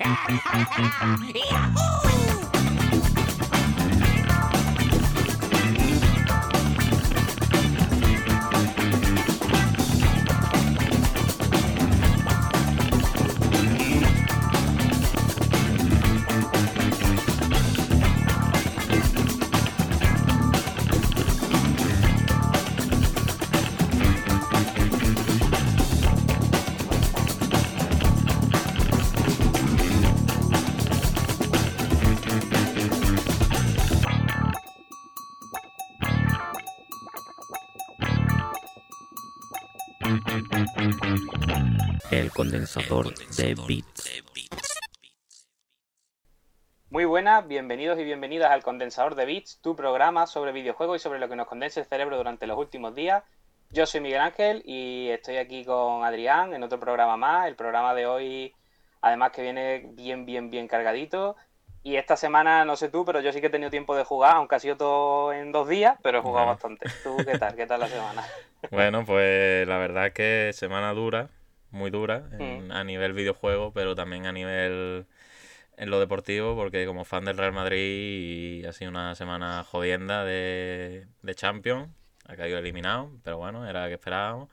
El condensador de bits. Muy buenas, bienvenidos y bienvenidas al Condensador de Bits, tu programa sobre videojuegos y sobre lo que nos condensa el cerebro durante los últimos días. Yo soy Miguel Ángel y estoy aquí con Adrián en otro programa más. El programa de hoy, además que viene bien, bien, bien cargadito. Y esta semana, no sé tú, pero yo sí que he tenido tiempo de jugar, aunque ha sido todo en dos días, pero he jugado Bueno. bastante. ¿Tú qué tal? ¿Qué tal la semana? Bueno, pues la verdad es que semana dura, muy dura, en- Mm. a nivel videojuego, pero también a nivel en lo deportivo, porque como fan del Real Madrid ha sido una semana jodienda de, de Champions, ha caído eliminado, pero bueno, era lo que esperábamos.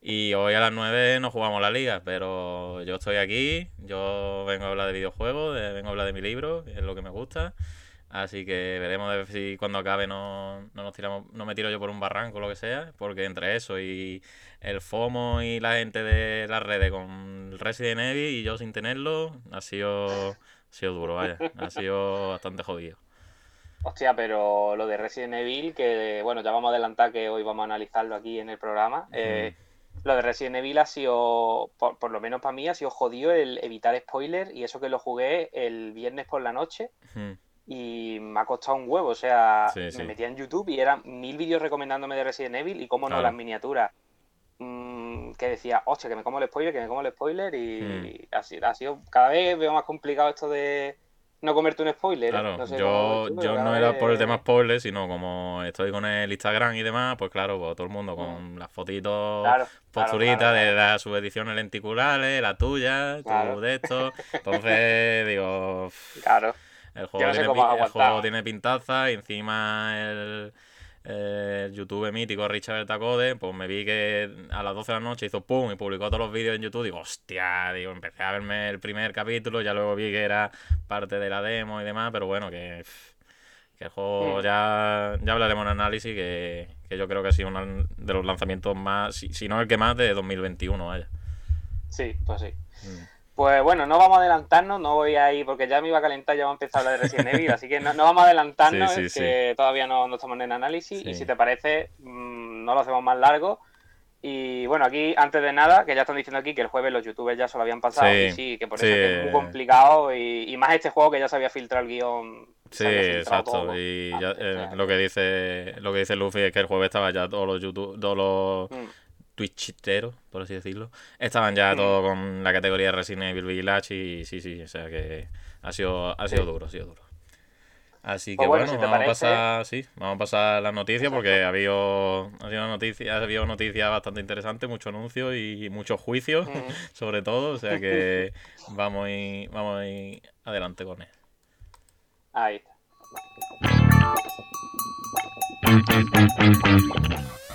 Y hoy a las 9 nos jugamos la liga, pero yo estoy aquí, yo vengo a hablar de videojuegos, de- vengo a hablar de mi libro, es lo que me gusta. Así que veremos de si cuando acabe no, no nos tiramos, no me tiro yo por un barranco o lo que sea, porque entre eso y el FOMO y la gente de las redes con Resident Evil y yo sin tenerlo, ha sido, ha sido duro, vaya, ha sido bastante jodido. Hostia, pero lo de Resident Evil, que bueno, ya vamos a adelantar que hoy vamos a analizarlo aquí en el programa. eh, lo de Resident Evil ha sido, por, por lo menos para mí, ha sido jodido el evitar spoilers y eso que lo jugué el viernes por la noche y me ha costado un huevo. O sea, Sí, sí. me metía en YouTube y eran mil vídeos recomendándome de Resident Evil y cómo no las miniaturas. Mm, que decía, hostia, que me como el spoiler, que me como el spoiler y Mm. ha, sido, ha sido, cada vez veo más complicado esto de no comerte un spoiler. ¿eh? Claro, No sé yo, tú, yo no era por el tema spoiler, sino como estoy con el Instagram y demás, pues claro, pues todo el mundo con las fotitos Claro, posturitas claro, de las subediciones lenticulares, la tuya, tu de esto. Entonces, digo, Claro. el juego, no sé tiene, el juego tiene pintaza y encima el, el YouTube mítico Richard Tacode, pues me vi que a las 12 de la noche hizo pum y publicó todos los vídeos en YouTube. Digo, hostia, digo, empecé a verme el primer capítulo, ya luego vi que era parte de la demo y demás, pero bueno, que, que el juego Mm. ya, ya hablaremos en análisis, que, que yo creo que ha sido uno de los lanzamientos más, si, si no el que más, de 2021, vaya. Sí, pues sí. Mm. Pues bueno, no vamos a adelantarnos, no voy a ir porque ya me iba a calentar, ya vamos a empezar a hablar de Resident Evil, así que no, no vamos a adelantarnos, Sí, sí, que todavía no, no estamos en análisis y si te parece, mm, no lo hacemos más largo. Y bueno, aquí antes de nada, que ya están diciendo aquí que el jueves los youtubers ya se lo habían pasado y sí, que por eso es, muy eh. complicado y, y más este juego que ya se había filtrado el guion. Sí, exacto. todo. Y Ah, ya, eh, lo que dice lo que dice Luffy es que el jueves estaba ya todos los YouTube, todos los mm, Twitchiteros, por así decirlo, estaban ya Mm. todos con la categoría Resident Evil Village y sí, sí, o sea que ha sido, ha sido Sí. duro, ha sido duro. Así que Pues bueno, bueno, si vamos parece- a pasar, sí, vamos a pasar las noticias porque ha habido, ha habido noticias, ha habido noticias bastante interesantes, muchos anuncios y muchos juicios, mm. sobre todo, o sea que vamos ir, vamos ir adelante con él. Ahí está.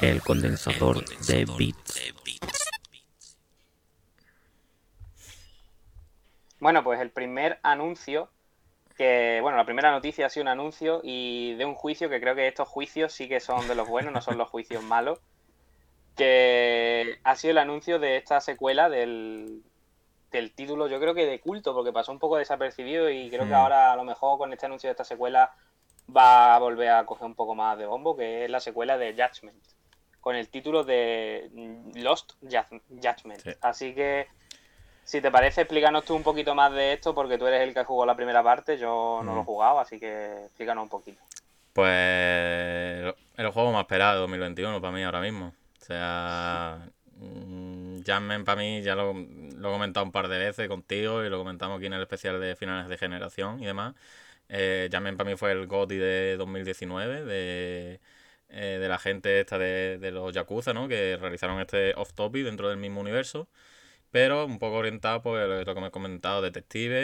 El condensador de bits. Bueno, pues el primer anuncio, que, bueno, la primera noticia ha sido un anuncio y de un juicio, que creo que estos juicios sí que son de los buenos, no son los juicios malos, que ha sido el anuncio de esta secuela del, del título, yo creo que de culto, porque pasó un poco desapercibido y creo que Hmm. ahora a lo mejor con este anuncio de esta secuela va a volver a coger un poco más de bombo, que es la secuela de Judgment, con el título de Lost Judg- Judgment. Sí. Así que, si te parece, explícanos tú un poquito más de esto, porque tú eres el que jugó la primera parte, yo no lo he Mm. jugado, así que explícanos un poquito. Pues el, juego más esperado de 2021 para mí ahora mismo. O sea, mm, Jammen para mí ya lo, lo he comentado un par de veces contigo y lo comentamos aquí en el especial de finales de generación y demás. Eh, Jammen para mí fue el GOTY de 2019 de, eh, de la gente esta de, de los Yakuza, ¿no? Que realizaron este off-topic dentro del mismo universo. pero un poco orientado por lo que me he comentado, detective,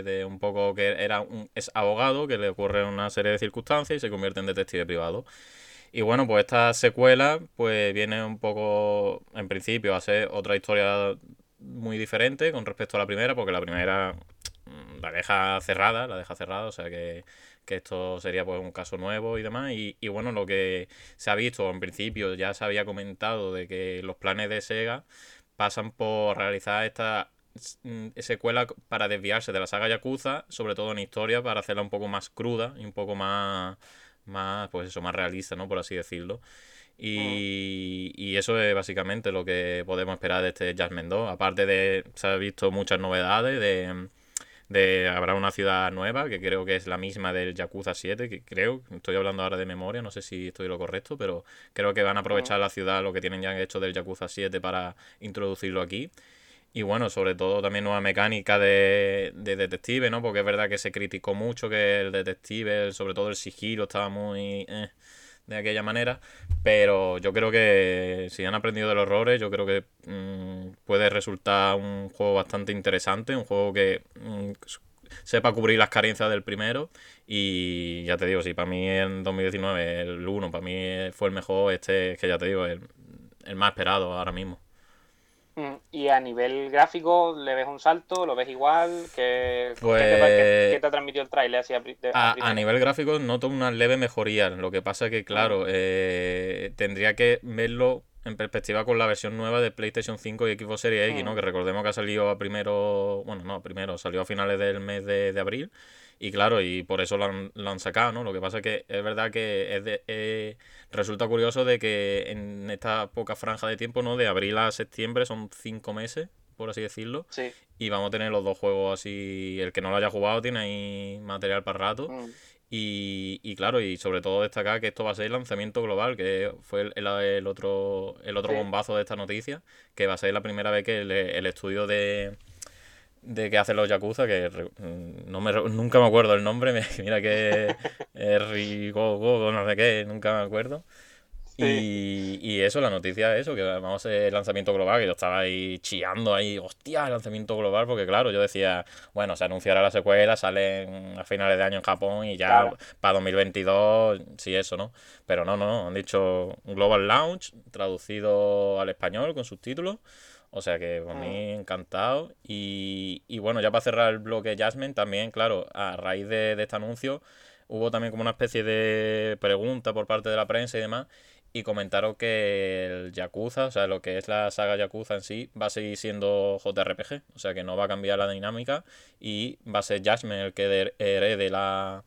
eh, de un poco que era un, es abogado, que le ocurre una serie de circunstancias y se convierte en detective privado. Y bueno, pues esta secuela pues viene un poco, en principio, a ser otra historia muy diferente con respecto a la primera, porque la primera mm, la deja cerrada, la deja cerrada, o sea que, esto sería pues un caso nuevo y demás. Y, y, bueno, lo que se ha visto en principio, ya se había comentado de que los planes de Sega pasan por realizar esta mm, secuela para desviarse de la saga Yakuza, sobre todo en historia, para hacerla un poco más cruda y un poco más, más pues eso, más realista, ¿no? Por así decirlo. Y, y, eso es básicamente lo que podemos esperar de este Jasmine 2. Aparte de, se han visto muchas novedades de, de, habrá una ciudad nueva, que creo que es la misma del Yakuza 7, que creo, estoy hablando ahora de memoria, no sé si estoy lo correcto, pero creo que van a aprovechar la ciudad, lo que tienen ya hecho del Yakuza 7 para introducirlo aquí. Y bueno, sobre todo también nueva mecánica de, de detective, ¿no? Porque es verdad que se criticó mucho que el detective, sobre todo el sigilo, estaba muy... Eh, de aquella manera, pero yo creo que si han aprendido de los errores, yo creo que mm, puede resultar un juego bastante interesante, un juego que mm, sepa cubrir las carencias del primero y ya te digo, si para mí en 2019 el 1 para mí fue el mejor, este es que ya te digo, el, el más esperado ahora mismo. Mm, y a nivel gráfico, ¿le ves un salto? ¿Lo ves igual? ¿Qué, pues, ¿qué, te, ha transmitido el trailer? a, a, nivel gráfico noto una leve mejoría. Lo que pasa que, claro, eh, tendría que verlo en perspectiva con la versión nueva de PlayStation 5 y Xbox Series X, ¿no? Que recordemos que ha salido a primero, bueno, no, primero, salió a finales del mes de, de abril. Y claro, y por eso lo han, lo han, sacado, ¿no? Lo que pasa es que es verdad que es de, eh, resulta curioso de que en esta poca franja de tiempo, ¿no? De abril a septiembre son cinco meses, por así decirlo. Sí. Y vamos a tener los dos juegos así. El que no lo haya jugado tiene ahí material para rato. Mm. Y, y, claro, y sobre todo destacar que esto va a ser el lanzamiento global, que fue el, el, otro, el otro bombazo de esta noticia, que va a ser la primera vez que el estudio de, de que hacen los Yakuza, que mm, no me, nunca me acuerdo el nombre, mira que es Rigogo, no sé qué, nunca me acuerdo. Y, y, eso, la noticia es eso, que vamos el lanzamiento global, que yo estaba ahí chillando ahí, hostia, el lanzamiento global, porque claro, yo decía, bueno, se anunciará la secuela, salen a finales de año en Japón y ya para 2022, sí, eso, ¿no? Pero no, no, han dicho Global Launch, traducido al español con subtítulos. O sea que por mí mm. encantado. Y, y, bueno, ya para cerrar el bloque Jasmine, también, claro, a raíz de, este anuncio, hubo también como una especie de pregunta por parte de la prensa y demás. Y comentaron que el Yakuza, o sea, lo que es la saga Yakuza en sí, va a seguir siendo JRPG. O sea que no va a cambiar la dinámica. Y va a ser Jasmine el que herede la,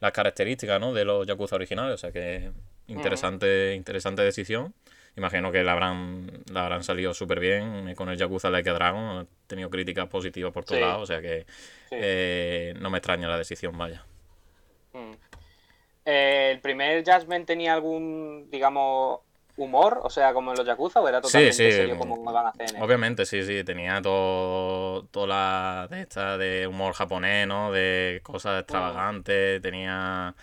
las características ¿no? de los Yakuza originales. O sea que interesante, interesante decisión imagino que la habrán, la habrán salido súper bien. Con el Yakuza Like a Dragon ha tenido críticas positivas por todos lados, o sea que eh, no me extraña la decisión, vaya. Mm. Eh, ¿El primer Jasmine tenía algún, digamos, humor? O sea, como en los Yakuza, o era totalmente serio como van a hacer? Obviamente, sí, sí. Tenía todo, toda la de esta de humor japonés, ¿no? De cosas mm. extravagantes, tenía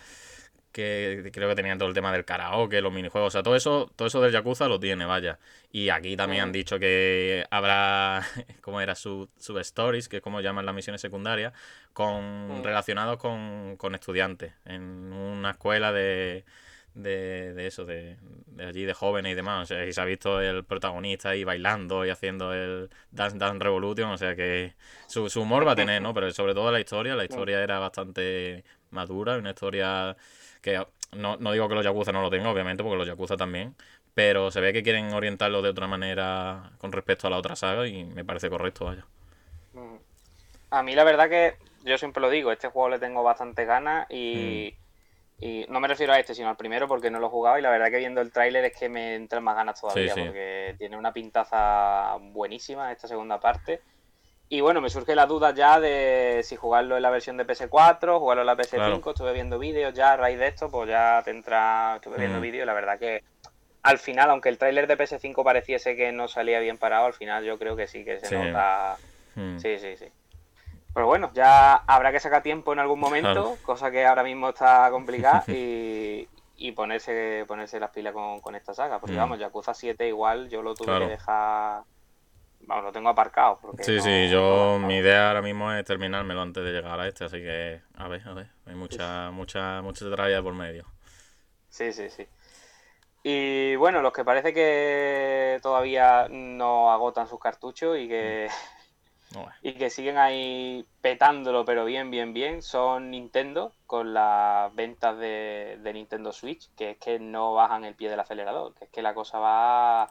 que creo que tenían todo el tema del karaoke, los minijuegos, o sea, todo eso, todo eso del Yakuza lo tiene, vaya. Y aquí también han dicho que habrá, ¿cómo era? Sub, stories, que es como llaman las misiones secundarias, con relacionados con, con estudiantes, en una escuela de, de, de eso, de, de, allí, de jóvenes y demás. O sea, y se ha visto el protagonista ahí bailando y haciendo el Dance Dance Revolution. O sea que su, su humor va a tener, ¿no? Pero sobre todo la historia. La historia era bastante madura, una historia que no, no digo que los Yakuza no lo tengan, obviamente, porque los Yakuza también, pero se ve que quieren orientarlo de otra manera con respecto a la otra saga y me parece correcto, vaya. Mm. A mí la verdad que yo siempre lo digo, este juego le tengo bastante ganas y, mm. y no me refiero a este, sino al primero porque no lo he jugado y la verdad que viendo el tráiler es que me entran más ganas todavía porque tiene una pintaza buenísima esta segunda parte. Y bueno, me surge la duda ya de si jugarlo en la versión de PS4, jugarlo en la PS5. Estuve viendo vídeos ya a raíz de esto, pues ya te entra. Estuve viendo mm. vídeos la verdad que al final, aunque el tráiler de PS5 pareciese que no salía bien parado, al final yo creo que sí que se nota. Mm. Sí, sí, sí. Pero bueno, ya habrá que sacar tiempo en algún momento, cosa que ahora mismo está complicada, y, y ponerse, ponerse las pilas con, esta saga. Porque mm. vamos, Yakuza 7 igual yo lo tuve que dejar vamos, lo tengo aparcado. Porque Sí, no- sí, yo no- mi idea ahora mismo es terminármelo antes de llegar a este, así que a ver, a ver, hay mucha, mucha, mucha tralla por medio. Sí, sí, sí. Y bueno, los que parece que todavía no agotan sus cartuchos y que, No, bueno. y que siguen ahí petándolo, pero bien, bien, bien, son Nintendo con las ventas de, de Nintendo Switch, que es que no bajan el pie del acelerador, que es que la cosa va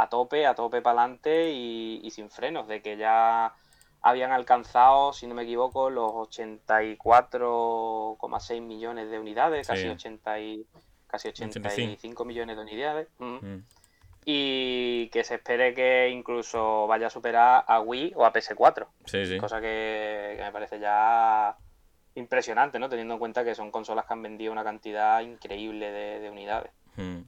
a tope, a tope para adelante y, y sin frenos, de que ya habían alcanzado, si no me equivoco, los 84,6 millones de unidades, Sí. casi 80 y, casi 85 millones de unidades. Mm. Mm. Y que se espere que incluso vaya a superar a Wii o a PS4, Sí, sí. cosa que, que me parece ya impresionante, ¿no? Teniendo en cuenta que son consolas que han vendido una cantidad increíble de, de unidades. Mm.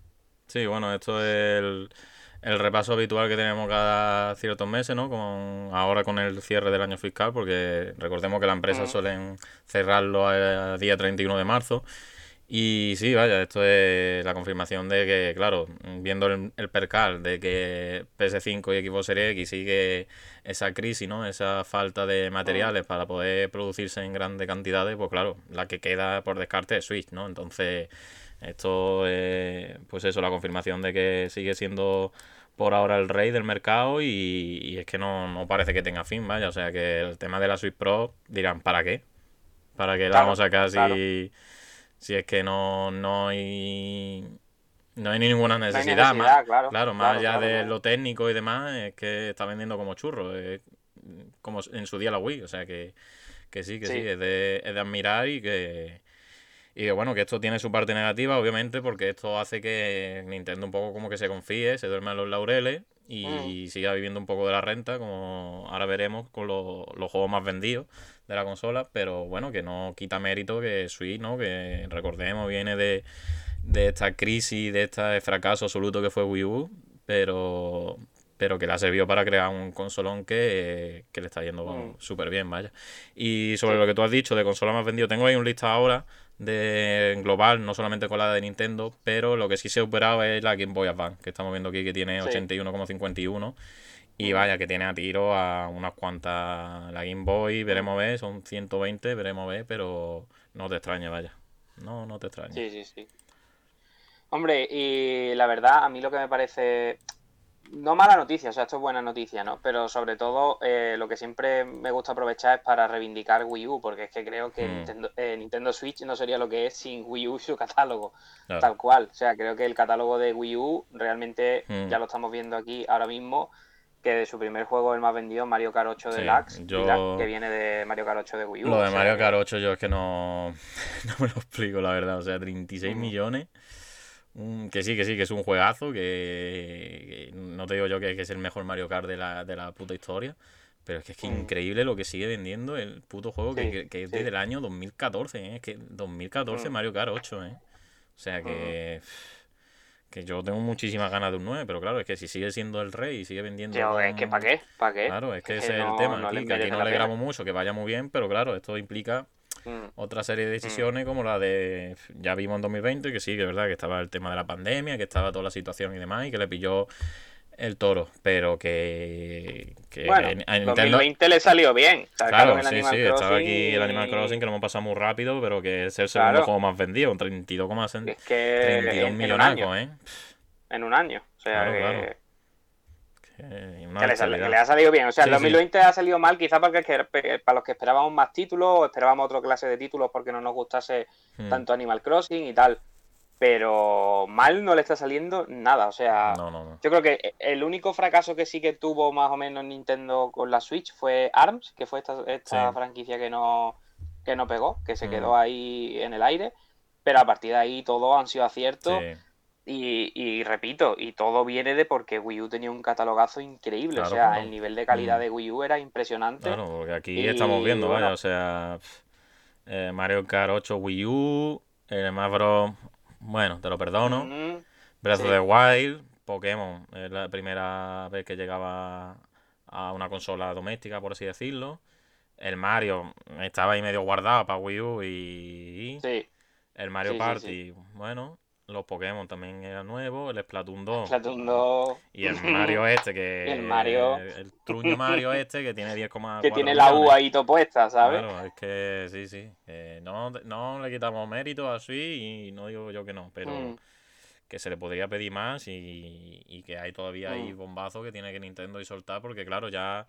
Sí, bueno, esto es el, el repaso habitual que tenemos cada ciertos meses, ¿no? Con, ahora con el cierre del año fiscal, porque recordemos que las empresas Mm. suelen cerrarlo a día 31 de marzo. Y sí, vaya, esto es la confirmación de que, claro, viendo el, el percal de que PS5 y Xbox Series X sigue esa crisis, ¿no? Esa falta de materiales para poder producirse en grandes cantidades, pues claro, la que queda por descarte es Switch, ¿no? Entonces, esto es, pues eso, la confirmación de que sigue siendo por ahora el rey del mercado y, y es que no, no parece que tenga fin, vaya. O sea que el tema de la Switch Pro dirán, ¿para qué? ¿Para qué la Claro, vamos a sacar si, claro. Si es que no, no hay no hay ninguna No hay necesidad, más, claro. claro, más claro, allá claro, de lo técnico y demás, es que está vendiendo como churro, es como en su día la Wii, o sea que, que sí, que sí, Sí. es, de, es de admirar y que, y que bueno, que esto tiene su parte negativa, obviamente, porque esto hace que Nintendo un poco como que se confíe, se duerma en los laureles y siga viviendo un poco de la renta, como ahora veremos con lo- los juegos más vendidos de la consola, pero bueno, que no quita mérito que Switch, ¿no? Que recordemos, viene de, de esta crisis, de este fracaso absoluto que fue Wii U, pero, pero que le ha servido para crear un consolón que, que le está yendo Mm. súper bien, vaya. Y sobre Sí. lo que tú has dicho de consola más vendido, tengo ahí un lista ahora de global, no solamente con la de Nintendo, pero lo que sí se ha superado es la Game Boy Advance, que estamos viendo aquí que tiene Sí. 81,51. Y vaya, que tiene a tiro a unas cuantas. La Game Boy, veremos ver, son 120, veremos ver, pero no te extraña, vaya. No, no te extraña. Sí, sí, sí. Hombre, y la verdad, a mí lo que me parece. No mala noticia, o sea, esto es buena noticia, ¿no? Pero sobre todo, eh, lo que siempre me gusta aprovechar es para reivindicar Wii U, porque es que creo que Mm. Nintendo, eh, Nintendo Switch no sería lo que es sin Wii U y su catálogo, Claro. tal cual. O sea, creo que el catálogo de Wii U realmente Mm. ya lo estamos viendo aquí ahora mismo, que de su primer juego el más vendido, Mario Kart 8 Sí, Deluxe, yo- Deluxe, que viene de Mario Kart 8 de Wii U. Lo de Mario Kart 8 yo es que no, no me lo explico, la verdad. O sea, 36 Mm. millones. un- que sí, que sí, que es un juegazo. Que, que no te digo yo que, que es el mejor Mario Kart de la, de la puta historia. Pero es que es que Mm. increíble lo que sigue vendiendo el puto juego Sí, que- que es sí. desde el año 2014. ¿eh? Es que 2014 Mm. Mario Kart 8, ¿eh? O sea que. Que yo tengo muchísimas ganas de un 9, pero claro, es que si sigue siendo el rey y sigue vendiendo. Es que ¿para qué? ¿Para qué? Claro, es que Es ese es el tema no aquí, que aquí no grabo mucho, que vaya muy bien, pero claro, esto implica Mm. otra serie de decisiones como la de, ya vimos en 2020, que sí, que es verdad que estaba el tema de la pandemia, que estaba toda la situación y demás, y que le pilló el toro, pero que, que Bueno, en- a Nintendo... 2020 le salió bien. Claro, el sí, Animal sí, estaba aquí el Animal Crossing, que lo hemos pasado muy rápido, pero que es el segundo Claro. juego más vendido, un 32,6 Es que 32 en, en un millonacos. ¿eh? En un año. O sea, Claro, que, claro. Que le, sale- bestialidad. que le ha salido bien. O sea, el Sí, sí. 2020 ha salido mal, quizá porque es que- pe- para los que esperábamos más títulos o esperábamos otra clase de títulos porque no nos gustase Hmm. tanto Animal Crossing y tal. Pero mal no le está saliendo nada. O sea, No, no, no. yo creo que el único fracaso que sí que tuvo más o menos Nintendo con la Switch fue ARMS, que fue esta, esta Sí. franquicia que no, que no pegó, que se Mm. quedó ahí en el aire. Pero a partir de ahí todo han sido aciertos. Sí. Y, y repito, y todo viene de porque Wii U tenía un catalogazo increíble. Claro, o sea, claro. el nivel de calidad Mm. de Wii U era impresionante. Claro, porque aquí Y, estamos viendo, vaya, bueno. o sea, eh, Mario Kart 8 Wii U, el Bros. Bueno, te lo perdono. Mm, Breath sí. of the Wild, Pokémon, es la primera vez que llegaba a una consola doméstica, por así decirlo. El Mario estaba ahí medio guardado para Wii U y sí, el Mario Sí, sí, Party, bueno, los Pokémon también eran nuevos, el Splatoon 2 Splatoon 2. y el Mario este que Y el Mario. el truño Mario este que tiene 10,4 Que tiene la U ahí topuesta, ¿sabes? Claro, es que sí, sí. que no, no le quitamos mérito a Switch y no digo yo que no, pero Mm. que se le podría pedir más y, y que hay todavía ahí Mm. bombazos que tiene que Nintendo y soltar porque claro, ya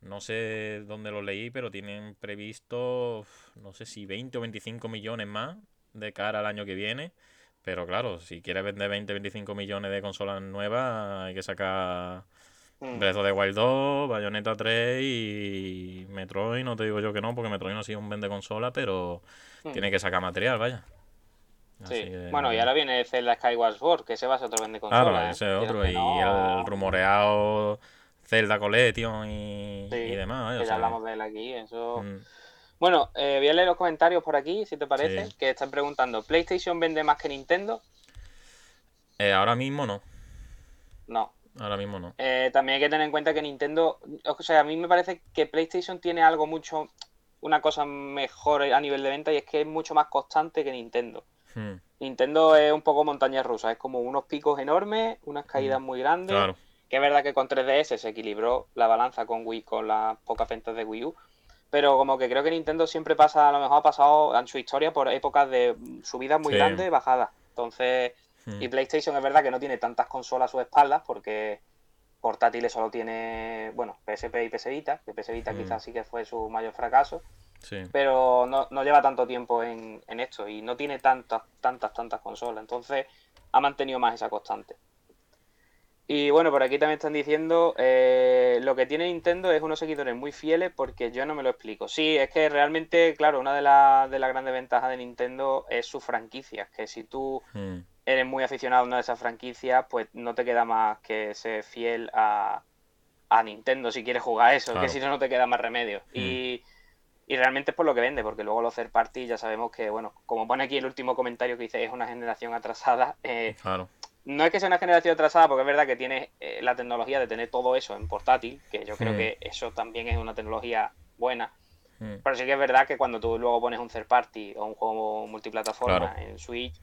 no sé dónde lo leí, pero tienen previsto no sé si 20 o 25 millones más de cara al año que viene. Pero claro, si quieres vender 20 o 25 millones de consolas nuevas, hay que sacar Mm. Breath of the Wild 2, Bayonetta 3 y Metroid, no te digo yo que no, porque Metroid no ha sido un vende consola, pero Mm. tiene que sacar material, vaya. Sí. Que- Bueno, y ahora viene Zelda Skyward Sword, que ese va a ser otro vende consola. Claro, ¿eh? ese es otro. Y no, el rumoreado Zelda Collection y, Sí, y demás, vaya, Que o ya hablamos de él aquí. Eso... mm, Bueno, eh, voy a leer los comentarios por aquí, si te parece, Sí. que están preguntando, ¿PlayStation vende más que Nintendo? eh, ahora mismo no. No. Ahora mismo no. Eh, también hay que tener en cuenta que Nintendo, o sea, a mí me parece que PlayStation tiene algo mucho, una cosa mejor a nivel de venta y es que es mucho más constante que Nintendo. Mm, Nintendo es un poco montaña rusa, es como unos picos enormes, unas caídas muy grandes. claro. Que es verdad que con 3DS se equilibró la balanza con Wii, con las pocas ventas de Wii U. Pero como que creo que Nintendo siempre pasa, a lo mejor ha pasado en su historia por épocas de subidas muy Sí. grandes y bajadas. Entonces, Mm, y PlayStation es verdad que no tiene tantas consolas a sus espaldas porque portátiles solo tiene, bueno, PSP y PS Vita, que PS Vita Mm. quizás sí que fue su mayor fracaso, sí. pero no, no lleva tanto tiempo en, en esto y no tiene tantas, tantas, tantas consolas. Entonces ha mantenido más esa constante. Y bueno, por aquí también están diciendo, eh, lo que tiene Nintendo es unos seguidores muy fieles porque yo no me lo explico. Sí, es que realmente, claro, una de, las de las grandes ventajas de Nintendo es sus franquicias, que si tú Mm, eres muy aficionado a una de esas franquicias, pues no te queda más que ser fiel a, a Nintendo si quieres jugar a eso, Claro. que si no, no te queda más remedio. Mm. Y, y realmente es por lo que vende, porque luego los third party ya sabemos que, bueno, como pone aquí el último comentario que dice, es una generación atrasada. eh, claro. No es que sea una generación atrasada, porque es verdad que tiene eh, la tecnología de tener todo eso en portátil, que yo creo Mm. que eso también es una tecnología buena. Mm, Pero sí que es verdad que cuando tú luego pones un third party o un juego multiplataforma Claro. en Switch,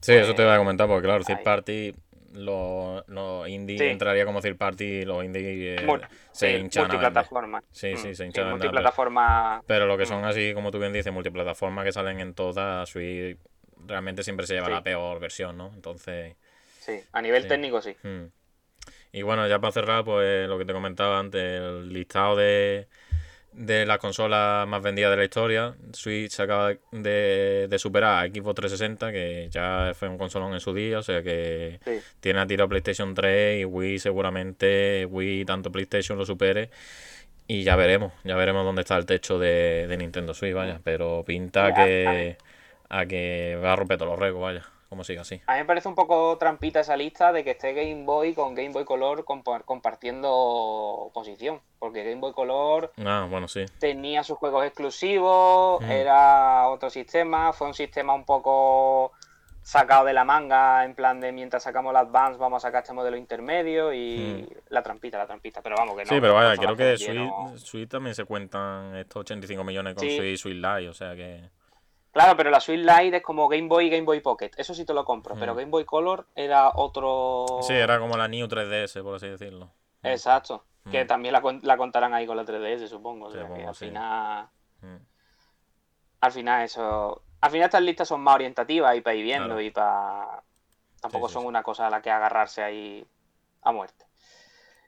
Sí, eso te Pues, voy a comentar, porque claro, third party, los los indie Sí. entraría como third party, los indie eh, Mul- se sí, hinchan a vender. multiplataforma. Sí, Mm, sí, se hinchan vender. multiplataforma. Pero lo que Mm. son así, como tú bien dices, multiplataformas que salen en todas, Switch realmente siempre se lleva Sí. la peor versión, ¿no? Entonces, Sí, a nivel Sí. técnico sí. hmm. y bueno, ya para cerrar, pues lo que te comentaba antes, el listado de, de las consolas más vendidas de la historia. Switch acaba de, de superar a Xbox 360, que ya fue un consolón en su día, o sea que Sí. tiene a tiro a PlayStation 3 y Wii seguramente, Wii tanto PlayStation lo supere. Y ya veremos, ya veremos dónde está el techo de, de Nintendo Switch, vaya. Pero pinta que, a que va a romper todos los récords, vaya. Como siga así. A mí me parece un poco trampita esa lista de que esté Game Boy con Game Boy Color compa- compartiendo posición. Porque Game Boy Color Ah, bueno, sí. tenía sus juegos exclusivos, Mm. era otro sistema, fue un sistema un poco sacado de la manga, en plan de mientras sacamos la Advance vamos a sacar este modelo intermedio y la trampita, la trampita. Pero vamos, que no. Mm. sí, pero vaya, no creo que Switch, Switch también se cuentan estos 85 millones con Sí. Switch, Switch Lite, o sea que... Claro, pero la Switch Lite es como Game Boy y Game Boy Pocket. Eso sí te lo compro. Pero Mm. Game Boy Color era otro. Sí, era como la New 3DS, por así decirlo. Exacto. Que Mm. también la, la contarán ahí con la 3DS, supongo. O sea, que al sí. final. Mm. Al final eso. Al final estas listas son más orientativas y para ir viendo Claro. y para. Tampoco sí, son sí. una cosa a la que agarrarse ahí a muerte.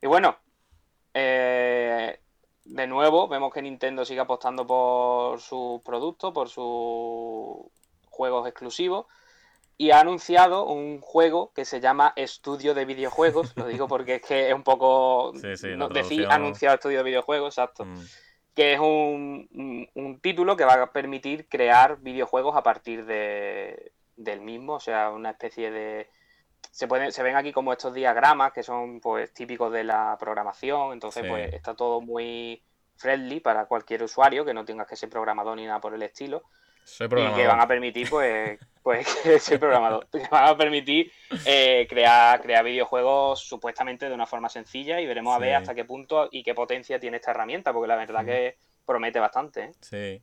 Y bueno. eh, de nuevo, vemos que Nintendo sigue apostando por sus productos, por sus juegos exclusivos. Y ha anunciado un juego que se llama Estudio de Videojuegos. Lo digo porque es que es un poco. Sí, sí, no, decir anunciado Estudio de Videojuegos, exacto Mm. que es un, un- un título que va a permitir crear videojuegos a partir de, del mismo, o sea, una especie de... Se, pueden, se ven aquí como estos diagramas que son pues típicos de la programación, entonces Sí. pues está todo muy friendly para cualquier usuario, que no tengas que ser programador ni nada por el estilo, Soy y que van a programador. permitir pues, pues que soy programador, que van a permitir eh, crear, crear videojuegos supuestamente de una forma sencilla y veremos a ver hasta qué punto y qué potencia tiene esta herramienta, porque la verdad Mm. que promete bastante. ¿eh? Sí.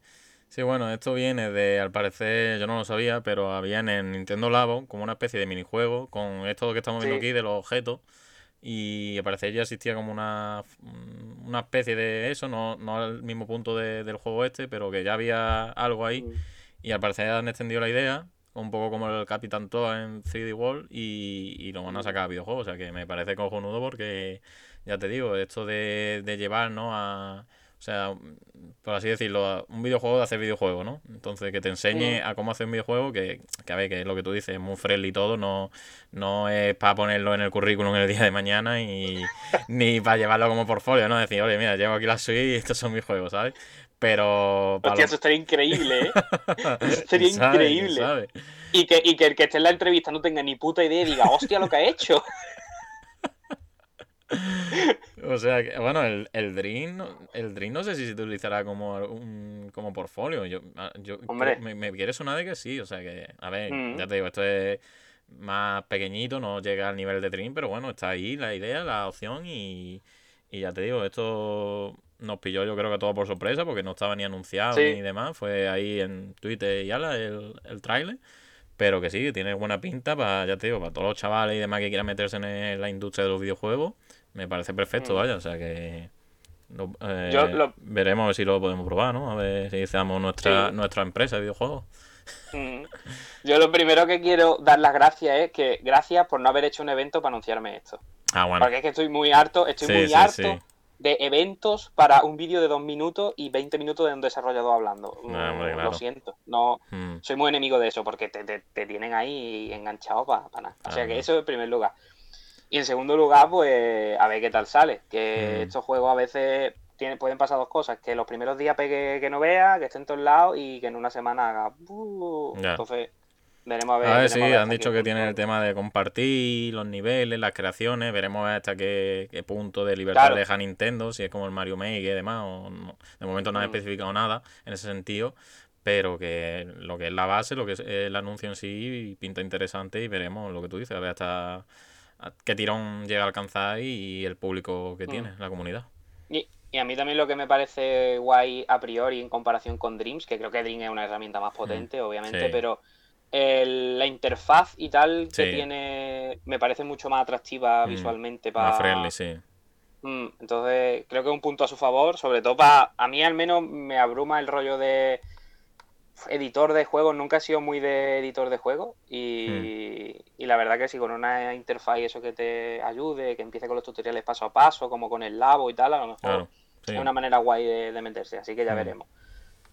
Sí, bueno, esto viene de, al parecer, yo no lo sabía, pero había en el Nintendo Labo como una especie de minijuego con esto que estamos viendo Sí. aquí de los objetos. Y al parecer ya existía como una, una especie de eso, no, no al mismo punto de- del juego este, pero que ya había algo ahí. Mm. Y al parecer han extendido la idea, un poco como el Capitán Toa en 3D World, y, y lo van a sacar a videojuegos. O sea que me parece cojonudo porque, ya te digo, esto de, de llevar, ¿no? A, o sea, por así decirlo, un videojuego de hacer videojuegos, ¿no? Entonces que te enseñe a cómo hacer un videojuego, que, que a ver, que es lo que tú dices, es muy friendly y todo, no, no es para ponerlo en el currículum el día de mañana y ni para llevarlo como portfolio, ¿no? Decir, oye, mira, llevo aquí la Switch y estos son mis juegos, ¿sabes? Pero... Hostia, los- eso estaría increíble, ¿eh? Eso sería increíble. Y que, y que el que esté en la entrevista no tenga ni puta idea y diga, hostia, lo que ha hecho. O sea, que, bueno, el, el Dream, el Dream no sé si se utilizará como un, como portfolio. Yo, ah, yo Hombre. me, me quiere sonar de que sí. O sea que, a ver, Mm. ya te digo, esto es más pequeñito, no llega al nivel de Dream, pero bueno, está ahí la idea, la opción y, y ya te digo, esto nos pilló yo creo que todo por sorpresa porque no estaba ni anunciado Sí. ni demás. Fue ahí en Twitter y ala el, el tráiler. Pero que sí, tiene buena pinta para, ya te digo, para todos los chavales y demás que quieran meterse en la industria de los videojuegos. Me parece perfecto, Mm. vaya, o sea que lo- eh, Yo lo- veremos a ver si lo podemos probar, ¿no? A ver si hacemos nuestra, Sí. nuestra empresa de videojuegos. Mm. Yo lo primero que quiero dar las gracias es que gracias por no haber hecho un evento para anunciarme esto. Ah, bueno. Porque es que estoy muy harto, estoy Sí, muy sí, harto de eventos para un vídeo de dos minutos y 20 minutos de un desarrollador hablando. Ah, hombre, Mm, claro. Lo siento, no Mm, soy muy enemigo de eso porque te, te- te tienen ahí enganchado para nada. O sea Ah, que no. eso en primer lugar. Y en segundo lugar, pues a ver qué tal sale. Que Mm. estos juegos a veces tiene- pueden pasar dos cosas. Que los primeros días pegue que no vea, que esté en todos lados y que en una semana haga... Entonces, veremos a ver. A ver, sí, a ver han dicho que tienen el tema de compartir los niveles, las creaciones. Veremos hasta qué, qué punto de libertad Claro. deja Nintendo, si es como el Mario Maker y demás. O no. De momento no han Mm. especificado nada en ese sentido. Pero que lo que es la base, lo que es el anuncio en sí, pinta interesante y veremos lo que tú dices, a ver hasta qué tirón llega a alcanzar y el público que Mm. tiene, la comunidad. Y, y a mí también lo que me parece guay a priori en comparación con Dreams, que creo que Dream es una herramienta más potente, obviamente, Mm. Sí. pero el- la interfaz y tal que tiene me parece mucho más atractiva Mm, visualmente Más para... friendly, sí. Mm, entonces, creo que es un punto a su favor, sobre todo para... A mí al menos me abruma el rollo de editor de juegos, nunca he sido muy de editor de juegos y, Hmm. y la verdad que si con una interfaz y eso que te ayude, que empiece con los tutoriales paso a paso, como con el labo y tal, a lo mejor Claro. sí. es una manera guay de, de meterse, así que ya Mm. veremos.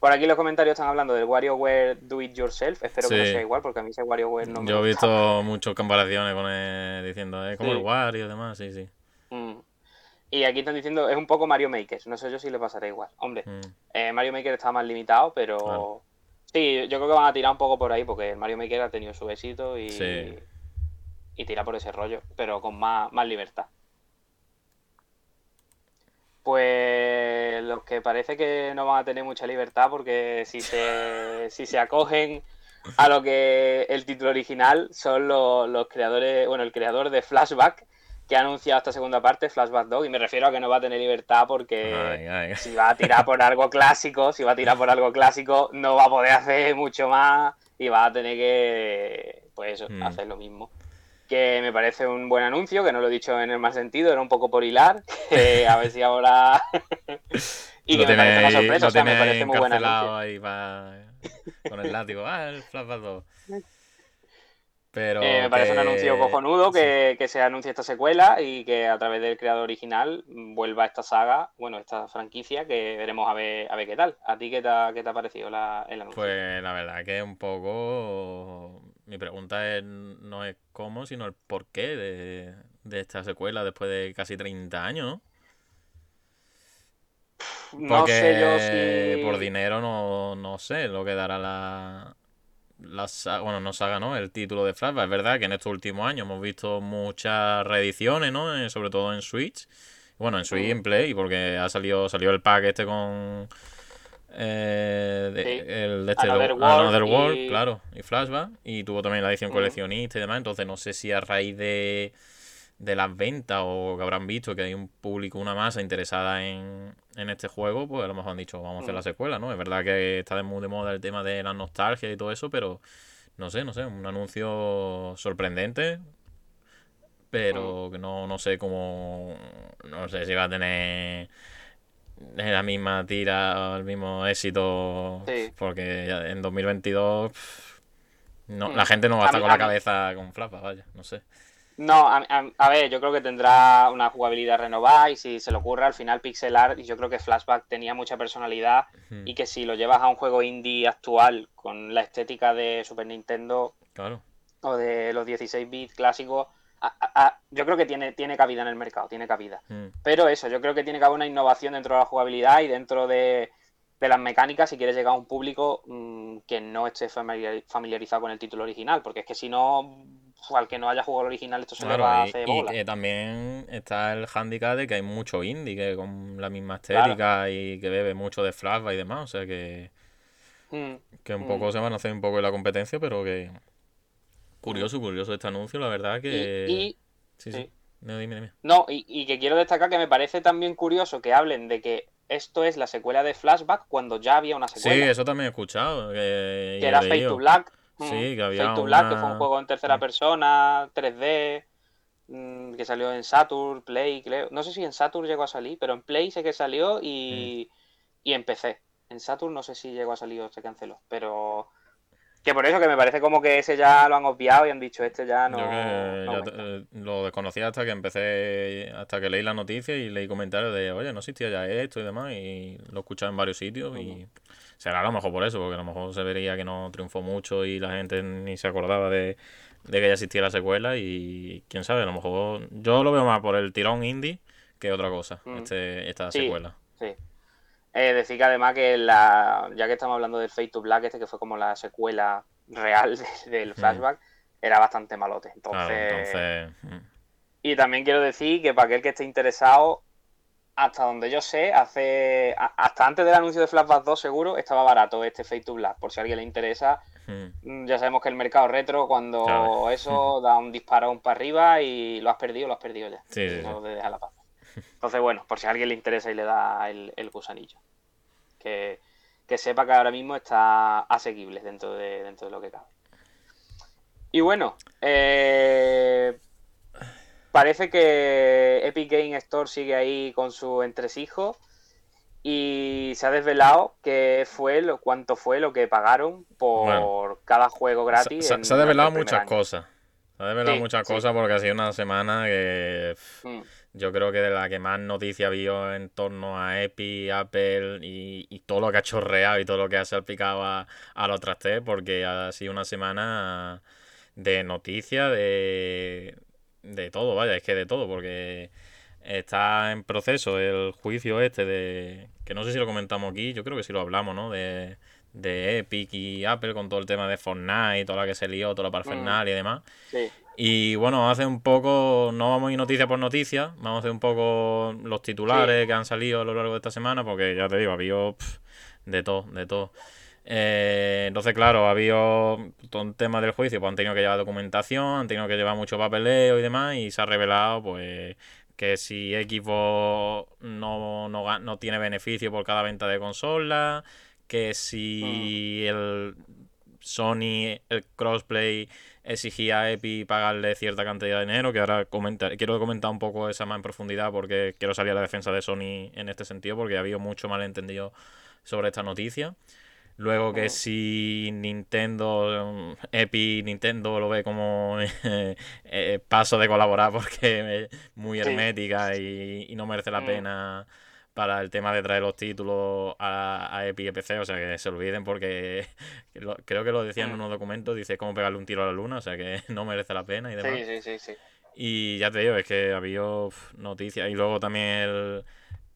Por aquí los comentarios están hablando del WarioWare Do It Yourself, espero que no sea igual porque a mí ese WarioWare no me Yo he gusta. visto muchas comparaciones con el, diciendo, es como Sí. el Wario y demás, sí, sí. Mm. Y aquí están diciendo, es un poco Mario Maker, no sé yo si le pasará igual. Hombre. Eh, Mario Maker está más limitado, pero Claro. Sí, yo creo que van a tirar un poco por ahí, porque Mario Maker ha tenido su éxito y, Sí. y tira por ese rollo, pero con más, más libertad. Pues los que parece que no van a tener mucha libertad, porque si se, si se acogen a lo que el título original son los, los creadores, bueno, el creador de Flashback, que ha anunciado esta segunda parte, Flashback 2, y me refiero a que no va a tener libertad porque Ay, ay. si va a tirar por algo clásico, si va a tirar por algo clásico, no va a poder hacer mucho más y va a tener que, pues eso, Mm. hacer lo mismo. Que me parece un buen anuncio, que no lo he dicho en el mal sentido, era un poco por hilar, que a ver si ahora... y Lo que me parece una sorpresa, lo o sea, me parece muy buen anuncio. ahí con el látigo. Ah, el Flashback 2. Pero Eh, me parece un anuncio cojonudo sí. que, se anuncie esta secuela y que a través del creador original vuelva esta saga, bueno, esta franquicia, que veremos a ver, a ver qué tal. ¿A ti qué te ha, qué te ha parecido la- el anuncio? Pues la verdad que un poco. Mi pregunta es, no es cómo, sino el por qué de, de esta secuela después de casi 30 años, ¿no? sé yo si... por dinero no, no sé lo que dará la, la saga, bueno, no saga, ¿no? El título de Flashback. Es verdad que en estos últimos años hemos visto muchas reediciones, ¿no? Eh, sobre todo en Switch. Bueno, en Switch y Mm. en Play, porque ha salido, salió el pack este con eh, de- Sí. el de este Another World Another World, y- claro, y Flashback. Y tuvo también la edición Mm. coleccionista y demás. Entonces no sé si a raíz de de las ventas o que habrán visto que hay un público, una masa interesada en, en este juego, pues a lo mejor han dicho, vamos a hacer la secuela, ¿no? Es verdad que está de muy de moda el tema de la nostalgia y todo eso, pero no sé, no sé, un anuncio sorprendente, pero que no, no sé cómo, no sé si va a tener la misma tira, el mismo éxito, porque en 2022 no, la gente no va a estar con la cabeza con flapa, vaya, no sé. No, a, ver, yo creo que tendrá una jugabilidad renovada y si se le ocurre al final pixel art, y yo creo que Flashback tenía mucha personalidad y que si lo llevas a un juego indie actual con la estética de Super Nintendo o de los 16 bits clásicos, yo creo que tiene, tiene cabida en el mercado, tiene cabida. Pero eso, yo creo que tiene que haber una innovación dentro de la jugabilidad y dentro de, de las mecánicas si quieres llegar a un público mm, que no esté familiarizado con el título original, porque es que si no, al que no haya jugado el original esto se le va a hacer bola. Y que también está el handicap de que hay mucho indie que con la misma estética y que bebe mucho de flashback y demás, o sea que mm, que un poco mm. se van a hacer un poco de la competencia, pero que curioso, curioso este anuncio, la verdad que... Y, sí, sí. No, dime, dime. No, y, y que quiero destacar que me parece también curioso que hablen de que esto es la secuela de Flashback cuando ya había una secuela. Sí, eso también he escuchado. Que, era Fate to Black. Sí, que había Fate to Black, que fue un juego en tercera persona, 3D, mm, que salió en Saturn, Play, creo. No sé si en Saturn llegó a salir, pero en Play sé que salió y, y en PC. En Saturn no sé si llegó a salir o se canceló, pero que por eso que me parece como que ese ya lo han obviado y han dicho este ya no. Yo eh, lo desconocía hasta que empecé, hasta que leí la noticia y leí comentarios de, oye, no existía ya esto y demás, y lo he escuchado en varios sitios y será a lo mejor por eso, porque a lo mejor se vería que no triunfó mucho y la gente ni se acordaba de, que ya existía la secuela y quién sabe, a lo mejor yo lo veo más por el tirón indie que otra cosa, este, esta secuela. Sí. Eh, decir que además que la, ya que estamos hablando del Fate to Black, este que fue como la secuela real del mm. flashback, era bastante malote. Entonces, mm. Y también quiero decir que para aquel que esté interesado, hasta donde yo sé, hace hasta antes del anuncio de Flashback 2 seguro, estaba barato este Fate to Black. Por si a alguien le interesa, mm. ya sabemos que el mercado retro, cuando eso da un disparo un para arriba y lo has perdido, lo has perdido ya. Sí, no sí. la paz. Entonces, bueno, por si a alguien le interesa y le da el, gusanillo. Que, sepa que ahora mismo está asequible dentro de, dentro de lo que cabe. Y bueno, eh, parece que Epic Game Store sigue ahí con su entresijo y se ha desvelado que fue lo cuánto fue lo que pagaron por cada juego gratis. Se, ha desvelado muchas cosas. Se ha desvelado muchas cosas porque ha sido una semana que mm yo creo que de la que más noticia vio en torno a Epi, Apple y, todo lo que ha chorreado y todo lo que ha salpicado a, a los trastes, porque ha sido una semana de noticias, de, de todo, vaya, es que de todo, porque está en proceso el juicio este de, que no sé si lo comentamos aquí, yo creo que sí lo hablamos, ¿no? De, de Epic y Apple con todo el tema de Fortnite, toda la que se lió, toda la parfernalia y demás. Sí. Y bueno, hace un poco, no vamos a ir noticia por noticia, vamos a hacer un poco los titulares que han salido a lo largo de esta semana, porque ya te digo, había de todo, de todo. Eh, entonces, claro, había todo un tema del juicio, pues han tenido que llevar documentación, han tenido que llevar mucho papeleo y demás, y se ha revelado, pues, que si Xbox no, no, no tiene beneficio por cada venta de consola, que si mm. el Sony, el crossplay exigía a Epi pagarle cierta cantidad de dinero, que ahora quiero comentar un poco esa más en profundidad porque quiero salir a la defensa de Sony en este sentido porque había mucho malentendido sobre esta noticia. Luego que si Nintendo, Epi, Nintendo lo ve como eh, paso de colaborar porque es muy hermética y, no merece la mm. pena para el tema de traer los títulos a, a Epic y PC, o sea que se olviden porque creo que lo decía en mm. unos documentos, dice cómo pegarle un tiro a la luna, o sea que no merece la pena y demás. Sí, sí, sí, sí. Y ya te digo, es que había noticias y luego también el,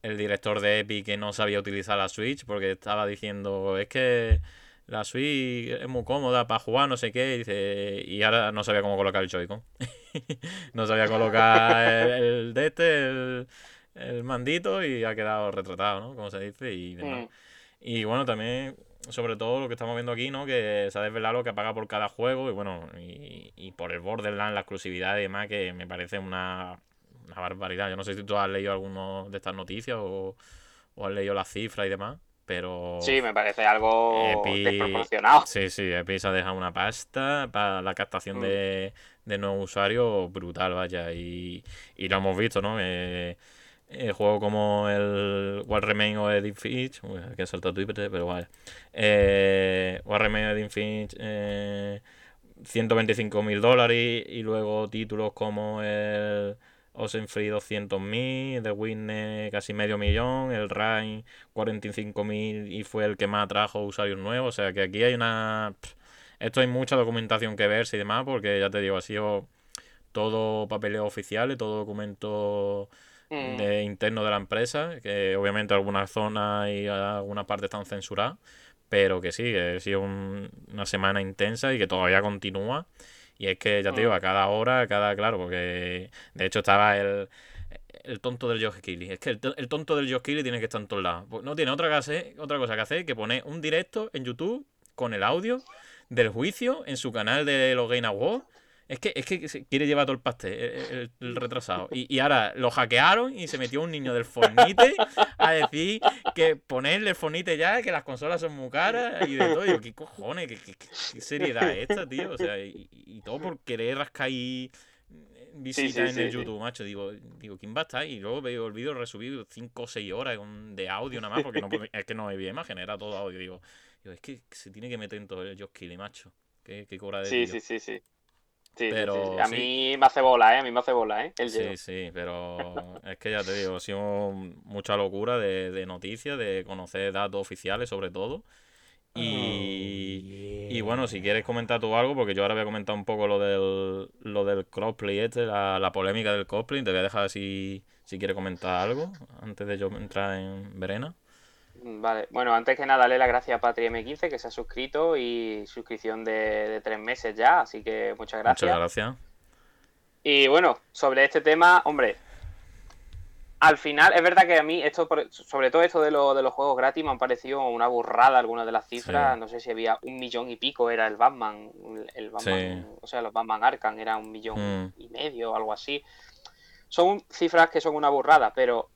el director de Epic que no sabía utilizar la Switch porque estaba diciendo, es que la Switch es muy cómoda para jugar, no sé qué, y, dice, y ahora no sabía cómo colocar el Joy-Con. no sabía colocar el, el de este, el el mandito y ha quedado retratado, ¿no? Como se dice y. Mm. Y bueno, también, sobre todo lo que estamos viendo aquí, ¿no? Que se ha desvelado lo que paga por cada juego y bueno, y, y por el Borderlands, la exclusividad y demás, que me parece una, una barbaridad. Yo no sé si tú has leído alguno de estas noticias o, o has leído las cifras y demás, pero... Sí, me parece algo Epi- desproporcionado. Sí, sí, Epic se ha dejado una pasta para la captación Mm. de, de nuevos usuarios brutal, vaya. Y, y lo hemos visto, ¿no? Eh, el juego como el What Remains of Edith Finch, uy, hay que saltar Twitter, pero vaya. Eh, What Remains of Edith Finch, eh, 125 mil dólares. Y luego títulos como el Oxenfree 200.000, The Witness casi medio millón, el Rain 45.000 y fue el que más atrajo usuarios nuevos. O sea que aquí hay una... Esto hay mucha documentación que ver y demás, porque ya te digo, ha sido todo papeleo oficial y todo documento Mm. de, interno de la empresa, que obviamente algunas zonas y algunas partes están censuradas, pero que sí, que ha sido un- una semana intensa y que todavía continúa. Y es que ya te digo, a cada hora, a cada, claro, porque de hecho estaba el, el tonto del Josh Keighley. Es que el, el tonto del Josh Keighley tiene que estar en todos lados. Pues No tiene otra, que hacer- otra cosa que hacer que poner un directo en YouTube con el audio del juicio en su canal de los Game Awards. Es que, es que quiere llevar todo el pastel, el, el- retrasado. Y, y ahora lo hackearon y se metió un niño del Fornite a decir que ponerle el Fornite ya, que las consolas son muy caras y de todo. Y yo, ¿qué cojones? ¿Qué, qué- qué- seriedad es esta, tío? O sea, y, y todo por querer rascar ahí eh, visitas sí, en el sí. YouTube, macho. Digo, digo, ¿quién va a estar? Y luego veo el vídeo resubido 5 o 6 horas de audio nada más, porque no, es que no había imagen, era todo audio. Digo, digo, es que se tiene que meter en todo el Josh macho. Qué, qué cobra de Sí, tío. sí, sí, sí. Sí, Pero sí, sí. A sí. mí me hace bola, ¿eh? A mí me hace bola, ¿eh? El Sí, sí, pero es que ya te digo, ha sido mucha locura de, de noticias, de conocer datos oficiales sobre todo. Y, y bueno, si quieres comentar tú algo, porque yo ahora voy a comentar un poco lo del, lo del crossplay este, la, la polémica del crossplay, te voy a dejar si, si quieres comentar algo antes de yo entrar en Verena. Vale, bueno, antes que nada, darle las gracias a Patri M15 que se ha suscrito y suscripción de, de tres meses ya, así que muchas gracias. Muchas gracias. Y bueno, sobre este tema, hombre, al final es verdad que a mí esto, sobre todo esto de, lo- de los juegos gratis, me han parecido una burrada algunas de las cifras. Sí. No sé si había un millón y pico, era el Batman, el Batman, o sea, los Batman Arkham era un millón Mm. y medio o algo así. Son cifras que son una burrada, pero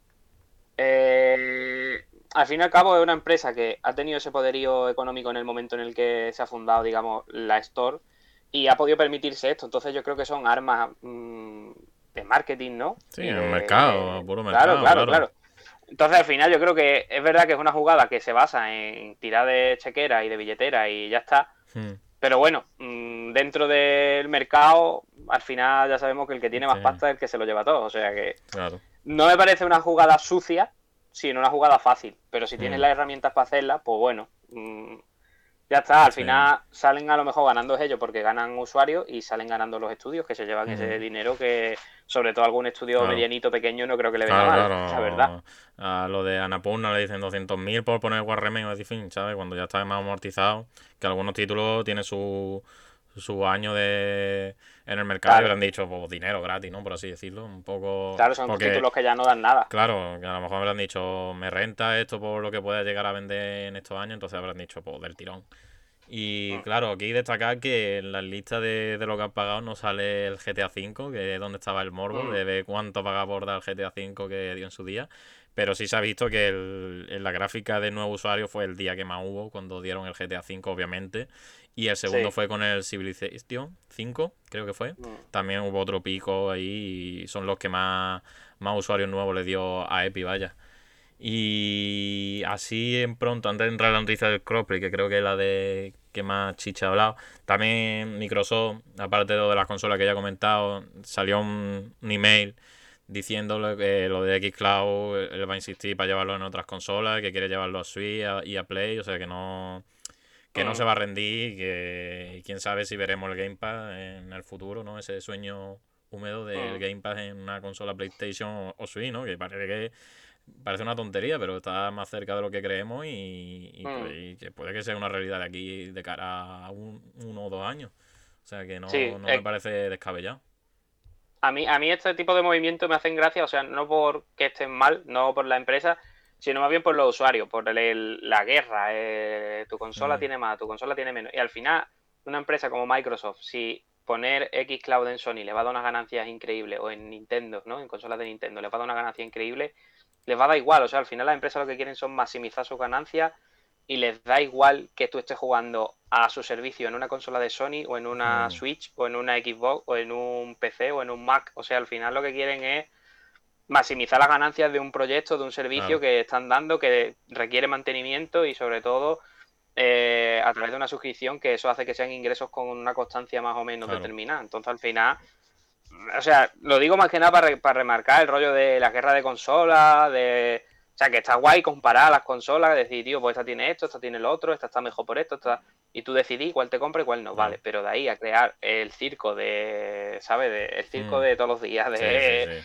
eh, al fin y al cabo es una empresa que ha tenido ese poderío económico en el momento en el que se ha fundado, digamos, la Store y ha podido permitirse esto. Entonces yo creo que son armas mm, de marketing, ¿no? Sí, en el mercado, puro mercado, claro, claro. claro. Entonces al final yo creo que es verdad que es una jugada que se basa en tirar de chequera y de billetera y ya está. Mm, Pero bueno, mm, dentro del mercado, al final ya sabemos que el que tiene más Sí. pasta es el que se lo lleva todo. O sea que claro. no me parece una jugada sucia, sino una jugada fácil. Pero si tienes Mm. las herramientas para hacerla, pues bueno, mm, ya está. Al Sí. final salen a lo mejor ganando ellos porque ganan usuarios y salen ganando los estudios que se llevan Mm. ese dinero que, sobre todo algún estudio Claro. medianito pequeño, no creo que le venga Claro, mal, claro. la verdad. A lo de Anapurna le dicen 200.000 por poner Warremain o Fin, ¿sabes? Cuando ya está más amortizado. Que algunos títulos tienen su, su año de en el mercado Claro. y habrán dicho, pues dinero gratis, ¿no? Por así decirlo. Un poco. Claro, son porque, títulos que ya no dan nada. Claro, que a lo mejor habrán dicho, me renta esto por lo que pueda llegar a vender en estos años, entonces habrán dicho, pues del tirón. Y Mm. claro, aquí destacar que en la lista de, de lo que han pagado no sale el GTA V, que es donde estaba el morbo, Mm. de ver cuánto paga por dar el GTA V que dio en su día. Pero sí se ha visto que el- en la gráfica de nuevo usuario fue el día que más hubo cuando dieron el GTA V, obviamente. Y el segundo Sí. fue con el Civilization 5, creo que fue. Mm. También hubo otro pico ahí y son los que más, más usuarios nuevos le dio a Epi, vaya. Y así en pronto, antes de entrar a la noticia del crossplay, que creo que es la de que más chicha ha hablado, también Microsoft, aparte de lo de las consolas que ya he comentado, salió un, un email diciéndole que lo de Xcloud él va a insistir para llevarlo en otras consolas, que quiere llevarlo a Switch y a Play, o sea que no que no Mm. se va a rendir y que y quién sabe si veremos el Game Pass en el futuro, ¿no? Ese sueño húmedo del Mm. Game Pass en una consola PlayStation o, o Switch, ¿no? Que parece que parece una tontería, pero está más cerca de lo que creemos y, y, Mm. pues, y que puede que sea una realidad de aquí de cara a un, uno o dos años. O sea que no, Sí, no eh, me parece descabellado. A mí, a mí este tipo de movimientos me hacen gracia, o sea, no porque estén mal, no por la empresa, sino más bien por los usuarios, por la guerra. Eh, tu consola mm. tiene más, tu consola tiene menos. Y al final, una empresa como Microsoft, si poner X Cloud en Sony le va a dar unas ganancias increíbles, o en Nintendo, ¿no? En consolas de Nintendo, le va a dar una ganancia increíble, les va a dar igual. O sea, al final las empresas lo que quieren son maximizar sus ganancias y les da igual que tú estés jugando a su servicio en una consola de Sony o en una mm. Switch o en una Xbox o en un PC o en un Mac. O sea, al final lo que quieren es maximizar las ganancias de un proyecto, de un servicio que están dando, que requiere mantenimiento y sobre todo eh, a través de una suscripción, que eso hace que sean ingresos con una constancia más o menos determinada. Entonces al final, o sea, lo digo más que nada para, para remarcar el rollo de la guerra de consolas, de... O sea, que está guay comparar las consolas, decir, tío, pues esta tiene esto, esta tiene lo otro, esta está mejor por esto, esta... y tú decidís cuál te compra y cuál no, vale. Pero de ahí a crear el circo de, ¿sabes? el circo mm. de todos los días, de...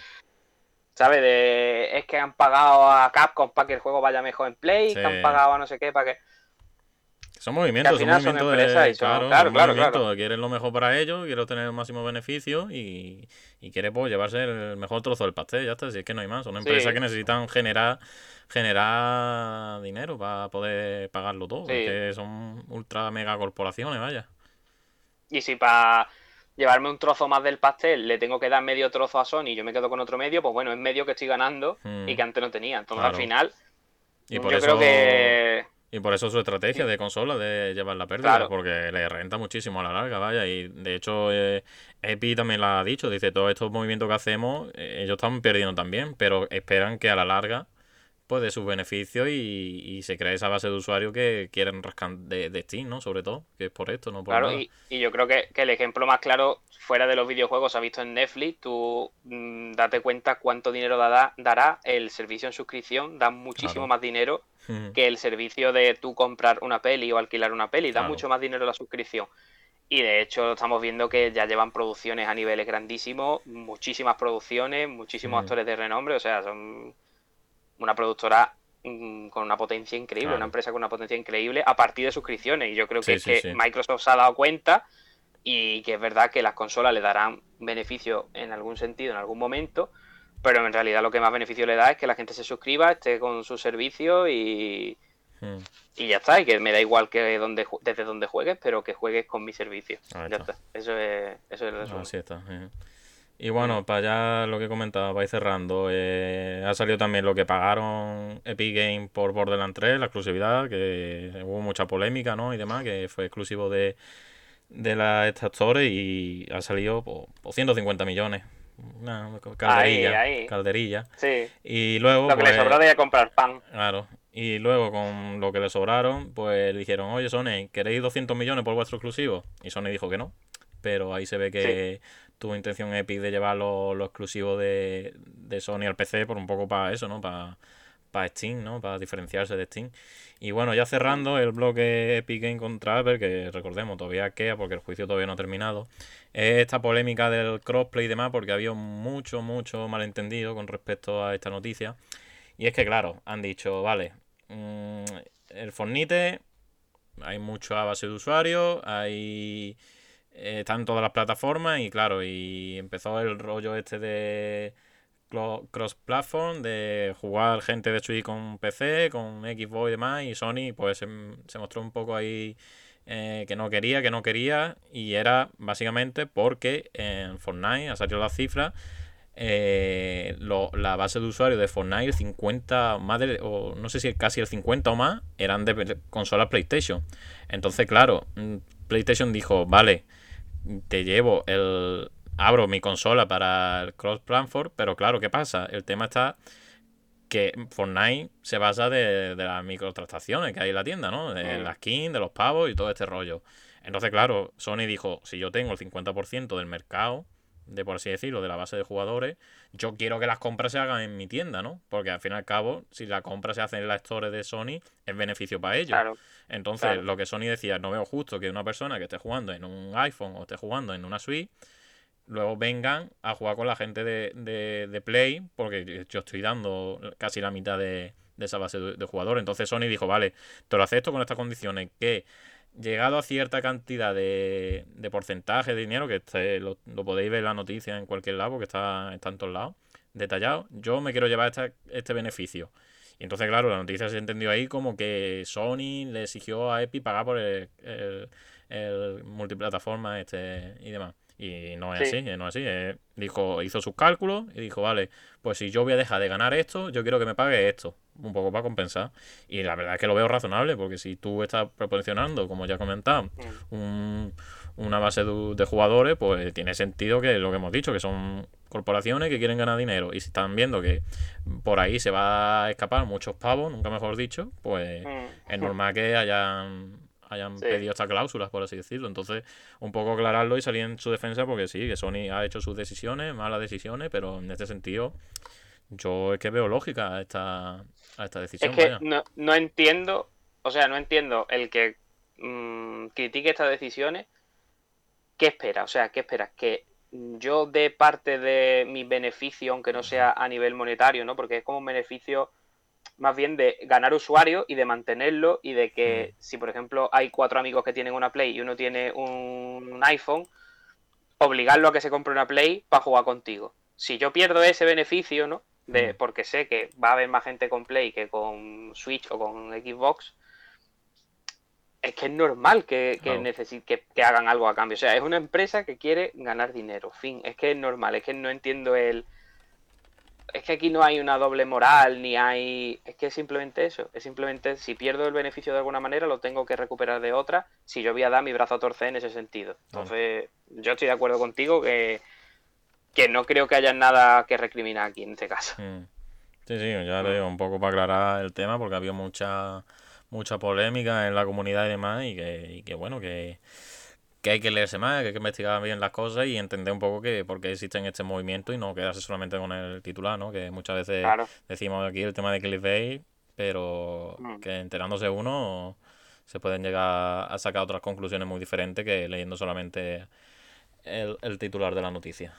¿Sabes? De, es que han pagado a Capcom para que el juego vaya mejor en Play, que han pagado a no sé qué para que... Son movimientos, son movimientos de, claro, claro, claro, Quieren lo mejor para ellos, quieren obtener el máximo beneficio y, y quiere pues, llevarse el mejor trozo del pastel, ya está, si es que no hay más. Son empresas que necesitan generar generar dinero para poder pagarlo todo, porque son ultra mega corporaciones, vaya. Y si para llevarme un trozo más del pastel, le tengo que dar medio trozo a Sony y yo me quedo con otro medio, pues bueno, es medio que estoy ganando y hmm. que antes no tenía. Entonces al final, y por yo creo que... Y por eso su estrategia de consola de llevar la pérdida, porque le renta muchísimo a la larga, vaya. Y de hecho, eh, Epi también lo ha dicho, dice, todos estos movimientos que hacemos, eh, ellos están perdiendo también, pero esperan que a la larga pues de sus beneficios y, se crea esa base de usuarios que quieren rascar de, Steam, ¿no? Sobre todo, que es por esto, no por Claro, y, yo creo que, el ejemplo más claro fuera de los videojuegos se ha visto en Netflix, tú mm, date cuenta cuánto dinero dará el servicio en suscripción, da muchísimo más dinero que el servicio de tú comprar una peli o alquilar una peli, da mucho más dinero la suscripción. Y de hecho estamos viendo que ya llevan producciones a niveles grandísimos, muchísimas producciones, muchísimos actores de renombre, o sea, son una productora mm, con una potencia increíble, una empresa con una potencia increíble a partir de suscripciones. Y yo creo que, que Microsoft se ha dado cuenta y que es verdad que las consolas le darán beneficio en algún sentido, en algún momento, pero en realidad lo que más beneficio le da es que la gente se suscriba, esté con su servicio y, hmm. y ya está. Y que me da igual que donde, desde donde juegues, pero que juegues con mi servicio. ya está. Eso es, eso es el resumen. Así está. Y bueno, para allá lo que comentaba, vais cerrando. Eh, ha salido también lo que pagaron Epic Games por Borderlands 3, la exclusividad, que hubo mucha polémica, ¿no? Y demás, que fue exclusivo de, de la Store y ha salido por, 150 millones. Una calderilla. Ahí, Calderilla. Sí. Y luego. Lo que le pues, sobró de comprar pan. Claro. Y luego con lo que le sobraron, pues le dijeron, oye Sony, ¿queréis 200 millones por vuestro exclusivo? Y Sony dijo que no. Pero ahí se ve que tuvo intención Epic de llevar lo, exclusivo de, Sony al PC por un poco para eso, ¿no? Para, para Steam, ¿no? Para diferenciarse de Steam. Y bueno, ya cerrando el bloque Epic Game contra Apple, que recordemos, todavía queda porque el juicio todavía no ha terminado, es esta polémica del crossplay y demás, porque había mucho, mucho malentendido con respecto a esta noticia. Y es que, claro, han dicho, vale, mm, el Fornite, hay mucha base de usuarios, hay están todas las plataformas y claro, y empezó el rollo este de cross-platform, de jugar gente de Switch con PC, con Xbox y demás, y Sony pues se, mostró un poco ahí eh, que no quería, que no quería, y era básicamente porque en Fortnite ha salido la cifra. Eh, la base de usuarios de Fortnite, 50, más o no sé si casi el 50 o más, eran de consolas PlayStation. Entonces, claro, mm, PlayStation dijo, vale, te llevo el. Abro mi consola para el cross platform, pero claro, ¿qué pasa? El tema está que Fortnite se basa de, las microtransacciones que hay en la tienda, ¿no? De mm. las skins, de los pavos y todo este rollo. Entonces, claro, Sony dijo, si yo tengo el 50% del mercado, de por así decirlo, de la base de jugadores, yo quiero que las compras se hagan en mi tienda, ¿no? Porque al fin y al cabo, si la compra se hace en la store de Sony, es beneficio para ellos. Entonces, lo que Sony decía, no veo justo que una persona que esté jugando en un iPhone o esté jugando en una Switch, luego vengan a jugar con la gente de, de, Play, porque yo estoy dando casi la mitad de, esa base de, de jugadores. Entonces Sony dijo, vale, te lo acepto con estas condiciones, que llegado a cierta cantidad de, de porcentaje de dinero, que este, lo, podéis ver en la noticia en cualquier lado, porque está, está en todos lados, detallado, yo me quiero llevar este beneficio. Y entonces, claro, la noticia se entendió ahí como que Sony le exigió a Epic pagar por el, el, el multiplataforma este y demás. Y no es Sí. así, no es así. eh, dijo, hizo sus cálculos y dijo, vale, pues si yo voy a dejar de ganar esto, yo quiero que me pague esto. Un poco para compensar. Y la verdad es que lo veo razonable, porque si tú estás proporcionando, como ya he comentado, Mm. un- una base de, de jugadores, pues tiene sentido que lo que hemos dicho, que son corporaciones que quieren ganar dinero. Y si están viendo que por ahí se va a escapar muchos pavos, nunca mejor dicho, pues Mm. es normal que hayan hayan Sí. pedido estas cláusulas, por así decirlo. Entonces, un poco aclararlo y salir en su defensa, porque sí, que Sony ha hecho sus decisiones, malas decisiones, pero en este sentido, yo es que veo lógica a esta, a esta decisión. Es que vaya. no, no entiendo, o sea, no entiendo el que mm, critique estas decisiones. ¿Qué espera? O sea, ¿qué esperas? Que yo dé parte de mi beneficio, aunque no sea a nivel monetario, ¿no? Porque es como un beneficio más bien de ganar usuarios y de mantenerlo y de que si, por ejemplo, hay cuatro amigos que tienen una Play y uno tiene un iPhone, obligarlo a que se compre una Play para jugar contigo. Si yo pierdo ese beneficio, ¿no? De, porque sé que va a haber más gente con Play que con Switch o con Xbox, es que es normal que, que, Claro. que, que hagan algo a cambio. O sea, es una empresa que quiere ganar dinero. Fin, es que es normal, es que no entiendo el... Es que aquí no hay una doble moral, ni hay... Es que es simplemente eso. Es simplemente si pierdo el beneficio de alguna manera, lo tengo que recuperar de otra, si yo voy a dar mi brazo a torcer en ese sentido. Entonces, yo estoy de acuerdo contigo que, que no creo que haya nada que recriminar aquí en este caso. Mm. Sí, sí, ya te digo, un poco para aclarar el tema, porque había mucha mucha polémica en la comunidad y demás, y que, y que bueno, que, que hay que leerse más, que hay que investigar bien las cosas y entender un poco que por qué existen este movimiento y no quedarse solamente con el titular, ¿no? Que muchas veces Claro. decimos aquí el tema de clickbait, pero Mm. que enterándose uno se pueden llegar a sacar otras conclusiones muy diferentes que leyendo solamente el, el titular de la noticia.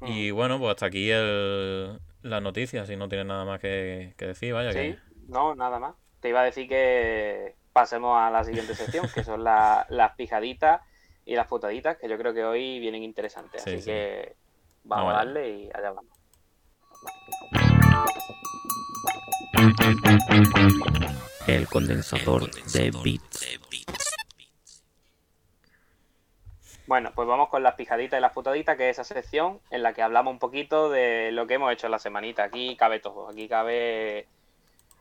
Y bueno, pues hasta aquí el, las noticias, si no tienes nada más que, que decir, vaya Sí, que... no, nada más. Te iba a decir que pasemos a la siguiente sección, que son la- las pijaditas y las putaditas, que yo creo que hoy vienen interesantes. Sí, Así sí. que vamos a darle y allá vamos. El condensador de bits. Bueno, pues vamos con las pijaditas y las putaditas, que es esa sección en la que hablamos un poquito de lo que hemos hecho en la semanita. Aquí cabe todo, aquí cabe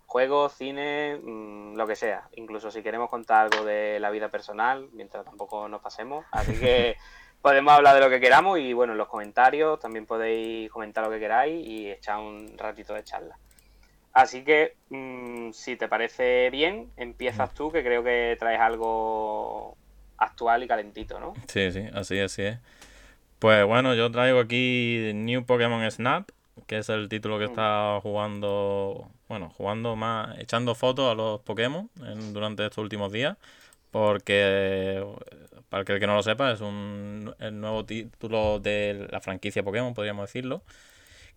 juegos, cine, mm, lo que sea. Incluso si queremos contar algo de la vida personal, mientras tampoco nos pasemos. Así que podemos hablar de lo que queramos y bueno, en los comentarios también podéis comentar lo que queráis y echar un ratito de charla. Así que, mm, si te parece bien, empiezas tú, que creo que traes algo actual y calentito, ¿no? Sí, sí, así es, así es. Pues bueno, yo traigo aquí New Pokémon Snap, que es el título que Mm. está jugando, bueno, jugando más, echando fotos a los Pokémon en- durante estos últimos días, porque para el que no lo sepa, es un el nuevo título de la franquicia Pokémon, podríamos decirlo,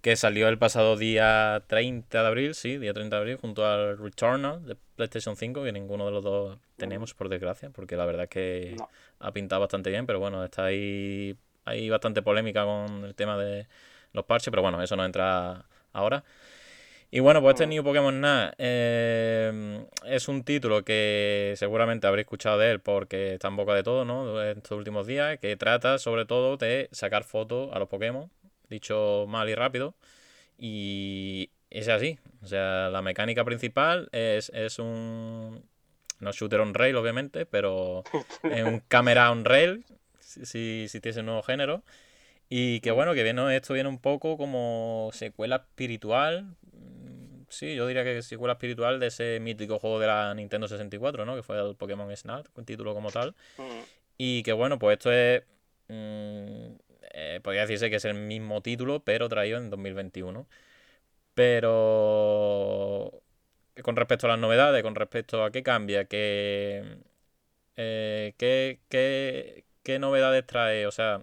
que salió el pasado día 30 de abril, sí, día 30 de abril, junto al Returnal de PlayStation 5, que ninguno de los dos tenemos, por desgracia, porque la verdad es que No. ha pintado bastante bien, pero bueno, está ahí, hay bastante polémica con el tema de los parches, pero bueno, eso no entra ahora. Y bueno, pues este Mm. New Pokémon Snap eh, es un título que seguramente habréis escuchado de él porque está en boca de todo, ¿no? En estos últimos días, que trata sobre todo de sacar fotos a los Pokémon, dicho mal y rápido, y es así. O sea, la mecánica principal es, es un... No shooter on rail, obviamente, pero es un camera on rail, si, si, si tiene ese nuevo género. Y que bueno, que viene, esto viene un poco como secuela espiritual. Sí, yo diría que secuela espiritual de ese mítico juego de la Nintendo 64, ¿no? Que fue el Pokémon Snap, un título como tal. Mm, Y que bueno, pues esto es. mm, eh, podría decirse que es el mismo título, pero traído en 2021. Pero. Con respecto a las novedades, con respecto a qué cambia, qué. eh, qué, qué, qué novedades trae, o sea,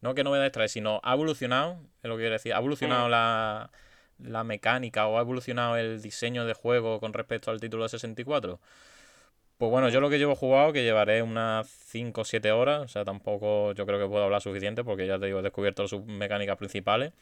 no qué novedades trae, sino ha evolucionado, es lo que quiero decir, ha evolucionado Mm. la, la mecánica o ha evolucionado el diseño de juego con respecto al título de 64. Pues bueno, yo lo que llevo jugado, que llevaré unas 5 o 7 horas, o sea, tampoco yo creo que puedo hablar suficiente porque ya te digo, he descubierto sus mecánicas principales.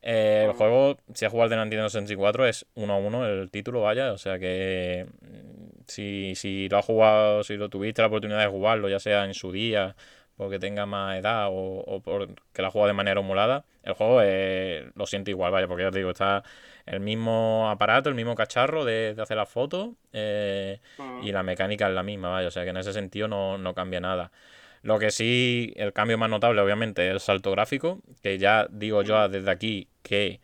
Eh, el juego, si has jugado el de Nintendo 64, es 1 a 1 el título, vaya. O sea que mm, si, si lo has jugado, si lo tuviste la oportunidad de jugarlo, ya sea en su día, porque tenga más edad o, o porque has jugado de manera emulada, el juego eh, lo siente igual, vaya, porque ya te digo, está el mismo aparato, el mismo cacharro de, de hacer las fotos eh, y la mecánica es la misma, vaya. O sea que en ese sentido no, no cambia nada. Lo que sí, el cambio más notable, obviamente, es el salto gráfico, que ya digo yo desde aquí que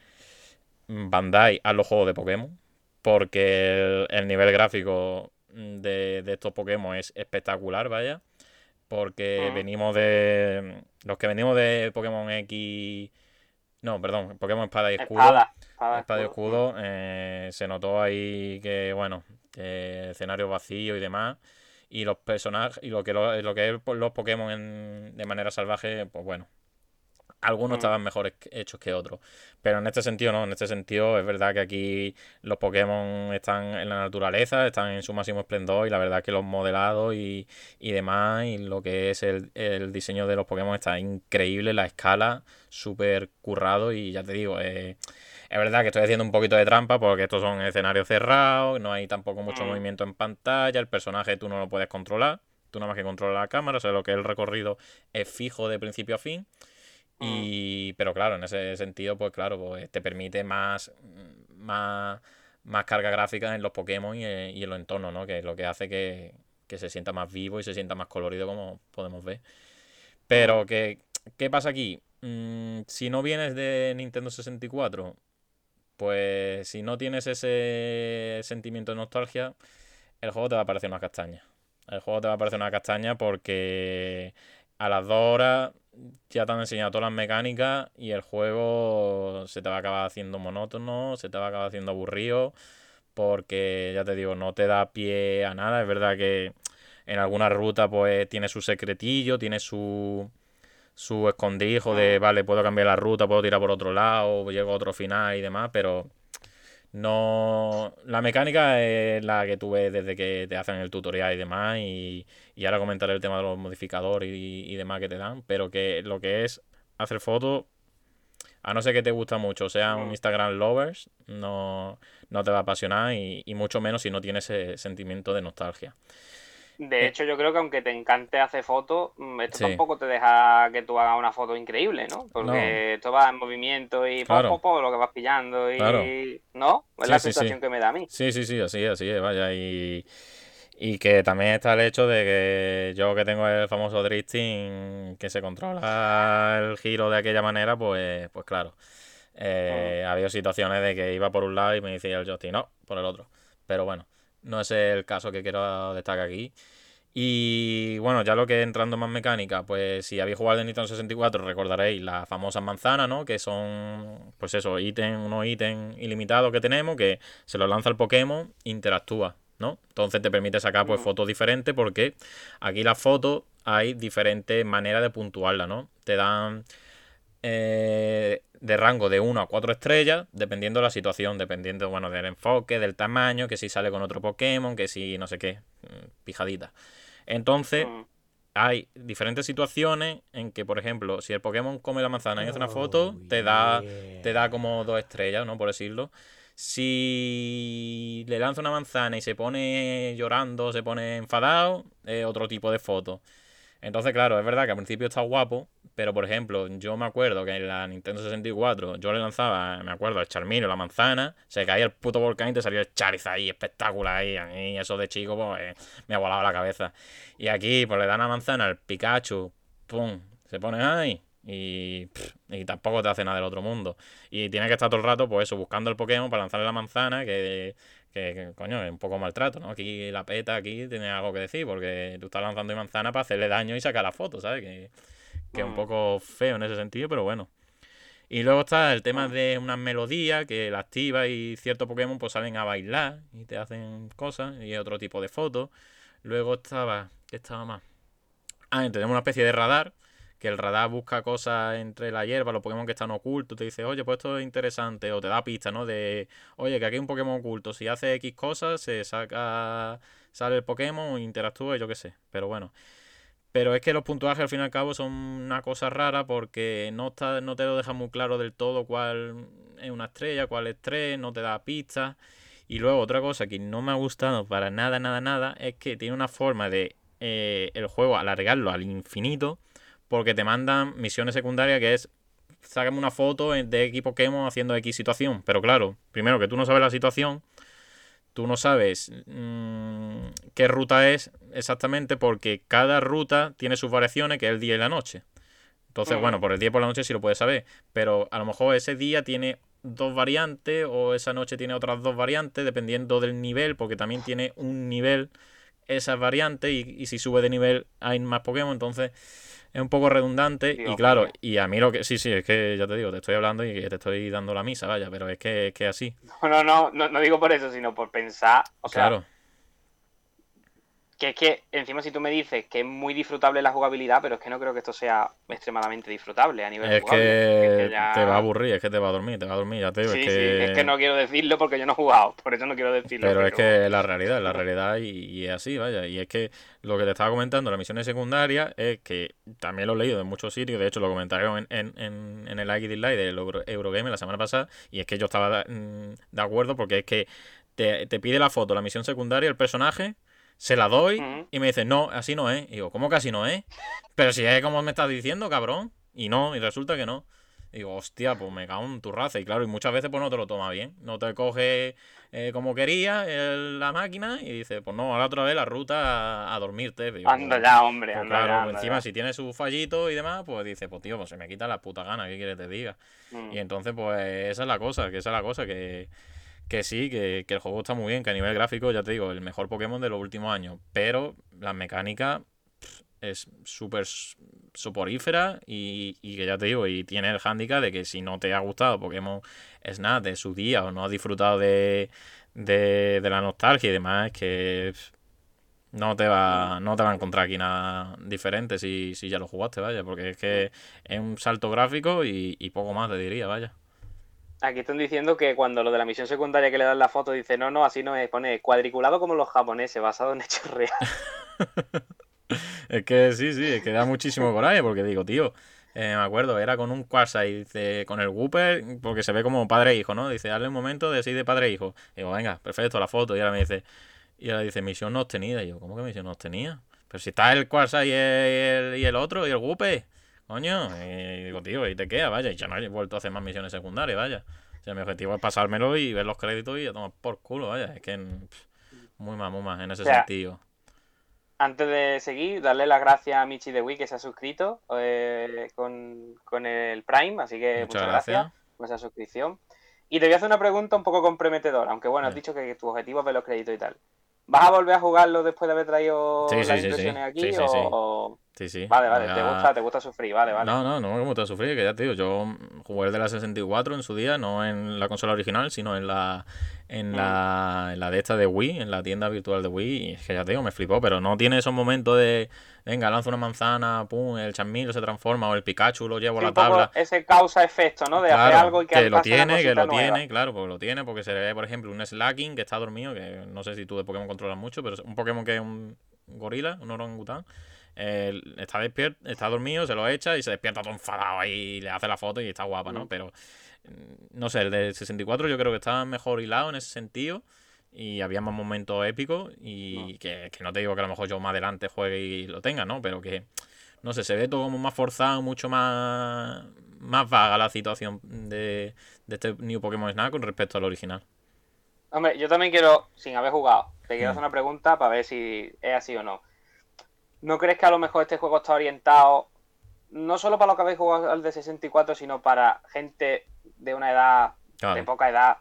Bandai a los juegos de Pokémon, porque el, el nivel gráfico de, de estos Pokémon es espectacular, vaya, porque Ujú. venimos de... Los que venimos de Pokémon X... No, perdón, Pokémon Espada y Escudo. Espada. Espada, Espada y escudo. escudo, eh, se notó ahí que, bueno, que escenario vacío y demás. Y los personajes, y lo que, lo, lo que es los Pokémon en- de manera salvaje, pues bueno, algunos Mm. estaban mejores hechos que otros. Pero en este sentido no, en este sentido es verdad que aquí los Pokémon están en la naturaleza, están en su máximo esplendor y la verdad que los modelados y, y demás y lo que es el, el diseño de los Pokémon está increíble, la escala súper currado y ya te digo, eh, es verdad que estoy haciendo un poquito de trampa porque estos son escenarios cerrados, no hay tampoco mucho Mm. movimiento en pantalla, el personaje tú no lo puedes controlar, tú nada más que controlas la cámara, o sea, lo que es el recorrido es fijo de principio a fin. Mm. Y, pero claro, en ese sentido, pues claro, pues te permite más, más, más carga gráfica en los Pokémon y, en- y en los entornos, ¿no? Que es lo que hace que, que se sienta más vivo y se sienta más colorido, como podemos ver. Pero, ¿qué, qué pasa aquí? Mm, si no vienes de Nintendo 64, pues si no tienes ese sentimiento de nostalgia, el juego te va a parecer una castaña. El juego te va a parecer una castaña porque a las dos horas ya te han enseñado todas las mecánicas y el juego se te va a acabar haciendo monótono, se te va a acabar haciendo aburrido, porque ya te digo, no te da pie a nada. Es verdad que en alguna ruta pues tiene su secretillo, tiene su su escondrijo de, vale, puedo cambiar la ruta, puedo tirar por otro lado, llego a otro final y demás, pero no... La mecánica es la que tú ves desde que te hacen el tutorial y demás, y, y ahora comentaré el tema de los modificadores y, y demás que te dan, pero que lo que es hacer fotos, a no ser que te gusta mucho, o sea, un Mm. Instagram lovers, no, no te va a apasionar y, y mucho menos si no tienes ese sentimiento de nostalgia. De hecho, yo creo que aunque te encante hacer fotos, mm, esto Sí. tampoco te deja que tú hagas una foto increíble, ¿no? Porque No. esto va en movimiento y Claro. po, po, lo que vas pillando y... Claro. ¿No? Es Sí, la sí, sensación que me da a mí. Sí, sí, sí, así es, así es, vaya. Y, y que también está el hecho de que yo que tengo el famoso drifting, que se controla el giro de aquella manera, pues, pues claro. Eh, ha habido situaciones de que iba por un lado y me decía el joystick, no, por el otro. Pero bueno, no es el caso que quiero destacar aquí. Y bueno, ya lo que entrando más mecánica, pues si habéis jugado en Nintendo 64 recordaréis las famosas manzanas, ¿no? Que son, pues eso, ítem, unos ítems ilimitados que tenemos, que se los lanza el Pokémon, interactúa, ¿no? Entonces te permite sacar pues fotos diferentes porque aquí las fotos hay diferentes maneras de puntuarlas, ¿no? Te dan eh, de rango de 1 a 4 estrellas, dependiendo de la situación, dependiendo, bueno, del enfoque, del tamaño, que si sale con otro Pokémon, que si no sé qué, mm, pijadita. Entonces, hay diferentes situaciones en que, por ejemplo, si el Pokémon come la manzana y hace una foto, te da, te da como dos estrellas, ¿no? Por decirlo. Si le lanza una manzana y se pone llorando, se pone enfadado, es otro tipo de foto. Entonces, claro, es verdad que al principio está guapo, pero por ejemplo, yo me acuerdo que en la Nintendo 64 yo le lanzaba, me acuerdo, el Charmino, la manzana, se caía el puto volcán y te salía el Charizard ahí, espectacular ahí. A mí eso de chico, pues eh, me ha volado la cabeza. Y aquí, pues le dan la manzana al Pikachu, pum, se pone ahí. Y, pff, y tampoco te hace nada del otro mundo. Y tiene que estar todo el rato, pues eso, buscando el Pokémon para lanzarle la manzana, que, que, que, coño, es un poco maltrato, ¿no? Aquí la peta, aquí tiene algo que decir, porque tú estás lanzando manzana para hacerle daño y sacar la foto, ¿sabes? Que, que es un Mm. poco feo en ese sentido, pero bueno. Y luego está el tema Mm. de unas melodías que la activas y ciertos Pokémon pues salen a bailar y te hacen cosas y otro tipo de fotos. Luego estaba, ¿qué estaba más? Ah, tenemos una especie de radar, que el radar busca cosas entre la hierba, los Pokémon que están ocultos, te dice, oye, pues esto es interesante, o te da pistas, ¿no? De, oye, que aquí hay un Pokémon oculto, si hace X cosas, se saca, sale el Pokémon, interactúa y yo qué sé, pero bueno. Pero es que los puntuajes al fin y al cabo son una cosa rara porque no, está, no te lo deja muy claro del todo cuál es una estrella, cuál es tres, no te da pistas. Y luego otra cosa que no me ha gustado para nada, nada, nada, es que tiene una forma de eh, el juego alargarlo al infinito porque te mandan misiones secundarias que es sácame una foto de equipo Pokémon haciendo X situación. Pero claro, primero que tú no sabes la situación, tú no sabes mmm, qué ruta es exactamente porque cada ruta tiene sus variaciones, que es el día y la noche. Entonces, bueno, por el día y por la noche sí lo puedes saber, pero a lo mejor ese día tiene dos variantes o esa noche tiene otras dos variantes, dependiendo del nivel, porque también tiene un nivel esas variantes y, y si sube de nivel hay más Pokémon, entonces es un poco redundante y claro, y a mí lo que sí, sí, es que ya te digo, te estoy hablando y te estoy dando la misa, vaya, pero es que es que así. No, no, no, no, digo por eso, sino por pensar, o sea, claro. Que es que encima si tú me dices que es muy disfrutable la jugabilidad, pero es que no creo que esto sea extremadamente disfrutable a nivel es jugable. Que es que ya... te va a aburrir, es que te va a dormir, te va a dormir, ya te digo, sí, es sí, que... es que no quiero decirlo porque yo no he jugado, por eso no quiero decirlo. Pero, es que es la realidad, es la realidad y, y, es así, vaya. Y es que lo que te estaba comentando, las misiones secundarias, es que también lo he leído en muchos sitios, de hecho lo comentaron en, en, en, en el Like Dislike del Euro, Eurogame la semana pasada, y es que yo estaba de, de acuerdo porque es que te, te pide la foto, la misión secundaria, el personaje, se la doy uh -huh. y me dice, no, así no es. Y digo, ¿cómo que así no es? Pero si es como me estás diciendo, cabrón. Y no, y resulta que no. Y digo, hostia, pues me cago en tu raza. Y claro, y muchas veces pues no te lo toma bien. No te coge eh, como quería el, la máquina y dice, pues no, ahora otra vez la ruta a, a dormirte. Digo, anda ya, hombre, pues, anda claro, ya, anda encima ya. si tiene su fallito y demás, pues dice, pues tío, pues se me quita la puta gana, ¿qué quieres que te diga? Mm. Y entonces, pues esa es la cosa, que esa es la cosa que que sí, que, que, el juego está muy bien, que a nivel gráfico, ya te digo, el mejor Pokémon de los últimos años. Pero la mecánica es súper soporífera y, y, que ya te digo, y tiene el hándicap de que si no te ha gustado Pokémon Snap de su día o no has disfrutado de, de, de la nostalgia y demás, es que no te va no te va a encontrar aquí nada diferente si, si ya lo jugaste, vaya, porque es que es un salto gráfico y, y poco más te diría, vaya. Aquí están diciendo que cuando lo de la misión secundaria que le dan la foto dice, no, no, así no es, pone cuadriculado como los japoneses, basado en hechos reales. es que sí, sí, es que da muchísimo coraje, porque digo, tío, eh, me acuerdo, era con un Quasar y dice, con el Wooper, porque se ve como padre e hijo, ¿no? Dice, dale un momento de sí de padre e hijo. Y digo, venga, perfecto, la foto. Y ahora me dice, y ahora dice, misión no obtenida. Y yo, ¿cómo que misión no obtenida? Pero si está el Quasar y el, y el otro, y el Wooper. Coño, y digo, tío, ahí te queda, vaya. Y ya no he vuelto a hacer más misiones secundarias, vaya. O sea, mi objetivo es pasármelo y ver los créditos y a tomar por culo, vaya. Es que pff, muy más en ese o sea, sentido. Antes de seguir, darle las gracias a Michi de Wii que se ha suscrito eh, con, con, el Prime, así que muchas, muchas gracias. gracias por esa suscripción. Y te voy a hacer una pregunta un poco comprometedora, aunque bueno, has dicho que tu objetivo es ver los créditos y tal. ¿Vas a volver a jugarlo después de haber traído sí, las sí, impresiones aquí? o... Sí, sí. Vale, vale, te gusta, te gusta sufrir, vale, vale. No, no, no me gusta sufrir, que ya te digo, yo jugué el de la 64 en su día, no en la consola original, sino en la en la, en la de esta de Wii, en la tienda virtual de Wii, y es que ya te digo, me flipó, pero no tiene esos momentos de, venga, lanzo una manzana, pum, el Charmeleon se transforma, o el Pikachu lo llevo sí, a la tabla. Ese causa-efecto, ¿no? De claro, hacer algo y que, que lo tiene, que lo nueva. tiene, claro, porque lo tiene, porque se ve, por ejemplo, un Slacking que está dormido, que no sé si tú de Pokémon controlas mucho, pero es un Pokémon que es un gorila, un orangután, eh, está despierto, está dormido, se lo echa y se despierta todo enfadado ahí y le hace la foto y está guapa, ¿no? Mm. Pero no sé, el de 64 yo creo que estaba mejor hilado en ese sentido y había más momentos épicos y no. Que, que, no te digo que a lo mejor yo más adelante juegue y lo tenga, ¿no? Pero que, no sé, se ve todo como más forzado, mucho más, más vaga la situación de, de este New Pokémon Snap con respecto al original. Hombre, yo también quiero, sin haber jugado, te quiero Mm. hacer una pregunta para ver si es así o no. ¿No crees que a lo mejor este juego está orientado no solo para lo que habéis jugado al de 64, sino para gente de una edad, Claro. de poca edad,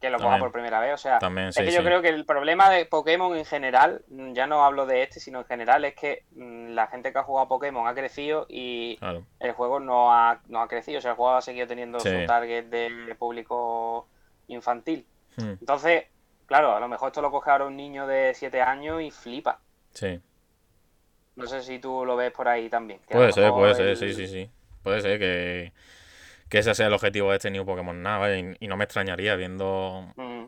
que lo coja por primera vez? O sea, También, es sí, que yo creo que el problema de Pokémon en general, ya no hablo de este, sino en general, es que mm, la gente que ha jugado a Pokémon ha crecido y Claro. el juego no ha, no ha crecido. O sea, el juego ha seguido teniendo Sí. su target de público infantil. Mm, Entonces, claro, a lo mejor esto lo coge ahora un niño de 7 años y flipa. Sí. No sé si tú lo ves por ahí también. Puede ser, puede ser, sí, sí, sí. Puede ser que, que ese sea el objetivo de este New Pokémon Nada, y, y no me extrañaría viendo Mm,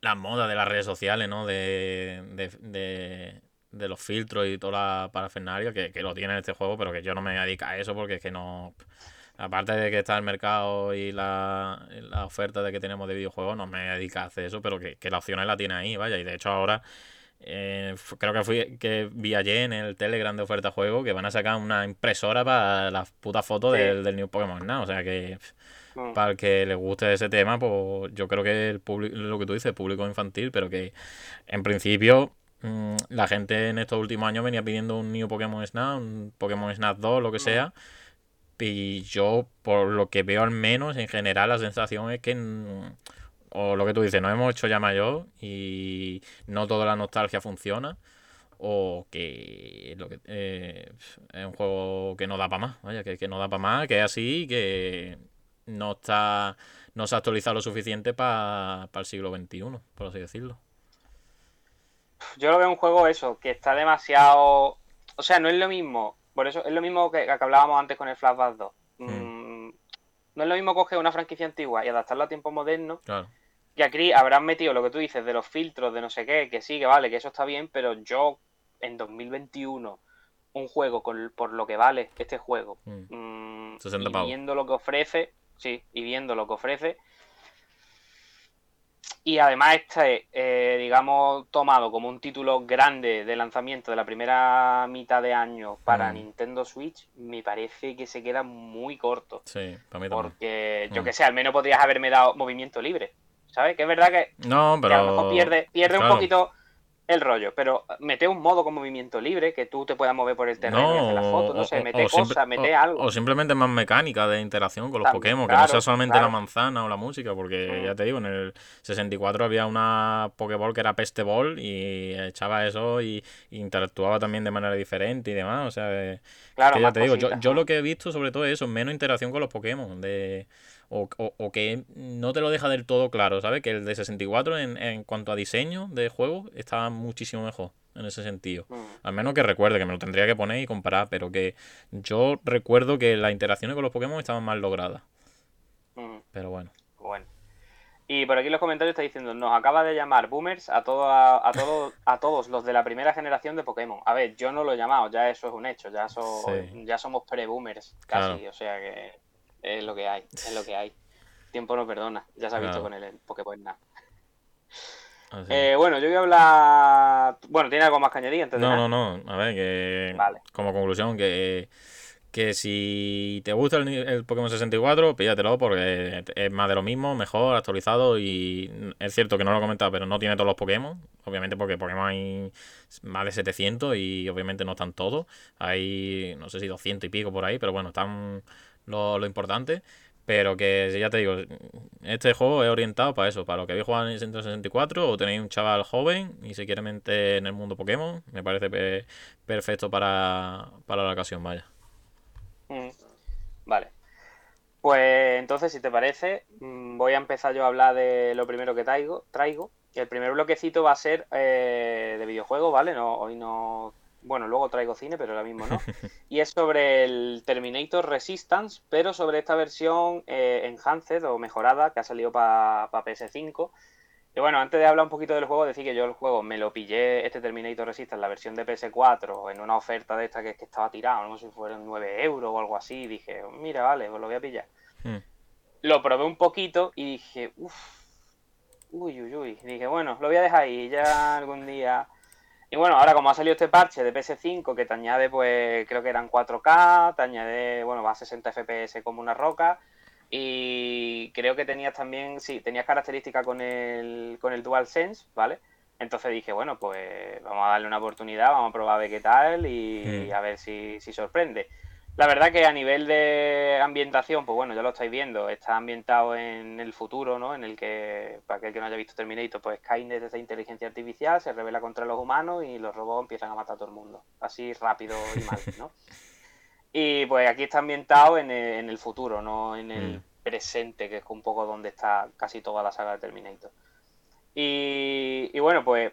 las modas de las redes sociales, ¿no? De, de, de, de los filtros y toda la parafernalia que, que lo tiene este juego, pero que yo no me dedico a eso porque es que no. Aparte de que está el mercado y la, la oferta de que tenemos de videojuegos, no me dedico a hacer eso, pero que, que la opción la tiene ahí, vaya. Y de hecho ahora eh, creo que fui que vi ayer en el Telegram de oferta juego que van a sacar una impresora para las putas fotos del, del New Pokémon Now. O sea que Mm. para el que le guste ese tema, pues yo creo que el público, lo que tú dices, público infantil, pero que en principio mm, la gente en estos últimos años venía pidiendo un New Pokémon Snap, un Pokémon Snap 2, lo que sea. Y yo, por lo que veo al menos, en general, la sensación es que, o lo que tú dices, nos hemos hecho ya mayor y no toda la nostalgia funciona. O que, lo que eh, es un juego que no da para más, vaya, que, que no da para más, que es así, que no está no se ha actualizado lo suficiente para el siglo XXI, por así decirlo. Yo lo veo un juego eso, que está demasiado... O sea, no es lo mismo. Por eso es lo mismo que, que hablábamos antes con el Flashback 2. Mm, No es lo mismo coger una franquicia antigua y adaptarla a tiempos modernos. Claro. Que aquí habrán metido lo que tú dices de los filtros, de no sé qué, que sí, que vale, que eso está bien, pero yo en 2021 un juego con, por lo que vale este juego, Mm. mm, 60 y viendo lo que ofrece, sí, y viendo lo que ofrece, y además este, eh, digamos, tomado como un título grande de lanzamiento de la primera mitad de año para Mm. Nintendo Switch, me parece que se queda muy corto. Sí, para mí también. Porque, yo Mm. que sé, al menos podrías haberme dado movimiento libre. ¿Sabes? Que es verdad que, No, que a lo pero. mejor pierde, pierde un poquito el rollo, pero mete un modo con movimiento libre, que tú te puedas mover por el terreno y hacer las fotos, no o- sé, mete cosas, mete algo. O simplemente más mecánica de interacción con los También, Pokémon, que no sea solamente claro. la manzana o la música, porque Mm. ya te digo, en el 64 había una Pokéball que era Peste Ball y echaba eso y, y interactuaba también de manera diferente y demás. O sea, claro, que ya te digo, yo, yo lo que he visto sobre todo es eso, menos interacción con los Pokémon. De, o, o- o que no te lo deja del todo claro, ¿sabes? Que el de 64 en, en cuanto a diseño de juego estaba muchísimo mejor en ese sentido. Mm. Al menos que recuerde, que me lo tendría que poner y comparar, pero que yo recuerdo que las interacciones con los Pokémon estaban mal logradas. Mm. Pero bueno. Bueno. Y por aquí en los comentarios está diciendo, nos acaba de llamar boomers a, todo, a, a, todo- a todos los de la primera generación de Pokémon. A ver, yo no lo he llamado, ya eso es un hecho, ya, so- Sí. ya somos pre-boomers casi, Claro. o sea que es lo que hay, es lo que hay. Tiempo no perdona, ya se ha visto Claro. con el Pokémon Snap. así. Eh, bueno, yo voy a hablar... Bueno, ¿tiene algo más que añadir antes de No, nada? no, no. A ver, que Vale. como conclusión, que, que si te gusta el, el Pokémon 64, píllatelo porque es más de lo mismo, mejor, actualizado y es cierto que no lo he comentado, pero no tiene todos los Pokémon, obviamente porque Pokémon hay más de 700 y obviamente no están todos, hay no sé si 200 y pico por ahí, pero bueno, están lo, lo importante. Pero que ya te digo, este juego es orientado para eso, para lo que habéis jugado en Nintendo 64 o tenéis un chaval joven y se quiere meter en el mundo Pokémon, me parece pe- perfecto para, para la ocasión, vaya. Mm, Vale. Pues entonces, si te parece, mm, voy a empezar yo a hablar de lo primero que traigo. traigo. El primer bloquecito va a ser eh, de videojuegos, ¿vale? No, hoy no. Bueno, luego traigo cine, pero ahora mismo no. Y es sobre el Terminator Resistance, pero sobre esta versión eh, enhanced o mejorada que ha salido para PS5. Y bueno, antes de hablar un poquito del juego, decir que yo el juego me lo pillé, este Terminator Resistance, la versión de PS4, en una oferta de esta que, que estaba tirado, no sé si fueron 9 euros o algo así, y dije, mira, vale, pues lo voy a pillar. Hmm. Lo probé un poquito y dije, uff, uy, uy, uy. Y dije, bueno, lo voy a dejar ahí, ya algún día. Y bueno, ahora como ha salido este parche de PS5 que te añade, pues creo que eran 4K, te añade, bueno, va a 60 FPS como una roca. Y creo que tenías también, sí, tenías características con el, con el DualSense, ¿vale? Entonces dije, bueno, pues vamos a darle una oportunidad, vamos a probar a ver qué tal y, Mm. a ver si, si sorprende. La verdad que a nivel de ambientación, pues bueno, ya lo estáis viendo, está ambientado en el futuro, ¿no? En el que, para aquel que no haya visto Terminator, pues Skynet es inteligencia artificial, se revela contra los humanos y los robots empiezan a matar a todo el mundo. Así rápido y mal, ¿no? Y pues aquí está ambientado en el, en el futuro, no en el Mm. presente, que es un poco donde está casi toda la saga de Terminator. Y, y bueno, pues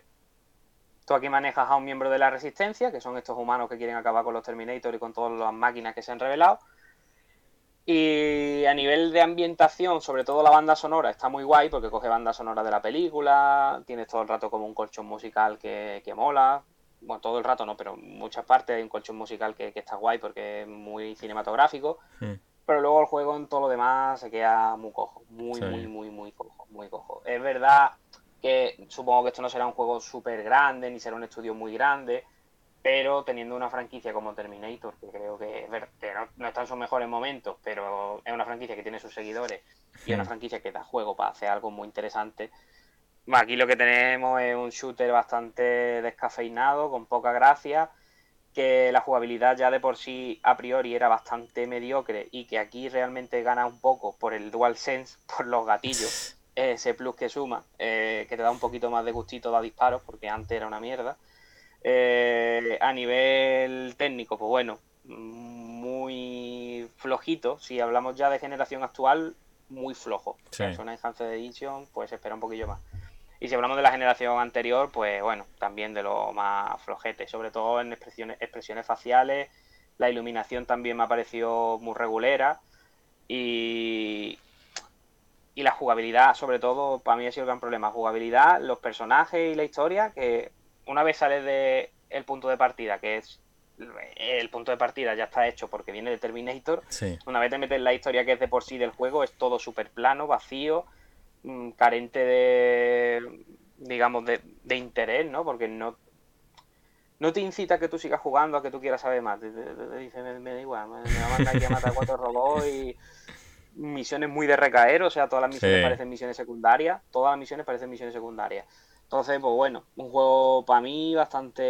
tú aquí manejas a un miembro de la resistencia, que son estos humanos que quieren acabar con los Terminator y con todas las máquinas que se han revelado. Y a nivel de ambientación, sobre todo la banda sonora, está muy guay porque coge banda sonora de la película, tienes todo el rato como un colchón musical que, que mola. bueno, todo el rato no, pero muchas partes hay un colchón musical que, está guay porque es muy cinematográfico. Pero luego el juego en todo lo demás se queda muy cojo, muy, muy, muy, muy cojo, muy cojo. Es verdad que supongo que esto no será un juego súper grande, ni será un estudio muy grande, pero teniendo una franquicia como Terminator, que creo que, no, está en sus mejores momentos, pero es una franquicia que tiene sus seguidores y es una franquicia que da juego para hacer algo muy interesante. Aquí lo que tenemos es un shooter bastante descafeinado, con poca gracia, que la jugabilidad ya de por sí a priori era bastante mediocre y que aquí realmente gana un poco por el DualSense, por los gatillos, ese plus que suma, eh, que te da un poquito más de gustito de disparos, porque antes era una mierda. Eh, a nivel técnico, pues bueno, muy flojito. Si hablamos ya de generación actual, muy flojo. Sí. Es una Enhanced Edition, pues espera un poquillo más. Y si hablamos de la generación anterior, pues bueno, también de lo más flojete, sobre todo en expresiones, expresiones faciales. La iluminación también me ha parecido muy regulera. Y, y la jugabilidad, sobre todo, para mí ha sido el gran problema. Jugabilidad, los personajes y la historia, que una vez sales de el punto de partida, que es el punto de partida ya está hecho porque viene de Terminator, una vez te metes la historia que es de por sí del juego, es todo súper plano, vacío, mm, carente de, digamos, de, interés, ¿no? Porque no, no te incita a que tú sigas jugando, a que tú quieras saber más. Te, dice, me, da igual, me, va a mandar aquí a matar cuatro robots y misiones muy de recaer, o sea, todas las misiones parecen misiones secundarias, todas las misiones parecen misiones secundarias. Entonces, pues bueno, un juego para mí bastante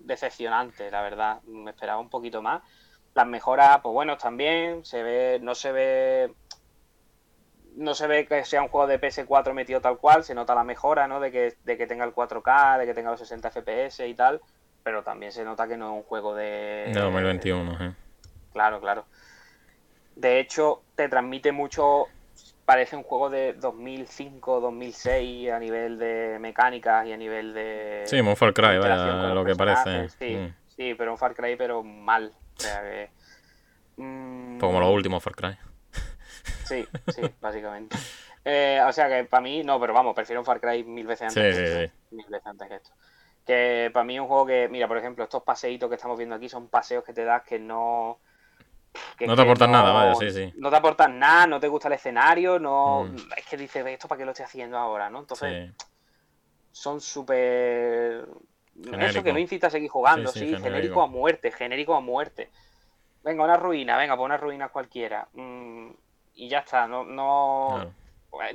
decepcionante, la verdad. Me esperaba un poquito más. Las mejoras, pues bueno, también. Se ve, no se ve. No se ve que sea un juego de PS4 metido tal cual, se nota la mejora, ¿no? De que, de que tenga el 4K, de que tenga los 60 FPS y tal, pero también se nota que no es un juego de... De 2021, ¿eh? Claro, claro. De hecho, te transmite mucho parece un juego de 2005, 2006 a nivel de mecánicas y a nivel de... Sí, un Far Cry, vaya, lo que parece. Sí, mm. sí, pero un Far Cry, pero mal. O sea que... Mm, Como los últimos Far Cry. Sí, sí, básicamente. Eh, o sea que para mí, no, pero vamos, prefiero un Far Cry mil veces antes, que, esto, mil veces antes que esto. Que para mí es un juego que, mira, por ejemplo, estos paseitos que estamos viendo aquí son paseos que te das que no no te aportan nada, vaya, sí, sí. No te aportan nada, no te gusta el escenario, no. Mm. Es que dices, ¿esto para qué lo estoy haciendo ahora? ¿no? Entonces, son súper. Eso que no incita a seguir jugando, sí, genérico. a muerte, genérico a muerte. Venga, una ruina, venga, pon una ruina cualquiera. Mm, y ya está, no. no...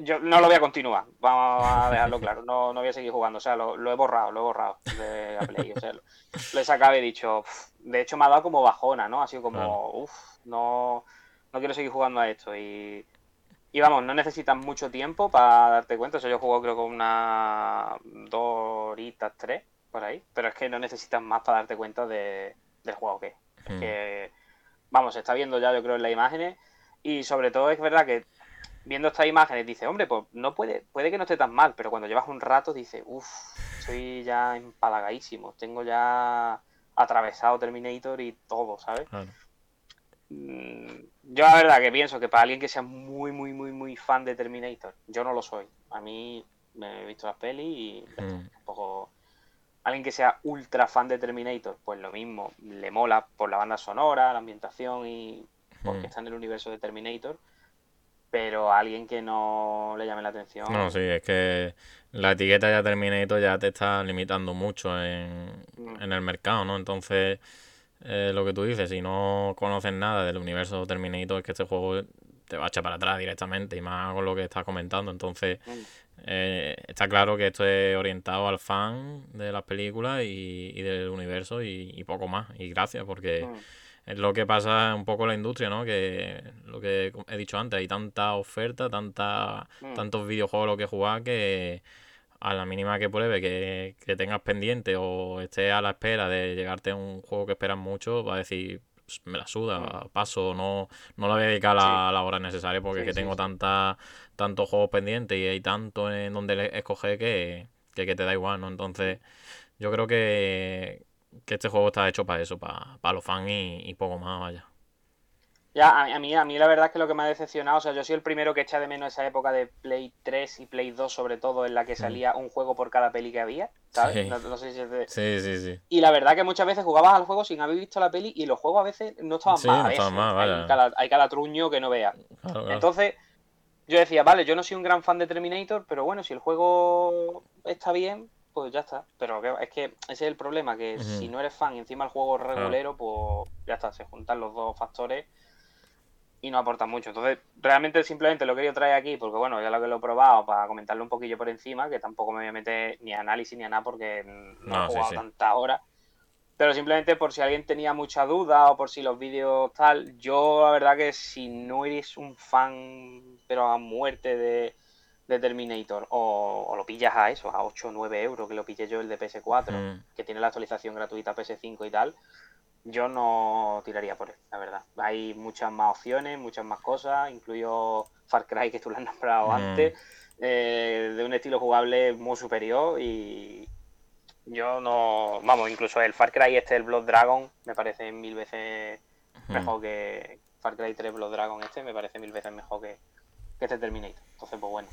Yo no lo voy a continuar, vamos a dejarlo claro. No, no voy a seguir jugando, o sea, lo, he borrado, lo he borrado de la Play. O sea, lo, he sacado y he dicho, de hecho me ha dado como bajona, ¿no? Ha sido como, uff, no, no quiero seguir jugando a esto. Y, y vamos, no necesitas mucho tiempo para darte cuenta. O sea, yo juego creo con unas dos horitas, tres, por ahí. Pero es que no necesitas más para darte cuenta de, del juego que es. Hmm. que, vamos, se está viendo ya, yo creo, en las imágenes. Y sobre todo es verdad que viendo estas imágenes dice, hombre, pues no puede, puede que no esté tan mal, pero cuando llevas un rato dice, uff, estoy ya empalagadísimo, tengo ya atravesado Terminator y todo, ¿sabes? Mm, yo la verdad que pienso que para alguien que sea muy, muy, muy, muy fan de Terminator, yo no lo soy. A mí me he visto las pelis y mm. un poco... Alguien que sea ultra fan de Terminator, pues lo mismo, le mola por la banda sonora, la ambientación y porque mm. está en el universo de Terminator pero a alguien que no le llame la atención. No, sí, es que la etiqueta ya Terminator ya te está limitando mucho en, mm. en el mercado, ¿no? Entonces, eh, lo que tú dices, si no conoces nada del universo Terminator, es que este juego te va a echar para atrás directamente, y más con lo que estás comentando. Entonces, mm. eh, está claro que esto es orientado al fan de las películas y, y del universo y, poco más. Y gracias, porque. Mm es lo que pasa un poco en la industria, ¿no? Que lo que he dicho antes, hay tanta oferta, tanta, mm. tantos videojuegos lo que jugar que a la mínima que pruebe que, que tengas pendiente o estés a la espera de llegarte a un juego que esperas mucho, va a decir, me la suda, mm. paso, no, no lo voy a dedicar a la, hora necesaria porque que tengo tanta, tantos juegos pendientes y hay tanto en donde escoger que, que, que te da igual, ¿no? Entonces, yo creo que, que este juego está hecho para eso, para, para los fans y, poco más, vaya. Ya, a mí, a mí la verdad es que lo que me ha decepcionado, o sea, yo soy el primero que echa de menos esa época de Play 3 y Play 2 sobre todo, en la que mm. salía un juego por cada peli que había, ¿sabes? No, sé si es de... Sí, sí, sí. Y la verdad que muchas veces jugabas al juego sin haber visto la peli y los juegos a veces no estaban sí, mal. No estaban mal hay, cada, hay, cada, truño que no veas. Entonces, yo decía, vale, yo no soy un gran fan de Terminator, pero bueno, si el juego está bien, pues ya está. Pero es que ese es el problema, que si no eres fan y encima el juego es regulero, pues ya está, se juntan los dos factores y no aporta mucho. Entonces, realmente simplemente lo quería traer aquí porque, bueno, ya lo que lo he probado para comentarlo un poquillo por encima, que tampoco me voy a meter ni a análisis ni a nada porque no, he jugado tantas horas. Pero simplemente por si alguien tenía mucha duda o por si los vídeos tal, yo la verdad que si no eres un fan, pero a muerte de, Terminator, o, lo pillas a eso, a 8 o 9 euros, que lo pillé yo el de PS4, mm. que tiene la actualización gratuita PS5 y tal, yo no tiraría por él, la verdad. Hay muchas más opciones, muchas más cosas, incluyo Far Cry, que tú lo has nombrado mm. antes, eh, de un estilo jugable muy superior y yo no, vamos, incluso el Far Cry este, el Blood Dragon, me parece mil veces mejor que Far Cry 3 Blood Dragon este, me parece mil veces mejor que, que este Terminator. Entonces, pues bueno.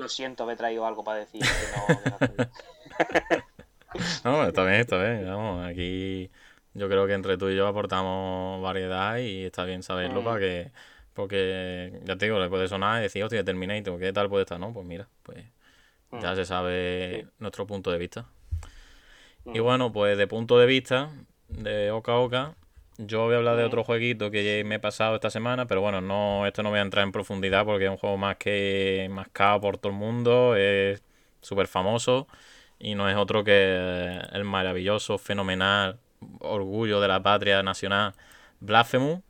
Lo siento, me he traído algo para decir que no. no, está bien, está bien. Vamos, aquí yo creo que entre tú y yo aportamos variedad y está bien saberlo mm. para que. Porque, ya te digo, le puede sonar y decir, hostia, Terminator, ¿qué tal puede estar? No, pues mira, pues ya mm. se sabe nuestro punto de vista. Y mm. bueno, pues de punto de vista, de Oca Oca, yo voy a hablar de otro jueguito que me he pasado esta semana, pero bueno, no esto no voy a entrar en profundidad porque es un juego más que mascado por todo el mundo, es súper famoso y no es otro que el maravilloso, fenomenal, orgullo de la patria nacional Blasphemous,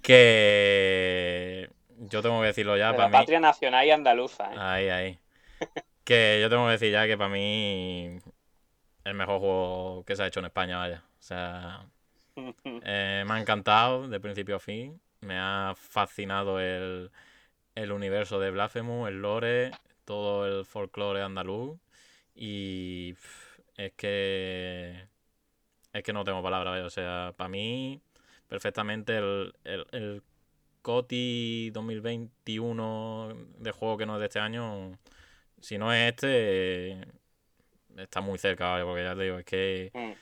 que yo tengo que decirlo ya. De la patria nacional y andaluza. ¿eh? Ahí, ahí. que yo tengo que decir ya que para mí el mejor juego que se ha hecho en España, vaya. O sea, eh, me ha encantado de principio a fin. Me ha fascinado el, el universo de Blasphemous, el lore, todo el folclore andaluz. Y es que es que no tengo palabras, o sea, para mí, perfectamente el, el, el COTI 2021 de juego que no es de este año, si no es este, está muy cerca, porque ya te digo, es que... Mm.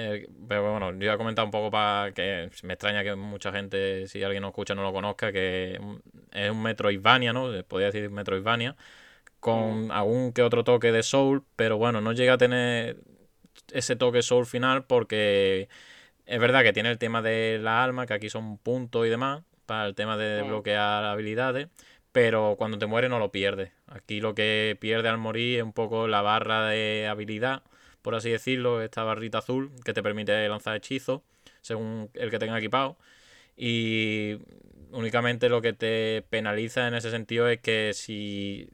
Eh, pero bueno, yo voy a comentar un poco para que me extraña que mucha gente, si alguien no escucha, no lo conozca, que es un Metroidvania, ¿no? Podría decir Metroidvania, con mm. algún que otro toque de Soul, pero bueno, no llega a tener ese toque soul final porque es verdad que tiene el tema de la alma, que aquí son puntos y demás, para el tema de bloquear habilidades, pero cuando te mueres no lo pierdes. Aquí lo que pierde al morir es un poco la barra de habilidad, por así decirlo, esta barrita azul que te permite lanzar hechizos según el que tenga equipado. Y únicamente lo que te penaliza en ese sentido es que si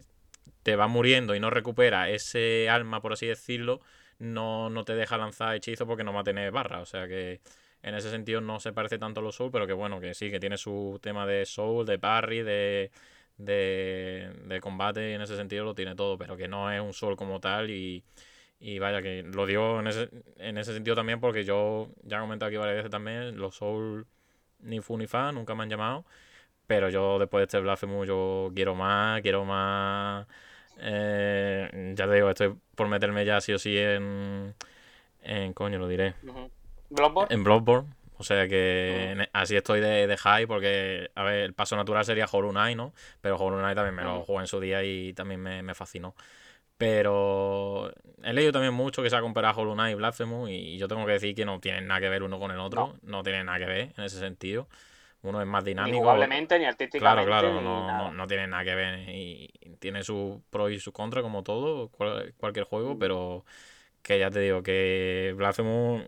te vas muriendo y no recuperas ese alma, por así decirlo, no, no te deja lanzar hechizo porque no va a tener barra. O sea que en ese sentido no se parece tanto a los Soul, pero que bueno, que sí, que tiene su tema de Soul, de parry, de, de, de combate, y en ese sentido lo tiene todo, pero que no es un Soul como tal y, y vaya, que lo dio en ese, en ese sentido también porque yo ya he comentado aquí varias veces también, los Soul ni fu ni fa, nunca me han llamado, pero yo después de este Blasphemous yo quiero más, quiero más eh, ya te digo, estoy por meterme ya sí o sí en. en coño, lo diré. En Bloodborne. O sea que así estoy de, de, high porque, a ver, el paso natural sería Hollow Knight, ¿no? Pero Hollow Knight también me lo jugué en su día y también me, fascinó. Pero he leído también mucho que se ha comparado Hollow Knight y Blasphemous y yo tengo que decir que no tienen nada que ver uno con el otro. No, no tienen nada que ver en ese sentido. Uno es más dinámico. Ni jugablemente, ni artísticamente. Claro, claro, no, no, tiene nada que ver. Y tiene sus pros y sus contras, como todo, cualquier juego, mm. pero que ya te digo que Blasphemous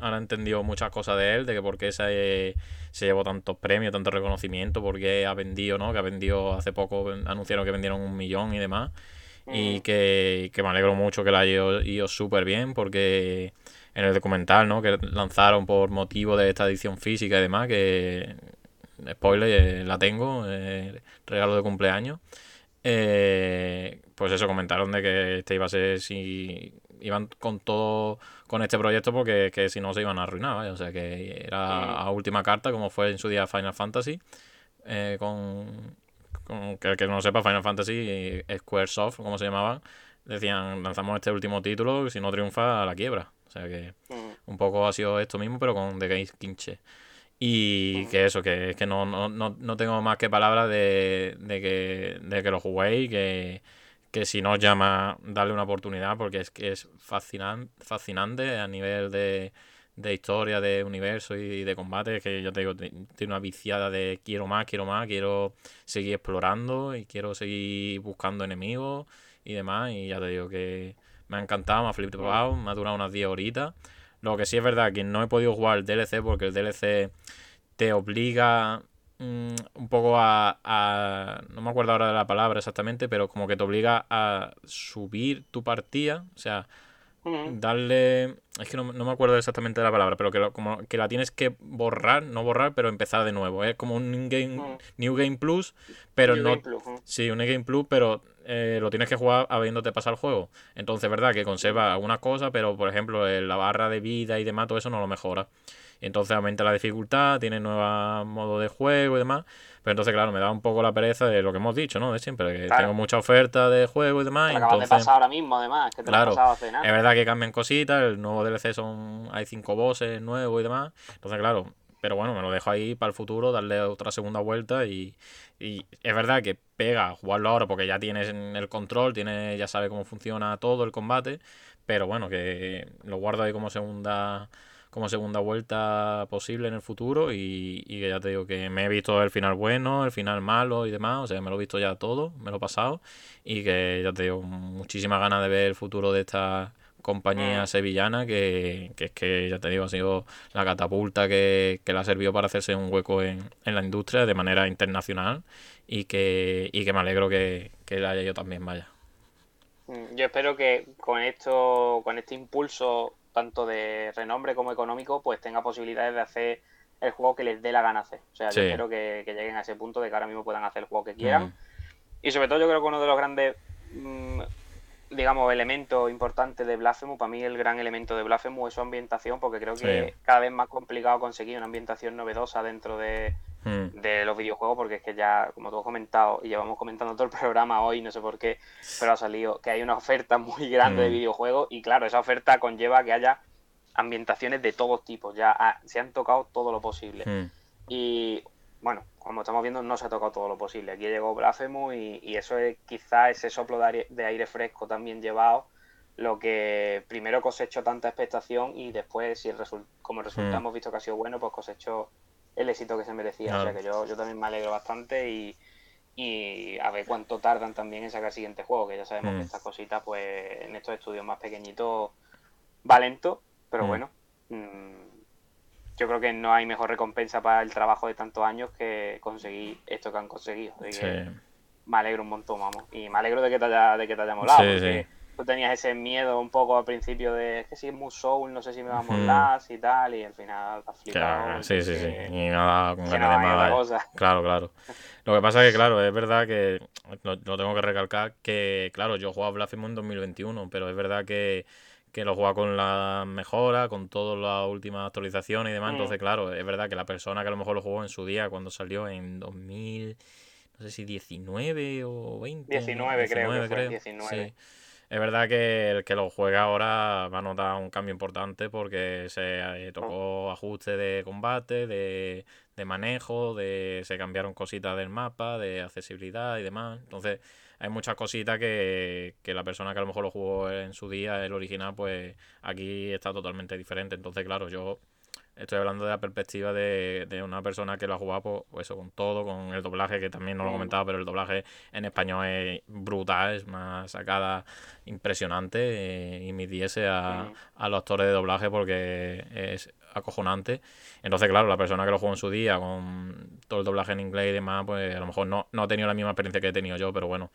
ahora entendido muchas cosas de él, de que por qué se, se llevó tantos premios, tanto reconocimiento, por qué ha vendido, ¿no? Que ha vendido hace poco, anunciaron que vendieron un millón y demás. Y mm. que, que, me alegro mucho que la haya ido súper bien, porque en el documental, ¿no? Que lanzaron por motivo de esta edición física y demás, que spoiler, eh, la tengo, eh, regalo de cumpleaños. Eh, pues eso, comentaron de que este iba a ser si iban con todo con este proyecto porque que si no se iban a arruinar, ¿vale? O sea que era a última carta, como fue en su día Final Fantasy, eh, con, con que el que no lo sepa, Final Fantasy, Squaresoft, como se llamaban, decían, lanzamos este último título, si no triunfa, a la quiebra. O sea que un poco ha sido esto mismo, pero con The Games Kinche. Y que eso, que, que no, no, no, no tengo más que palabras de, de, que, de que lo juguéis, que, que si no os llama, darle una oportunidad, porque es que es fascinante, fascinante a nivel de, de historia, de universo y de combate, que ya te digo, tiene una viciada de quiero más, quiero más, quiero seguir explorando y quiero seguir buscando enemigos y demás. Y ya te digo que me ha encantado, me ha flipado, me ha durado unas 10 horitas. Lo que sí es verdad que no he podido jugar el DLC porque el DLC te obliga mm, un poco a, a, No me acuerdo ahora de la palabra exactamente, pero como que te obliga a subir tu partida. O sea, darle. Es que no, me acuerdo exactamente de la palabra, pero que, como que la tienes que borrar, no borrar, pero empezar de nuevo. Es como un game, New Game Plus, pero no. Sí, un New Game Plus, pero eh, lo tienes que jugar habiéndote pasado el juego. Entonces, verdad que conserva algunas cosas, pero por ejemplo, la barra de vida y demás, todo eso no lo mejora. Entonces aumenta la dificultad, tiene nuevos modos de juego y demás. Pero entonces, claro, me da un poco la pereza de lo que hemos dicho, ¿no? De siempre, que tengo mucha oferta de juego y demás. entonces, de pasar ahora mismo, además, que te claro, lo hace nada. Es verdad que cambian cositas, el nuevo DLC son. hay cinco bosses nuevos y demás. Entonces, claro, pero bueno, me lo dejo ahí para el futuro, darle otra segunda vuelta y, y es verdad que pega jugarlo ahora porque ya tienes el control, tienes, ya sabes cómo funciona todo el combate, pero bueno, que lo guardo ahí como segunda como segunda vuelta posible en el futuro y, y, que ya te digo que me he visto el final bueno, el final malo y demás, o sea, me lo he visto ya todo, me lo he pasado y que ya te digo, muchísimas ganas de ver el futuro de esta compañía mm. sevillana que, que, es que, ya te digo, ha sido la catapulta que, que le ha servido para hacerse un hueco en, en la industria de manera internacional y que, y que me alegro que, que la haya yo también, vaya. Mm, yo espero que con esto, con este impulso tanto de renombre como económico, pues tenga posibilidades de hacer el juego que les dé la gana hacer. O sea, yo espero que, lleguen a ese punto de que ahora mismo puedan hacer el juego que quieran. Mm. Y sobre todo yo creo que uno de los grandes, mm, digamos, elementos importantes de Blasphemous, para mí el gran elemento de Blasphemous es su ambientación, porque creo que cada vez más complicado conseguir una ambientación novedosa dentro de, Hmm. de los videojuegos, porque es que ya, como tú has comentado, y llevamos comentando todo el programa hoy, no sé por qué, pero ha salido que hay una oferta muy grande de hmm. videojuegos y claro, esa oferta conlleva que haya ambientaciones de todos tipos, ya se han tocado todo lo posible. Hmm. Y bueno, como estamos viendo, no se ha tocado todo lo posible. Aquí llegó Blasphemous y, y eso es quizá ese soplo de aire, fresco también llevado lo que primero cosechó tanta expectación y después, si el como el resultado hemos visto que ha sido bueno, pues cosechó el éxito que se merecía. O sea que yo, yo también me alegro bastante y, y a ver cuánto tardan también en sacar el siguiente juego, que ya sabemos que mm. estas cositas, pues en estos estudios más pequeñitos va lento, pero mm. bueno, mm, yo creo que no hay mejor recompensa para el trabajo de tantos años que conseguir esto que han conseguido. me alegro un montón, vamos. Y me alegro de que te haya, de que te haya molado tú tenías ese miedo un poco al principio de que si es muy soul, no sé si me va a molar y tal, y al final has flipado. Claro, sí, sí, sí. Y nada, con ganas de Claro, claro. Lo que pasa es que, claro, es verdad que, lo, tengo que recalcar, que, claro, yo jugaba Blasphemous en 2021, pero es verdad que, que lo juega con la mejora, con todas las últimas actualizaciones y demás. Mm. Entonces, claro, es verdad que la persona que a lo mejor lo jugó en su día, cuando salió en 2000, no sé si 19 o 20. 19, creo que fue, 19. Sí. Es verdad que el que lo juega ahora va a notar un cambio importante porque se eh, tocó ajuste de combate, de, manejo, de se cambiaron cositas del mapa, de accesibilidad y demás. Entonces hay muchas cositas que, que la persona que a lo mejor lo jugó en su día, el original, pues aquí está totalmente diferente. Entonces, claro, yo Estoy hablando de la perspectiva de, de una persona que lo ha jugado, pues, eso, con todo, con el doblaje, que también no lo he mm. comentado, pero el doblaje en español es brutal, es más sacada, impresionante, eh, y midiese a, mm. a los actores de doblaje porque es acojonante. Entonces, claro, la persona que lo jugó en su día, con todo el doblaje en inglés y demás, pues a lo mejor no, no ha tenido la misma experiencia que he tenido yo, pero bueno,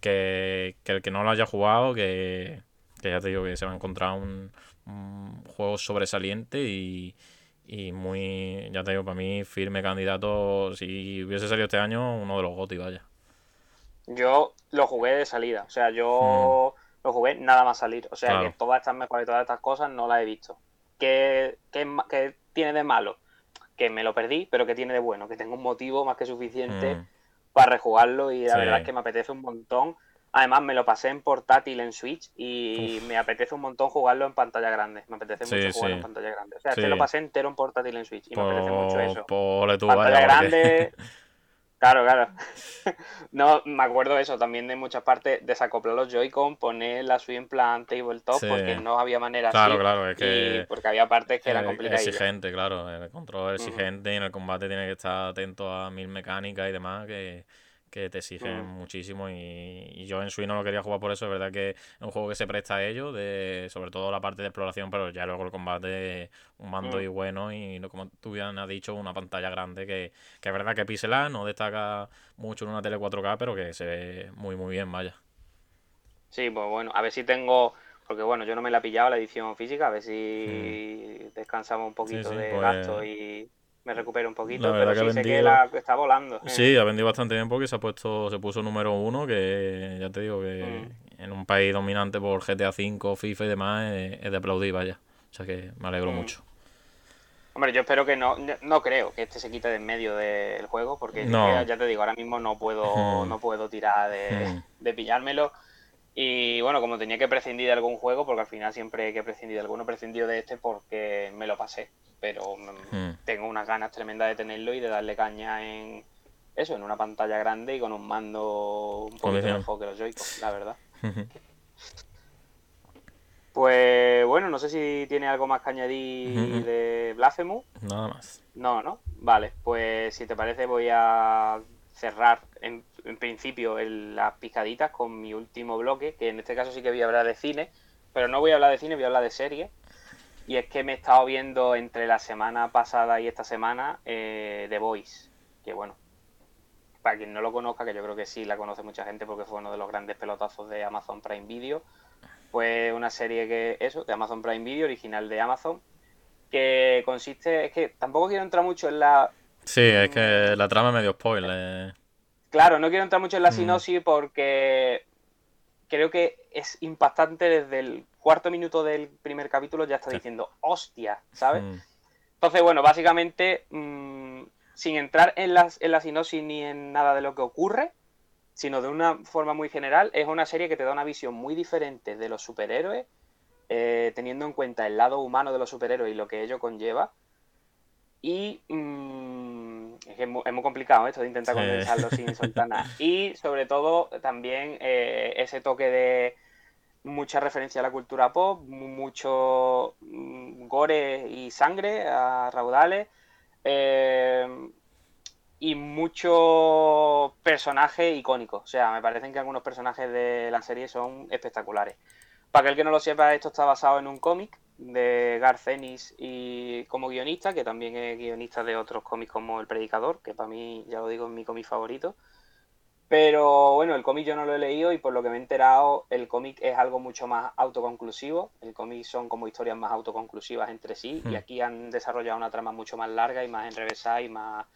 que, que el que no lo haya jugado, que, que ya te digo que se va a encontrar un, un juego sobresaliente y y muy, ya te digo, para mí firme candidato, si hubiese salido este año, uno de los GOTY, vaya. Yo lo jugué de salida, o sea, yo lo jugué nada más salir. O sea Claro. que todas estas mejoras y todas estas cosas no las he visto. ¿Qué, qué, qué tiene de malo? Que me lo perdí, pero que tiene de bueno? Que tengo un motivo más que suficiente Mm. para rejugarlo y la Sí. verdad es que me apetece un montón. Además, me lo pasé en portátil en Switch y me apetece un montón jugarlo en pantalla grande. Me apetece Sí, mucho jugarlo en pantalla grande. O sea, te lo pasé entero en portátil en Switch y me apetece mucho Por, eso. por tú, Pantalla vaya, porque- grande. Claro, claro. No, me acuerdo eso también de muchas partes, desacoplar los Joy-Con, poner la Switch en plan tabletop, Sí. porque no había manera Claro, así. claro, es que y porque había partes que eran complicadas. exigente, claro. El control es Ujú. exigente y en el combate tiene que estar atento a mil mecánicas y demás que, que te exigen muchísimo. Y, y yo en Switch no lo quería jugar por eso. Es verdad que es un juego que se presta a ello, de, sobre todo la parte de exploración, pero ya luego el combate, un mando Mm. y bueno. Y como tú bien has dicho, una pantalla grande que, que es verdad que pixelar no destaca mucho en una tele 4K, pero que se ve muy, muy bien, vaya. Sí, pues bueno, a ver si tengo, porque bueno, yo no me la he pillado la edición física, a ver si descansamos un poquito Mm. sí, de pues, gasto y me recupero un poquito, pero que sí sé que la está volando. eh. Sí, ha vendido bastante bien porque se ha puesto, se puso número uno, que ya te digo que Mm. en un país dominante por GTA V, FIFA y demás es, es de aplaudir, vaya. O sea que me alegro Mm. mucho. Hombre, yo espero que no, no creo que este se quite de en medio del juego, porque No. ya te digo, ahora mismo no puedo, no puedo tirar de, Ujú. de pillármelo. Y bueno, como tenía que prescindir de algún juego, porque al final siempre que prescindir de alguno, prescindido de este porque me lo pasé. Pero mm, Mm. tengo unas ganas tremendas de tenerlo y de darle caña en eso, en una pantalla grande y con un mando un poquito mejor que los Joy-Con, la verdad. Pues bueno, no sé si tiene algo más que añadir Ujú. de Blasphemous. Nada más. No, ¿no? Vale, pues si te parece voy a cerrar en, principio el- las picaditas con mi último bloque, que en este caso sí que voy a hablar de cine, pero no voy a hablar de cine, voy a hablar de serie. Y es que me he estado viendo entre la semana pasada y esta semana eh, The Voice, que bueno, para quien no lo conozca, que yo creo que sí la conoce mucha gente porque fue uno de los grandes pelotazos de Amazon Prime Video, fue una serie que, eso, de Amazon Prime Video, original de Amazon, que consiste, es que tampoco quiero entrar mucho en la Sí, es que la trama es medio spoiler. Claro, no quiero entrar mucho en la Mm. sinopsis porque creo que es impactante desde el cuarto minuto del primer capítulo ya está diciendo hostia, ¿sabes? Mm. Entonces, bueno, básicamente, mm, sin entrar en la, en la sinopsis ni en nada de lo que ocurre, sino de una forma muy general, es una serie que te da una visión muy diferente de los superhéroes, eh, teniendo en cuenta el lado humano de los superhéroes y lo que ello conlleva. Y es, que es, muy, es muy complicado esto de intentar Sí. condensarlo sin soltar nada. Y sobre todo también eh, ese toque de mucha referencia a la cultura pop, mu- mucho mm, gore y sangre a raudales. eh, y muchos personajes icónicos. O sea, me parecen que algunos personajes de la serie son espectaculares. Para aquel que no lo sepa, esto está basado en un cómic de Garth Ennis y como guionista, que también es guionista de otros cómics como El Predicador, que para mí, ya lo digo, es mi cómic favorito. Pero bueno, el cómic yo no lo he leído y por lo que me he enterado, el cómic es algo mucho más autoconclusivo. El cómic son como historias más autoconclusivas entre sí y Hmm. aquí han desarrollado una trama mucho más larga y más enrevesada y más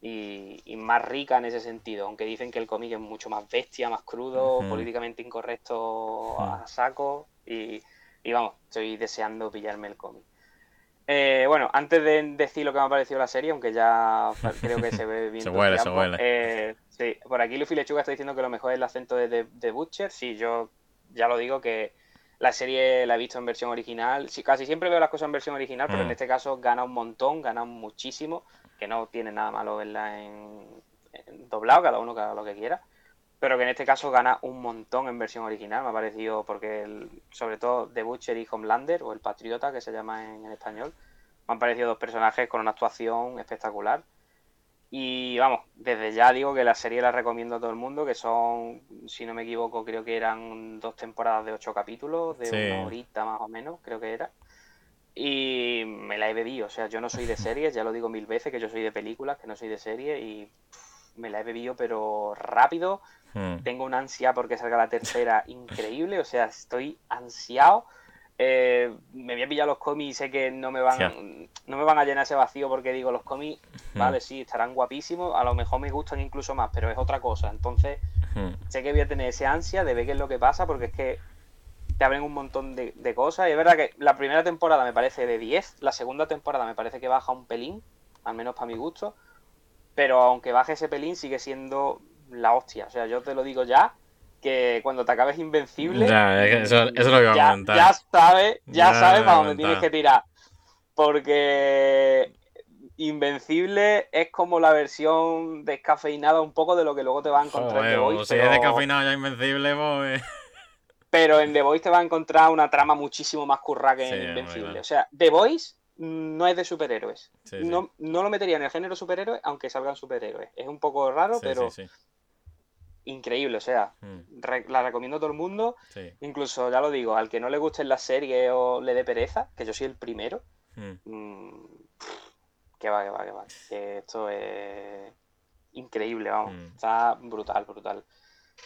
y, y más rica en ese sentido. Aunque dicen que el cómic es mucho más bestia, más crudo, Ujú. políticamente incorrecto Hmm. a saco y, y vamos, estoy deseando pillarme el cómic. Eh, bueno, antes de decir lo que me ha parecido la serie, aunque ya creo que se ve bien. Se huele, se huele. eh, sí, por aquí Luffy Lechuga está diciendo que lo mejor es el acento de, de, de Butcher. Sí, yo ya lo digo que la serie la he visto en versión original. Sí, casi siempre veo las cosas en versión original, pero en Mm. este caso gana un montón, gana muchísimo, que no tiene nada malo verla en, en doblado, cada uno que haga lo que quiera. Pero que en este caso gana un montón en versión original, me ha parecido, porque el- sobre todo The Butcher y Homelander, o el Patriota, que se llama en, en español, me han parecido dos personajes con una actuación espectacular. Y vamos, desde ya digo que la serie la recomiendo a todo el mundo, que son, si no me equivoco, creo que eran dos temporadas de ocho capítulos, de Sí. una horita más o menos, creo que era. Y me la he bebido, o sea, yo no soy de series, ya lo digo mil veces, que yo soy de películas, que no soy de series, y pff, me la he bebido, pero rápido. Mm. Tengo una ansia porque salga la tercera increíble, o sea, estoy ansiado. Eh, me voy a pillar los cómics y sé que no me van, no me van a llenar ese vacío porque digo, los cómics, Mm. vale, sí, estarán guapísimos, a lo mejor me gustan incluso más, pero es otra cosa. Entonces, Mm. sé que voy a tener ese ansia de ver qué es lo que pasa, porque es que te abren un montón de, de cosas. Y es verdad que la primera temporada me parece de 10, la segunda temporada me parece que baja un pelín, al menos para mi gusto. Pero aunque baje ese pelín, sigue siendo la hostia. O sea, yo te lo digo ya, que cuando te acabes invencible, Ya, eso, eso es lo que iba a ya, comentar. ya sabes, ya Ya sabes para dónde tienes que tirar. Porque Invencible es como la versión descafeinada un poco de lo que luego te va a encontrar en The Joder, Voice. si pero, es descafeinado ya invencible, pues. pero en The Voice te va a encontrar una trama muchísimo más curra que Sí, en Invencible. O sea, The Voice no es de superhéroes. Sí, sí. No, no lo metería en el género superhéroes, aunque salgan superhéroes. Es un poco raro, pero. Increíble. O sea, Mm, re- la recomiendo a todo el mundo. sí. Incluso, ya lo digo, al que no le guste la serie o le dé pereza, que yo soy el primero, Mm. mm, que va, que va, que va. Que esto es increíble, vamos. Mm. Está brutal, brutal.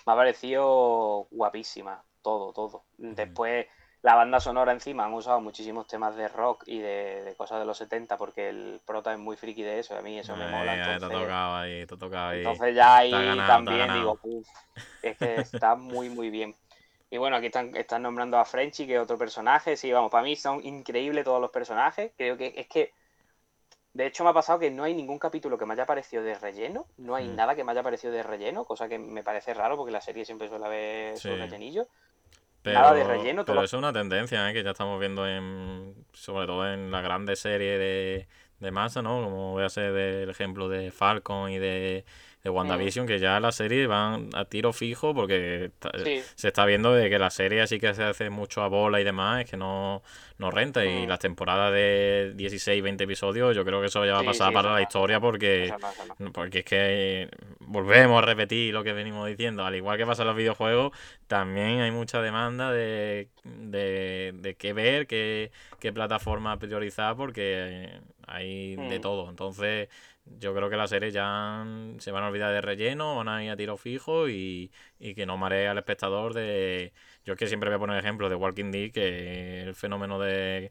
Me ha parecido guapísima, todo, todo. Después, la banda sonora encima han usado muchísimos temas de rock y de, de cosas de los 70 porque el prota es muy friki de eso, a mí eso me Ay, mola. ay, te Entonces, tocado ahí, te ha tocado ahí. entonces ya ahí ganado, también digo, "Uf, es que está muy, muy bien. Y bueno, aquí están, están nombrando a Frenchy, que es otro personaje. Sí, vamos, para mí son increíbles todos los personajes. Creo que es que, de hecho, me ha pasado que no hay ningún capítulo que me haya parecido de relleno. No hay Mm. nada que me haya parecido de relleno, cosa que me parece raro porque la serie siempre suele haber su Sí. rellenillo. Pero, nada de relleno, pero todo- eso es una tendencia ¿eh? que ya estamos viendo en, sobre todo en la grande serie de, de masa, ¿no? Como voy a ser del ejemplo de Falcon y de, de Mm. WandaVision, que ya las series van a tiro fijo porque está- Sí, se está viendo de que la serie así que se hace mucho a bola y demás, es que no, no renta. Y Mm. las temporadas de 16, 20 episodios, yo creo que eso ya va a pasar sí, para la historia porque... Porque es que volvemos a repetir lo que venimos diciendo. Al igual que pasa en los videojuegos, también hay mucha demanda de, de, de qué ver, qué, qué plataforma priorizar, porque hay de Mm. todo. Entonces, yo creo que las series ya se van a olvidar de relleno, van a ir a tiro fijo y, y que no maree al espectador de... Yo es que siempre voy a poner ejemplos de Walking Dead, que el fenómeno de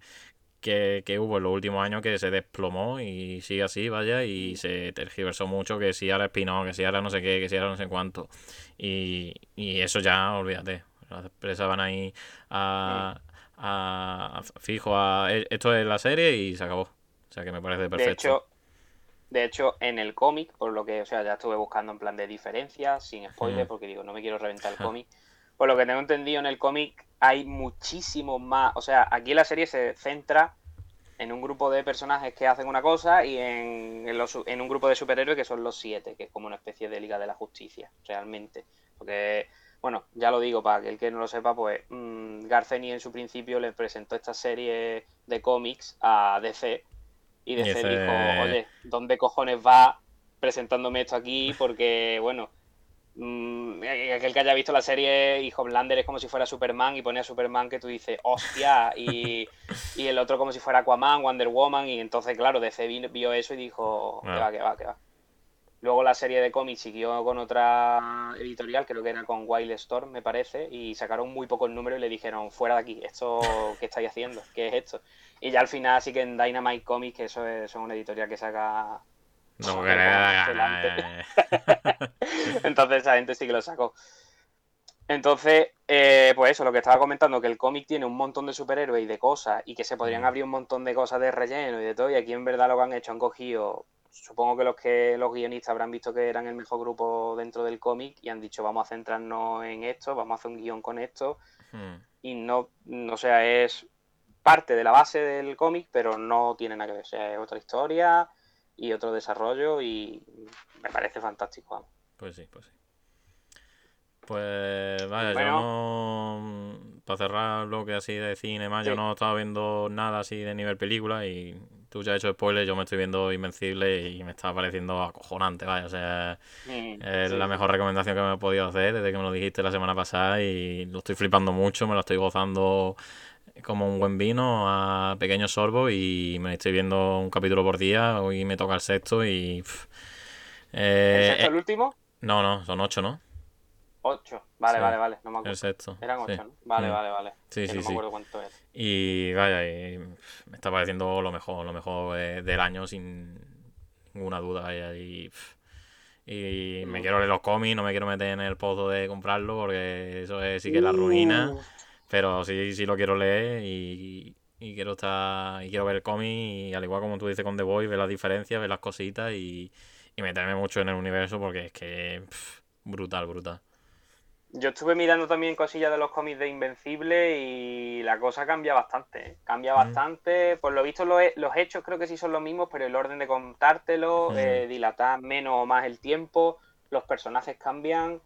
que, que hubo en los últimos años que se desplomó y sigue así, vaya, y se tergiversó mucho, que si ahora Espino, que si ahora no sé qué, que si ahora no sé cuánto. Y, y eso ya, olvídate. Las empresas van ahí a, a, a fijo a "E- esto es la serie y se acabó. O sea que me parece De perfecto. hecho, de hecho, en el cómic, por lo que, o sea, ya estuve buscando en plan de diferencias, sin spoiler, Mm. porque digo, no me quiero reventar el cómic. Por lo que tengo entendido en el cómic, hay muchísimo más. O sea, aquí la serie se centra en un grupo de personajes que hacen una cosa y en, en los- en un grupo de superhéroes que son los siete, que es como una especie de Liga de la Justicia, realmente. Porque, bueno, ya lo digo, para que el que no lo sepa, pues mm, Garceni en su principio le presentó esta serie de cómics a DC y DC ese- dijo, oye, ¿dónde cojones va presentándome esto aquí? Porque, bueno, mm, aquel que haya visto la serie y Homelander es como si fuera Superman y pone a Superman que tú dices, hostia, y, y el otro como si fuera Aquaman, Wonder Woman, y entonces, claro, DC vi- vio eso y dijo, que Ah. va, que va, que va. Luego la serie de cómics siguió con otra editorial, creo que era con Wild Storm, me parece, y sacaron muy poco el número y le dijeron, fuera de aquí, ¿esto qué estáis haciendo? ¿Qué es esto? Y ya al final sí que en Dynamite Comics, que eso es, son una editorial que saca... No, que eh. Entonces esa gente sí que lo sacó. Entonces, eh, pues eso, lo que estaba comentando, que el cómic tiene un montón de superhéroes y de cosas, y que se podrían Mm. abrir un montón de cosas de relleno y de todo, y aquí en verdad lo que han hecho han cogido, supongo que los que los guionistas habrán visto que eran el mejor grupo dentro del cómic y han dicho vamos a centrarnos en esto, vamos a hacer un guion con esto, Hmm. y no, o sea, es parte de la base del cómic, pero no tiene nada que ver, o sea, es otra historia y otro desarrollo y me parece fantástico. vamos. Pues sí, pues sí. Pues vaya, yo no. Para cerrar lo que así de cine más, yo no estaba viendo nada así de nivel película y tú ya has hecho spoiler, yo me estoy viendo Invencible y me está pareciendo acojonante, vaya, o sea, Mm, es sí. la mejor recomendación que me he podido hacer desde que me lo dijiste la semana pasada y lo estoy flipando mucho, me lo estoy gozando como un buen vino a pequeños sorbos y me estoy viendo un capítulo por día, hoy me toca el sexto y... pff, ¿El eh, sexto eh, el último? no, no, son ocho, ¿no? Ocho. Vale, Sí. vale, vale. No me El acuerdo. sexto. Eran sí. ocho, ¿no? Vale, Mm. vale, vale. Sí, sí, no me acuerdo cuánto era. Y vaya, y me está pareciendo lo mejor, lo mejor eh, del año sin ninguna duda. Y, y me Mm. quiero leer los cómics, no me quiero meter en el pozo de comprarlo porque eso es, sí que es la ruina. Uh, Pero sí, sí lo quiero leer y, y quiero estar y quiero ver el cómic y al igual como tú dices con The Boy, ver las diferencias, ver las cositas y, y meterme mucho en el universo porque es que pff, brutal, brutal. Yo estuve mirando también cosillas de los cómics de Invencible y la cosa cambia bastante. ¿eh? Cambia Mm. bastante. Por lo visto, los, los hechos creo que sí son los mismos, pero el orden de contártelo, Mm. eh, dilatar menos o más el tiempo, los personajes cambian.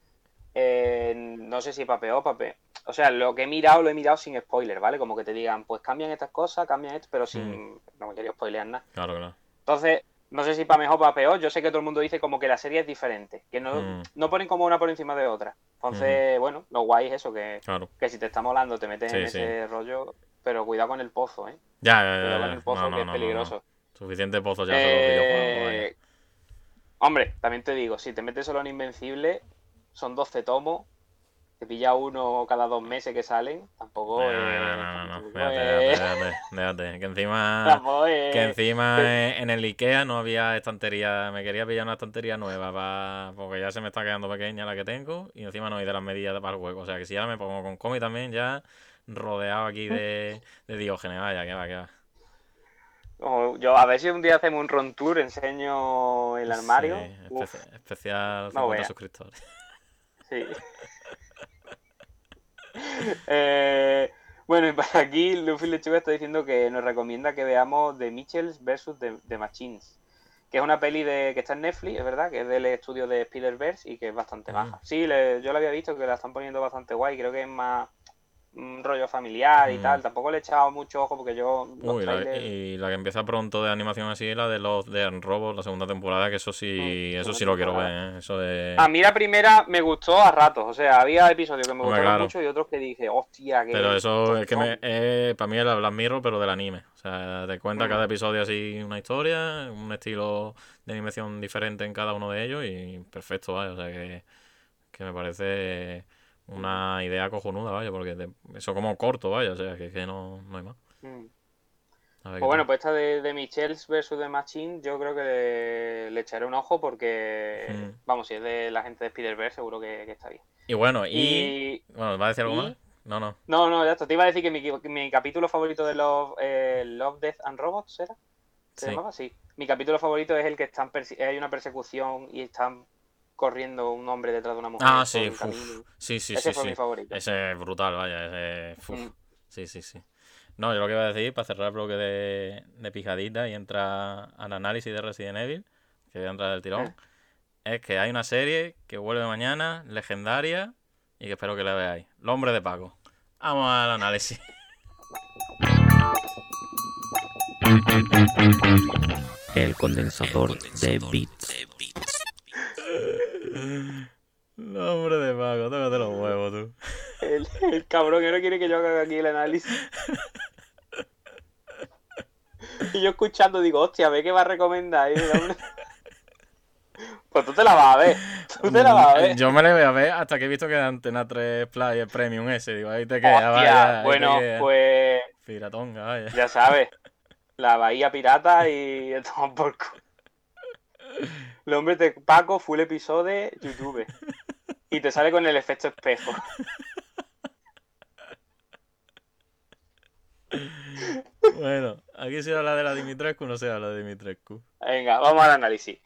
eh, no sé si para peor o peor. O sea, lo que he mirado lo he mirado sin spoiler, ¿vale? Como que te digan, pues cambian estas cosas, cambian esto, pero sin. No me quería spoilear nada. Claro, claro. Entonces, no sé si para mejor o para peor. Yo sé que todo el mundo dice como que la serie es diferente, que no, Mm. no ponen como una por encima de otra. Entonces, bueno, lo guay es eso, que, Claro. que si te está molando te metes en Sí, ese rollo, pero cuidado con el pozo, ¿eh? Ya, ya, ya, Cuidado con el pozo, No, no, que es no, peligroso. Suficiente pozo ya. Eh, hombre, también te digo, si te metes solo en Invencible, son 12 tomos, te pilla uno cada dos meses que salen, tampoco No, no, no, Déjate. Que encima, que encima en el Ikea no había estantería. Me quería pillar una estantería nueva pa- porque ya se me está quedando pequeña la que tengo y encima no hay de las medidas para el juego. O sea que si ahora me pongo con cómic también ya rodeado aquí de, de diógenes. Vaya, que va, que va. Yo, a ver si un día hacemos un run tour, enseño el armario. Sí, especial No 50 veas. suscriptores. sí. Eh, bueno, y para aquí Luffy Lechuga está diciendo que nos recomienda que veamos The Mitchells vs. The, The Machines. Que es una peli de, que está en Netflix, es verdad, que es del estudio de Spider-Verse y que es bastante baja. Sí, le- yo la había visto que la están poniendo bastante guay. Creo que es más un rollo familiar y Mm. tal. Tampoco le he echado mucho ojo porque yo. Uy, la, trailers- y la que empieza pronto de animación así, la de los de Robo, la segunda temporada, que eso sí, Mm, eso sí lo quiero ver, ¿eh? Eso de... A mí la primera me gustó a ratos, o sea, había episodios que me Hombre, gustaron claro. mucho y otros que dije, hostia, que. Pero eso es que me, eh, para mí es la Black Mirror, pero del anime. O sea, te cuenta Mm. cada episodio así una historia, un estilo de animación diferente en cada uno de ellos y perfecto, vaya. O sea, que, que me parece una idea cojonuda, vaya, porque te- eso como corto, vaya. O sea, que, que no, no hay más. Mm. Pues bueno, pues esta de, de Michels versus The Machine, yo creo que le, le echaré un ojo porque, Mm. vamos, si es de la gente de Spider-Verse, seguro que, que está bien. Y bueno, y... Y. Bueno, ¿va a decir algo y- más? No, no. No, no, ya está. Te iba a decir que mi, mi capítulo favorito de Love, eh, Love, Death and Robots, ¿era? ¿Se Sí. llamaba? Sí. Mi capítulo favorito es el que están hay una persecución y están corriendo un hombre detrás de una mujer. Ah, sí, uf, sí, sí, Ese sí, fue sí. mi favorito. Ese es brutal, vaya. Ese. Mm. Sí, sí, sí. No, yo lo que iba a decir, para cerrar el bloque de, de pijadita y entrar al análisis de Resident Evil, que voy a entrar del tirón, Eh. es que hay una serie que vuelve mañana, legendaria, y que espero que la veáis. Los hombres de Paco. Vamos al análisis. El condensador de bits. Hombres de Paco, tócate los huevos, tú. El, el cabrón que no quiere que yo haga aquí el análisis. Y yo escuchando digo, hostia, ve que va a recomendar. Hombre. Pues tú te la vas a ver. Tú te la vas a ver. Yo me la voy a ver hasta que he visto que Antena 3 Play es Premium ese. Digo, ahí te queda, Hostia, vaya. ahí te bueno, queda. pues Piratonga, vaya. ya sabes. La Bahía Pirata y toma por. El hombre de Paco, full episodio, YouTube. Y te sale con el efecto espejo. Bueno, aquí se habla de la Dimitrescu, no se habla de Dimitrescu. Venga, vamos al análisis.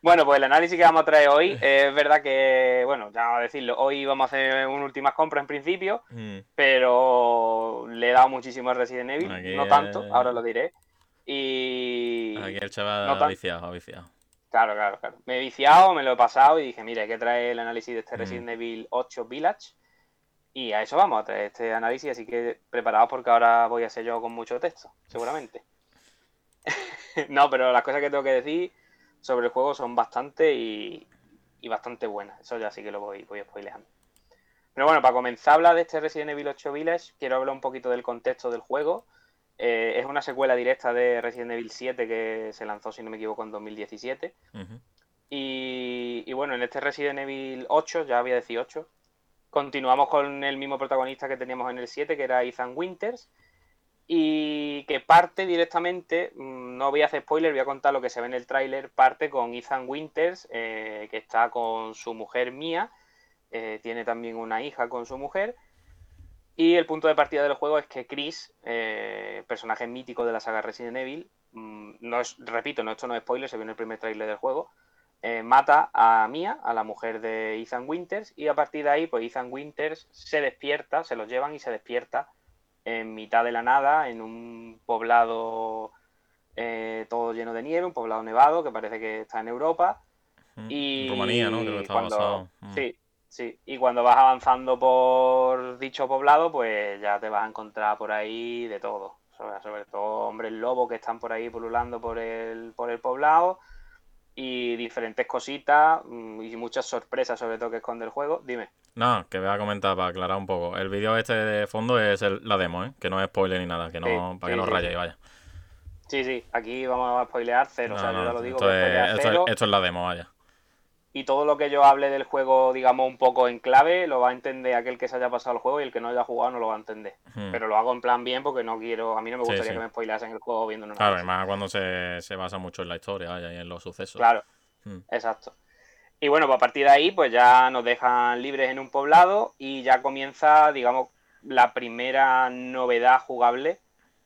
Bueno, pues el análisis que vamos a traer hoy eh, es verdad que, bueno, ya vamos a decirlo, hoy vamos a hacer una últimas compras en principio, Mm, pero le he dado muchísimo a Resident Evil, Aquí no tanto, ahora lo diré. Y Aquí el chaval No ha viciado, ha viciado. Claro, claro, claro. Me he viciado, me lo he pasado y dije, mira, hay que traer el análisis de este. Resident Evil 8 Village. Y a eso vamos a traer este análisis, así que preparados porque ahora voy a ser yo con mucho texto, seguramente. no, pero las cosas que tengo que decir sobre el juego son bastante y, y bastante buenas. Eso ya sí que lo voy, voy spoileando. Pero bueno, para comenzar a hablar de este Resident Evil 8 Village, quiero hablar un poquito del contexto del juego. Eh, es una secuela directa de Resident Evil 7 que se lanzó, si no me equivoco, en 2017. Ujú. Y, y bueno, en este Resident Evil 8, ya había 18, continuamos con el mismo protagonista que teníamos en el 7, que era Ethan Winters, y que parte directamente, mm, no voy a hacer spoiler, voy a contar lo que se ve en el tráiler, parte con Ethan Winters, eh, que está con su mujer Mia, eh, tiene también una hija con su mujer, Y el punto de partida del juego es que Chris, eh, personaje mítico de la saga Resident Evil, mm, no es, repito, no, esto no es spoiler, se vio en el primer tráiler del juego, eh, mata a Mia, a la mujer de Ethan Winters, y a partir de ahí, pues Ethan Winters se despierta, se los llevan y se despierta en mitad de la nada, en un poblado eh, todo lleno de nieve, un poblado nevado que parece que está en Europa. Y Rumanía, ¿no? Creo que estaba cuando- basado. Sí, sí. Y cuando vas avanzando por dicho poblado, pues ya te vas a encontrar por ahí de todo. Sobre, sobre todo hombres lobo que están por ahí pululando por el, por el poblado. Y diferentes cositas mm, y muchas sorpresas, sobre todo que esconde el juego. Dime. No, que voy a comentar para aclarar un poco. El vídeo este de fondo es el- la demo, ¿eh? Que no es spoiler ni nada, que no, Sí, para que no sí, rayéis, vaya. Sí, sí, aquí vamos a spoilear cero. o sea, No, yo ya lo digo esto, que es, esto, esto es la demo, vaya. Y todo lo que yo hable del juego, digamos, un poco en clave, lo va a entender aquel que se haya pasado el juego y el que no haya jugado no lo va a entender. Hmm. Pero lo hago en plan bien porque no quiero. A mí no me gustaría sí. que me spoilasen el juego viendo una Claro, y más cuando se, se basa mucho en la historia, y en los sucesos. Claro, Hmm. exacto. Y bueno, pues a partir de ahí, pues ya nos dejan libres en un poblado y ya comienza, digamos, la primera novedad jugable,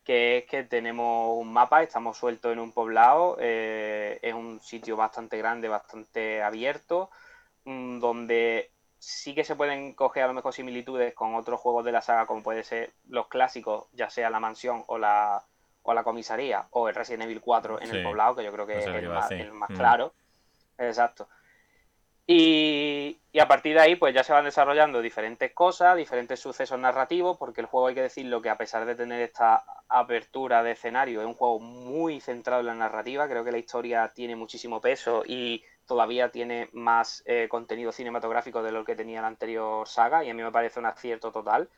que es que tenemos un mapa, estamos sueltos en un poblado, eh, es un sitio bastante grande, bastante abierto, mm, donde sí que se pueden coger a lo mejor similitudes con otros juegos de la saga, como puede ser los clásicos, ya sea la mansión o la, o la comisaría, o el Resident Evil 4 en Sí, el poblado, que yo creo que es el más, el más Mm. claro. Exacto. Y, a partir de ahí, pues ya se van desarrollando diferentes cosas, diferentes sucesos narrativos, porque el juego hay que decirlo que a pesar de tener esta apertura de escenario, es un juego muy centrado en la narrativa. Creo que la historia tiene muchísimo peso y todavía tiene más eh, contenido cinematográfico de lo que tenía la anterior saga, y a mí me parece un acierto total.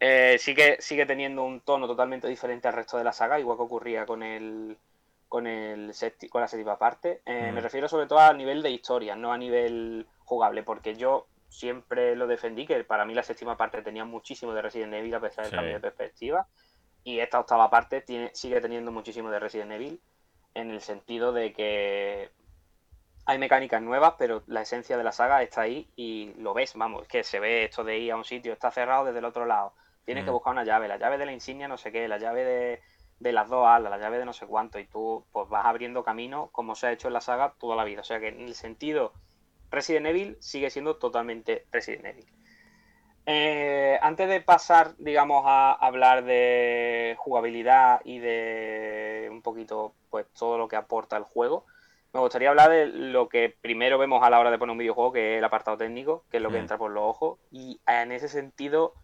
Eh, sí que sigue teniendo un tono totalmente diferente al resto de la saga, igual que ocurría con el con el sépti- con la séptima parte. Eh, Mm. Me refiero sobre todo a nivel de historia, no a nivel jugable, porque yo siempre lo defendí que para mí la séptima parte tenía muchísimo de Resident Evil a pesar del Sí. cambio de perspectiva y esta octava parte tiene, sigue teniendo muchísimo de Resident Evil en el sentido de que hay mecánicas nuevas, pero la esencia de la saga está ahí y lo ves, vamos, es que se ve esto de ir a un sitio, está cerrado desde el otro lado, tienes que Mm. buscar una llave, la llave de la insignia no sé qué, la llave de, de las dos alas, la llave de no sé cuánto, y tú pues vas abriendo camino como se ha hecho en la saga toda la vida. O sea que en el sentido Resident Evil sigue siendo totalmente Resident Evil. Eh, antes de pasar, digamos, a hablar de jugabilidad y de un poquito, pues, todo lo que aporta el juego, me gustaría hablar de lo que primero vemos a la hora de poner un videojuego, que es el apartado técnico, que es lo que Mm. entra por los ojos. Y en ese sentido,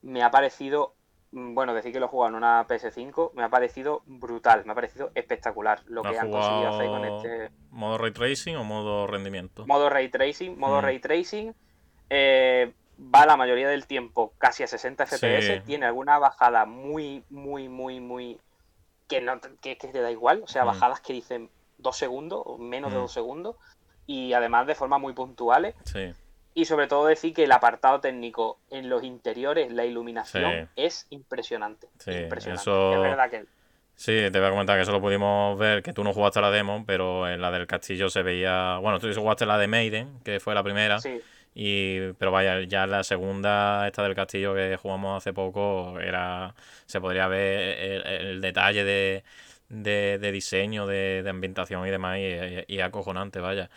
me ha parecido, bueno, decir que lo he jugado en una PS5, me ha parecido brutal, me ha parecido espectacular lo ¿Lo que han conseguido hacer con este ¿Modo ray tracing o modo rendimiento? modo ray tracing, modo Mm. ray tracing. eh, va la mayoría del tiempo casi a 60 FPS. Sí. Tiene alguna bajada muy, muy, muy, muy. que no que, que te da igual. O sea, Mm. bajadas que dicen dos segundos o menos de Mm. dos segundos. Y además de forma muy puntuales. Sí, Y sobre todo decir que el apartado técnico en los interiores, la iluminación, Sí. es impresionante. Sí, impresionante. eso- Es verdad que. Sí, te voy a comentar que eso lo pudimos ver, que tú no jugaste la demo, pero en la del castillo se veía... Bueno, tú jugaste la de Maiden, que fue la primera, Sí, y pero vaya, ya la segunda, esta del castillo que jugamos hace poco, era se podría ver el, el detalle de, de, de diseño, de, de ambientación y demás, y, y acojonante, vaya.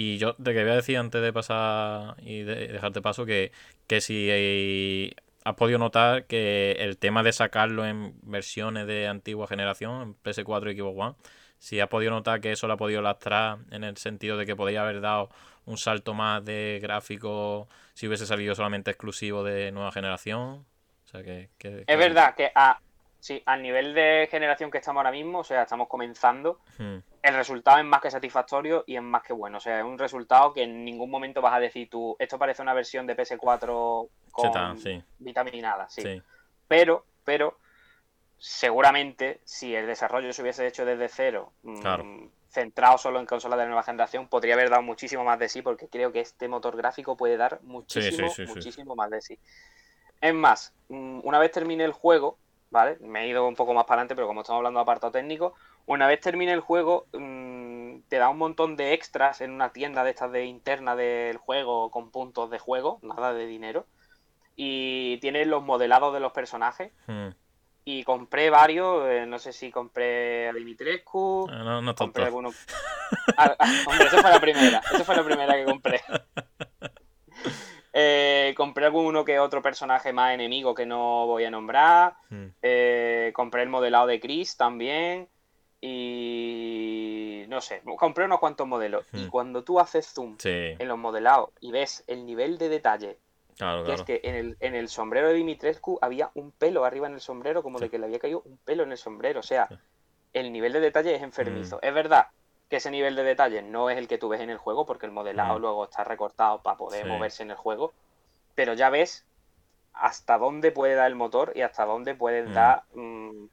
Y yo te quería decir antes de pasar y de dejarte paso que, que si eh, has podido notar que el tema de sacarlo en versiones de antigua generación, en PS4 y Xbox One, si has podido notar que eso lo ha podido lastrar en el sentido de que podría haber dado un salto más de gráfico si hubiese salido solamente exclusivo de nueva generación. O sea que, que- que- es verdad que a, sí, al nivel de generación que estamos ahora mismo, o sea, estamos comenzando. Hmm, el resultado es más que satisfactorio y es más que bueno. O sea, es un resultado que en ningún momento vas a decir tú, esto parece una versión de PS4 con Cheta, sí. vitaminada, sí. sí. Pero, pero, seguramente, si el desarrollo se hubiese hecho desde cero, mm, centrado solo en consolas de nueva generación, podría haber dado muchísimo más de sí, porque creo que este motor gráfico puede dar muchísimo, sí, muchísimo más de sí. Es más, mm, una vez termine el juego, ¿vale? Me he ido un poco más para adelante, pero como estamos hablando de apartado técnico, una vez termine el juego, mm, te da un montón de extras en una tienda de estas de interna del juego con puntos de juego, nada de dinero. y tiene los modelados de los personajes. Mm. Y compré varios, eh, no sé si compré a Dimitrescu, Ah, No, no compré tonto. algunos... Ah, ah, hombre, esa fue la primera, esa fue la primera que compré. Eh, compré alguno que otro personaje más enemigo que no voy a nombrar. Mm. Eh, compré el modelado de Chris también. Y no sé, compré unos cuantos modelos. Y cuando tú haces zoom Sí, en los modelados y ves el nivel de detalle, claro, que es que en el, en el sombrero de Dimitrescu había un pelo arriba en el sombrero, como de que le había caído un pelo en el sombrero. O sea, Sí. el nivel de detalle es enfermizo. Es verdad que ese nivel de detalle no es el que tú ves en el juego, porque el modelado Mm. luego está recortado para poder moverse en el juego. Pero ya ves hasta dónde puede dar el motor y hasta dónde puede Mm. dar mm,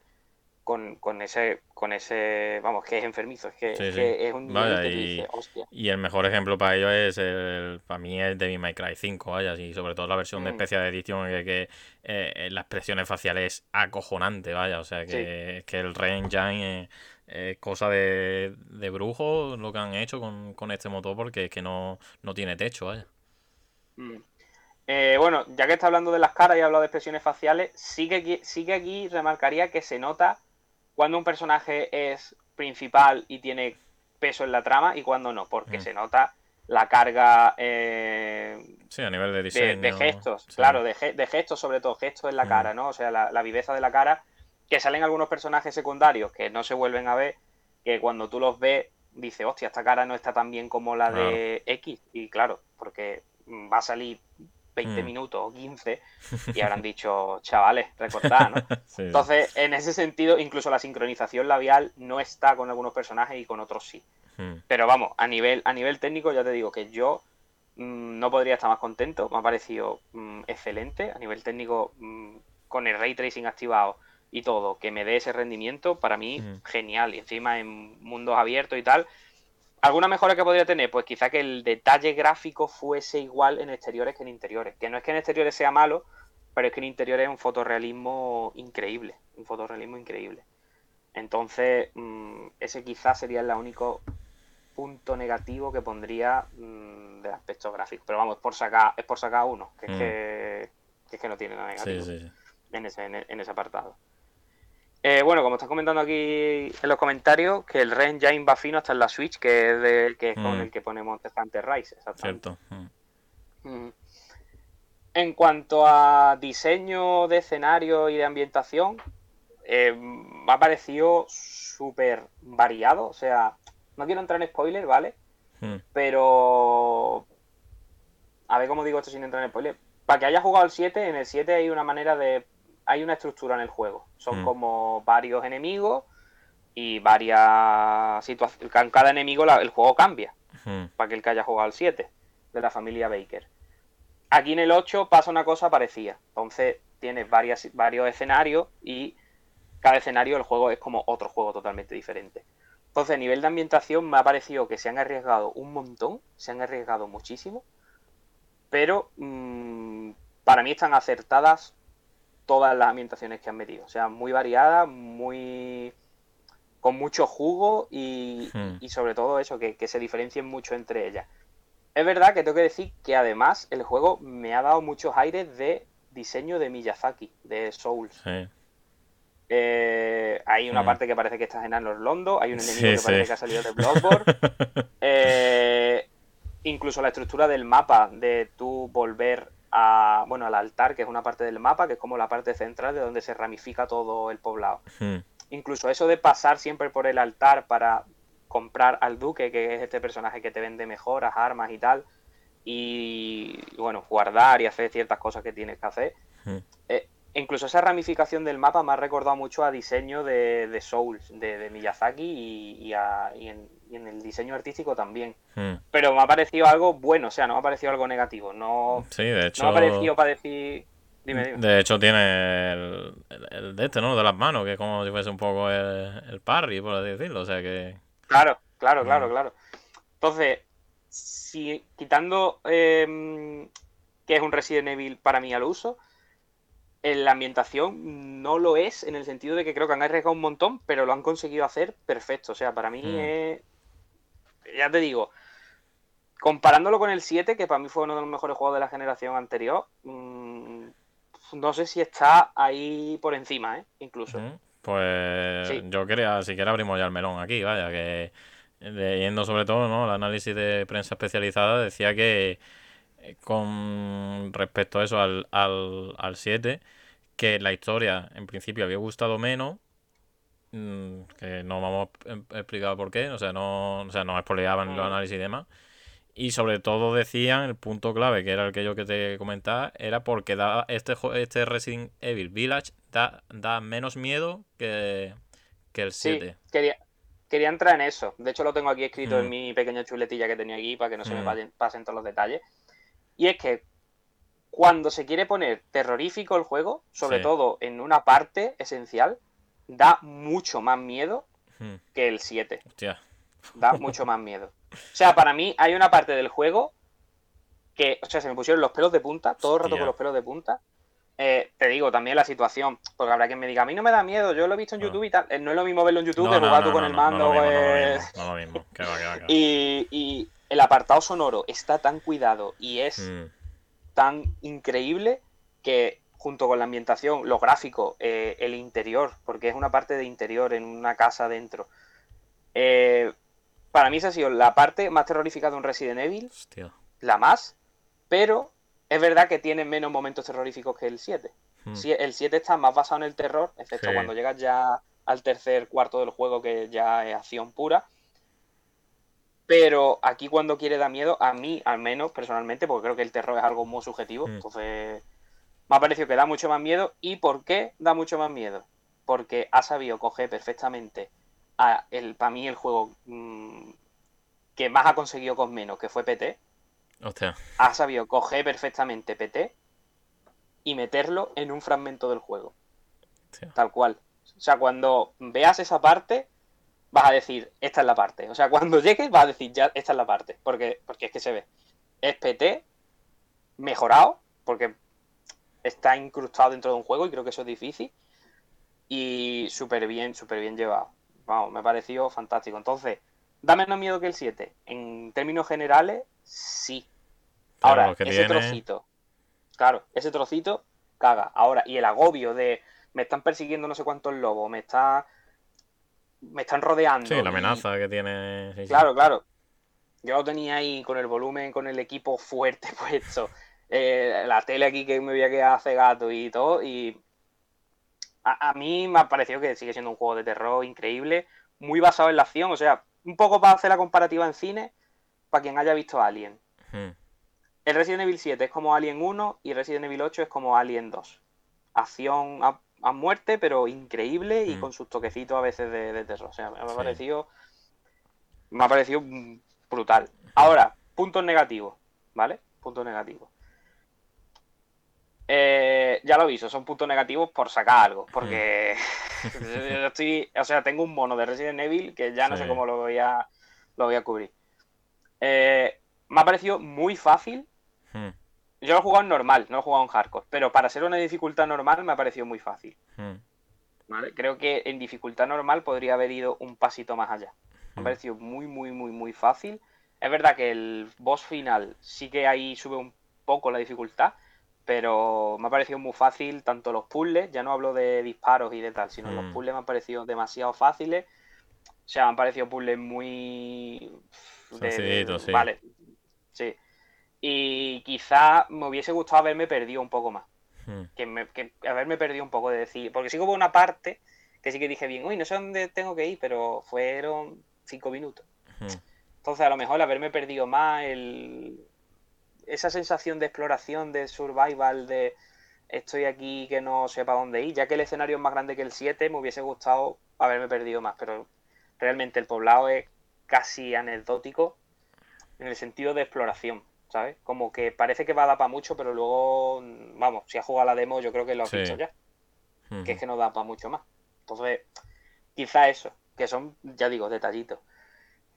con, con ese, con ese, vamos, que es enfermizo, es que, Sí, es, sí. que es un nivel Vaya, que y- dices, hostia. Y el mejor ejemplo para ello es el, para mí es Devil May Cry 5, vaya, y sobre todo la versión de Mm. especial edición que, que eh, la expresión facial es acojonante, vaya, o sea que, que el Re-Engine es, es cosa de, de brujo lo que han hecho con, con este motor porque es que no, no tiene techo, vaya. Mm. Eh, bueno, ya que está hablando de las caras y ha hablado de expresiones faciales, sí que, aquí- sí que aquí remarcaría que se nota cuando un personaje es principal y tiene peso en la trama y cuando no, porque Mm. se nota la carga eh, Sí, a nivel de diseño. de gestos, sí. claro, de, ge- de gestos, sobre todo gestos en la Mm. cara, ¿no? O sea, la, la viveza de la cara, que salen algunos personajes secundarios que no se vuelven a ver, que cuando tú los ves, dices, hostia, esta cara no está tan bien como la de X. Y claro, porque va a salir 20 Mm. minutos o 15 y habrán dicho, chavales, recortad, ¿no? Sí. Entonces, en ese sentido, incluso la sincronización labial no está con algunos personajes y con otros sí. Mm, Pero vamos, a nivel, a nivel técnico ya te digo que yo mm, no podría estar más contento, me ha parecido mm, excelente. A nivel técnico, con el ray tracing activado y todo, que me dé ese rendimiento, para mí Mm. genial. Y encima en mundos abiertos y tal. ¿Alguna mejora que podría tener? Pues quizá que el detalle gráfico fuese igual en exteriores que en interiores. Que no es que en exteriores sea malo, pero es que en interiores es un fotorrealismo increíble. Un fotorrealismo increíble. Entonces, mm, ese quizás sería el único punto negativo que pondría mm, del aspecto gráfico. Pero vamos, es por sacar, es por sacar uno, que, es, Mm. que, que es que no tiene nada sí, negativo sí, sí. en, ese, en, en ese apartado. Eh, bueno, como estás comentando aquí en los comentarios, que el Ren Jain va fino hasta en la Switch, que es, de- que es con Mm. el que ponemos Hunter Rise. Cierto. mm. Mm. En cuanto a diseño de escenario y de ambientación, eh, me ha parecido súper variado. O sea, no quiero entrar en spoiler, ¿vale? Mm, Pero. A ver cómo digo esto sin entrar en spoiler. Para que haya jugado el 7, en el 7 hay una manera de. Hay una estructura en el juego. Son Mm. como varios enemigos y varias situaciones. Cada enemigo la- el juego cambia mm, para aquel que haya jugado al 7 de la familia Baker. Aquí en el 8 pasa una cosa parecida. Entonces tienes varias, varios escenarios y cada escenario el juego es como otro juego totalmente diferente. Entonces a nivel de ambientación me ha parecido que se han arriesgado un montón, se han arriesgado muchísimo, pero mm, para mí están acertadas todas las ambientaciones que han metido. O sea, muy variadas, muy con mucho jugo y, Hmm. y sobre todo eso, que, que se diferencien mucho entre ellas. Es verdad que tengo que decir que además el juego me ha dado muchos aires de diseño de Miyazaki, de Souls. sí. Eh, hay una Hmm. parte que parece que está en Anor Londo, hay un Sí, enemigo que parece que ha salido de Bloodborne. Eh, incluso la estructura del mapa, de tú volver a, bueno, al altar, que es una parte del mapa, que es como la parte central de donde se ramifica todo el poblado. Mm, Incluso eso de pasar siempre por el altar para comprar al duque, que es este personaje que te vende mejoras, armas y tal, y bueno, guardar y hacer ciertas cosas que tienes que hacer. mm. Eh, incluso esa ramificación del mapa me ha recordado mucho a diseño de, de Souls, de, de Miyazaki y, y a- y en, y en el diseño artístico también. Mm. Pero me ha parecido algo bueno, o sea, no me ha parecido algo negativo. No, Sí, de hecho. no me ha parecido para decir. Dime, dime. De hecho, tiene el, el- el de este, ¿no? De las manos, que es como si fuese un poco el, el parry, por así decirlo. O sea que. Claro, claro, Mm. claro, claro. Entonces, si quitando em, que es un Resident Evil para mí al uso, en la ambientación no lo es en el sentido de que creo que han arriesgado un montón, pero lo han conseguido hacer perfecto. O sea, para mí Mm. es. Ya te digo, comparándolo con el 7, que para mí fue uno de los mejores juegos de la generación anterior, mmm, no sé si está ahí por encima, ¿eh? Incluso. Pues Sí. yo quería, si quieres abrimos ya el melón aquí, vaya, que leyendo sobre todo, ¿no? El análisis de prensa especializada decía que eh, con respecto a eso al, al, al 7, que la historia en principio había gustado menos, mm, que no vamos a em- explicar por qué, o sea, no, o sea, no spoileaban los Mm. análisis y demás. Y sobre todo decían, el punto clave, que era el que yo que te comentaba, era porque da este, este Resident Evil Village da, da menos miedo que, que el Sí, 7. quería, quería entrar en eso. De hecho, lo tengo aquí escrito en Mm. mi pequeña chuletilla que tenía aquí para que no se me Mm. pasen, pasen todos los detalles. Y es que cuando se quiere poner terrorífico el juego, sobre Sí. todo en una parte esencial, da mucho más miedo Hmm, que el 7. Hostia. Da mucho más miedo. O sea, para mí hay una parte del juego que, o sea, se me pusieron los pelos de punta, todo el rato Hostia. con los pelos de punta. Eh, te digo, también la situación, porque habrá quien me diga, a mí no me da miedo, yo lo he visto en No. YouTube y tal. Eh, No es lo mismo verlo en YouTube No, que jugar no, tú con el mando. no lo. Y, y el apartado sonoro está tan cuidado y es Hmm, tan increíble que junto con la ambientación, los gráficos, eh, el interior, porque es una parte de interior en una casa dentro. eh, para mí esa ha sido la parte más terrorífica de un Resident Evil, Hostia. la más, pero es verdad que tiene menos momentos terroríficos que el 7. Hmm, Sí, el 7 está más basado en el terror, excepto Sí. cuando llegas ya al tercer cuarto del juego, que ya es acción pura. Pero aquí cuando quiere dar miedo, a mí al menos personalmente, porque creo que el terror es algo muy subjetivo, Mm. entonces me ha parecido que da mucho más miedo. ¿Y por qué da mucho más miedo? Porque ha sabido coger perfectamente a el, para mí el juego mm, que más ha conseguido con menos, que fue PT, Hostia. ha sabido coger perfectamente PT y meterlo en un fragmento del juego. Hostia. Tal cual. O sea, cuando veas esa parte, vas a decir, esta es la parte. O sea, cuando llegues, vas a decir, ya, esta es la parte. Porque, porque es que se ve. Es PT mejorado, porque está incrustado dentro de un juego y creo que eso es difícil. Y súper bien, súper bien llevado. Vamos, me ha parecido fantástico. Entonces, ¿da menos miedo que el 7? En términos generales, sí. Ahora, ese tiene- trocito. Claro, ese trocito caga. Ahora, y el agobio de me están persiguiendo no sé cuántos lobos, me está. me están rodeando. Sí, la y- amenaza que tiene. sí, sí. Claro, claro. Yo lo tenía ahí con el volumen, con el equipo fuerte puesto, eh, la tele aquí que me voy a quedar hace gato y todo, y a, a mí me ha parecido que sigue siendo un juego de terror increíble, muy basado en la acción, o sea, un poco para hacer la comparativa en cine, para quien haya visto Alien. Hmm, El Resident Evil 7 es como Alien 1 y Resident Evil 8 es como Alien 2. Acción a, a muerte, pero increíble y Mm. con sus toquecitos a veces de, de terror. O sea, me ha Sí. parecido. Me ha parecido brutal. Ahora, puntos negativos, ¿vale? Puntos negativos. Eh, ya lo aviso, son puntos negativos por sacar algo. Porque yo estoy. O sea, tengo un mono de Resident Evil que ya no sé cómo lo voy a, lo voy a cubrir. Eh, me ha parecido muy fácil. hmm, Yo lo he jugado en normal, no lo he jugado en hardcore. Pero para ser una dificultad normal me ha parecido muy fácil. hmm. ¿vale? Creo que en dificultad normal podría haber ido un pasito más allá. Me ha Mm. parecido muy, muy, muy, muy fácil. Es verdad que el boss final sí que ahí sube un poco la dificultad. Pero me ha parecido muy fácil tanto los puzzles, ya no hablo de disparos y de tal, sino los Mm. puzzles me han parecido demasiado fáciles. O sea, me han parecido puzzles muy... de- Sencillitos, sí. Vale, sí. Y quizá me hubiese gustado haberme perdido un poco más hmm. que, me, que haberme perdido un poco de decir, porque sí que hubo una parte que sí que dije bien, uy, no sé dónde tengo que ir, pero fueron cinco minutos. Hmm. Entonces a lo mejor haberme perdido más el... esa sensación de exploración, de survival, de estoy aquí que no sé para dónde ir, ya que el escenario es más grande que el 7, me hubiese gustado haberme perdido más, pero realmente el poblado es casi anecdótico en el sentido de exploración, ¿sabes? Como que parece que va a dar para mucho, pero luego, vamos, si has jugado la demo yo creo que lo has Sí. visto ya que es que no da para mucho más. Entonces, quizá eso, que son, ya digo, detallitos.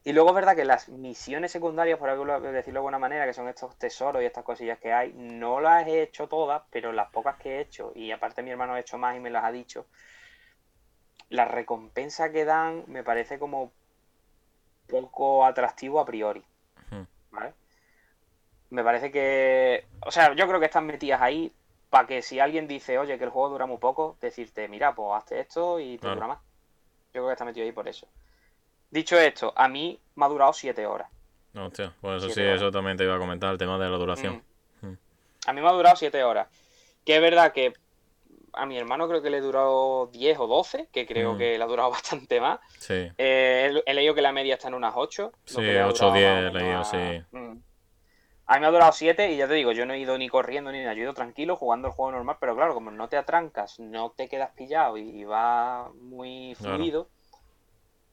Y luego es verdad que las misiones secundarias, por decirlo de alguna manera, que son estos tesoros y estas cosillas que hay, no las he hecho todas, pero las pocas que he hecho, y aparte mi hermano ha hecho más y me las ha dicho, la recompensa que dan me parece como poco atractivo a priori. ¿Vale? Me parece que. O sea, yo creo que están metidas ahí para que si alguien dice, oye, que el juego dura muy poco, decirte, mira, pues hazte esto y te Claro. dura más. Yo creo que está metido ahí por eso. Dicho esto, a mí me ha durado 7 horas. No, hostia, pues eso sí, horas. eso también te iba a comentar, el tema de la duración. Mm. A mí me ha durado 7 horas. Que es verdad que a mi hermano creo que le duró 10 o 12, que creo Mm. que le ha durado bastante más. Sí, Eh, he, he leído que la media está en unas 8. Sí, lo que le ha 8 o durado 10 más o he leído, sí. Mm. A mí me ha durado 7 y ya te digo, yo no he ido ni corriendo ni nada, yo he ido tranquilo jugando el juego normal, pero claro, como no te atrancas, no te quedas pillado y va muy Claro.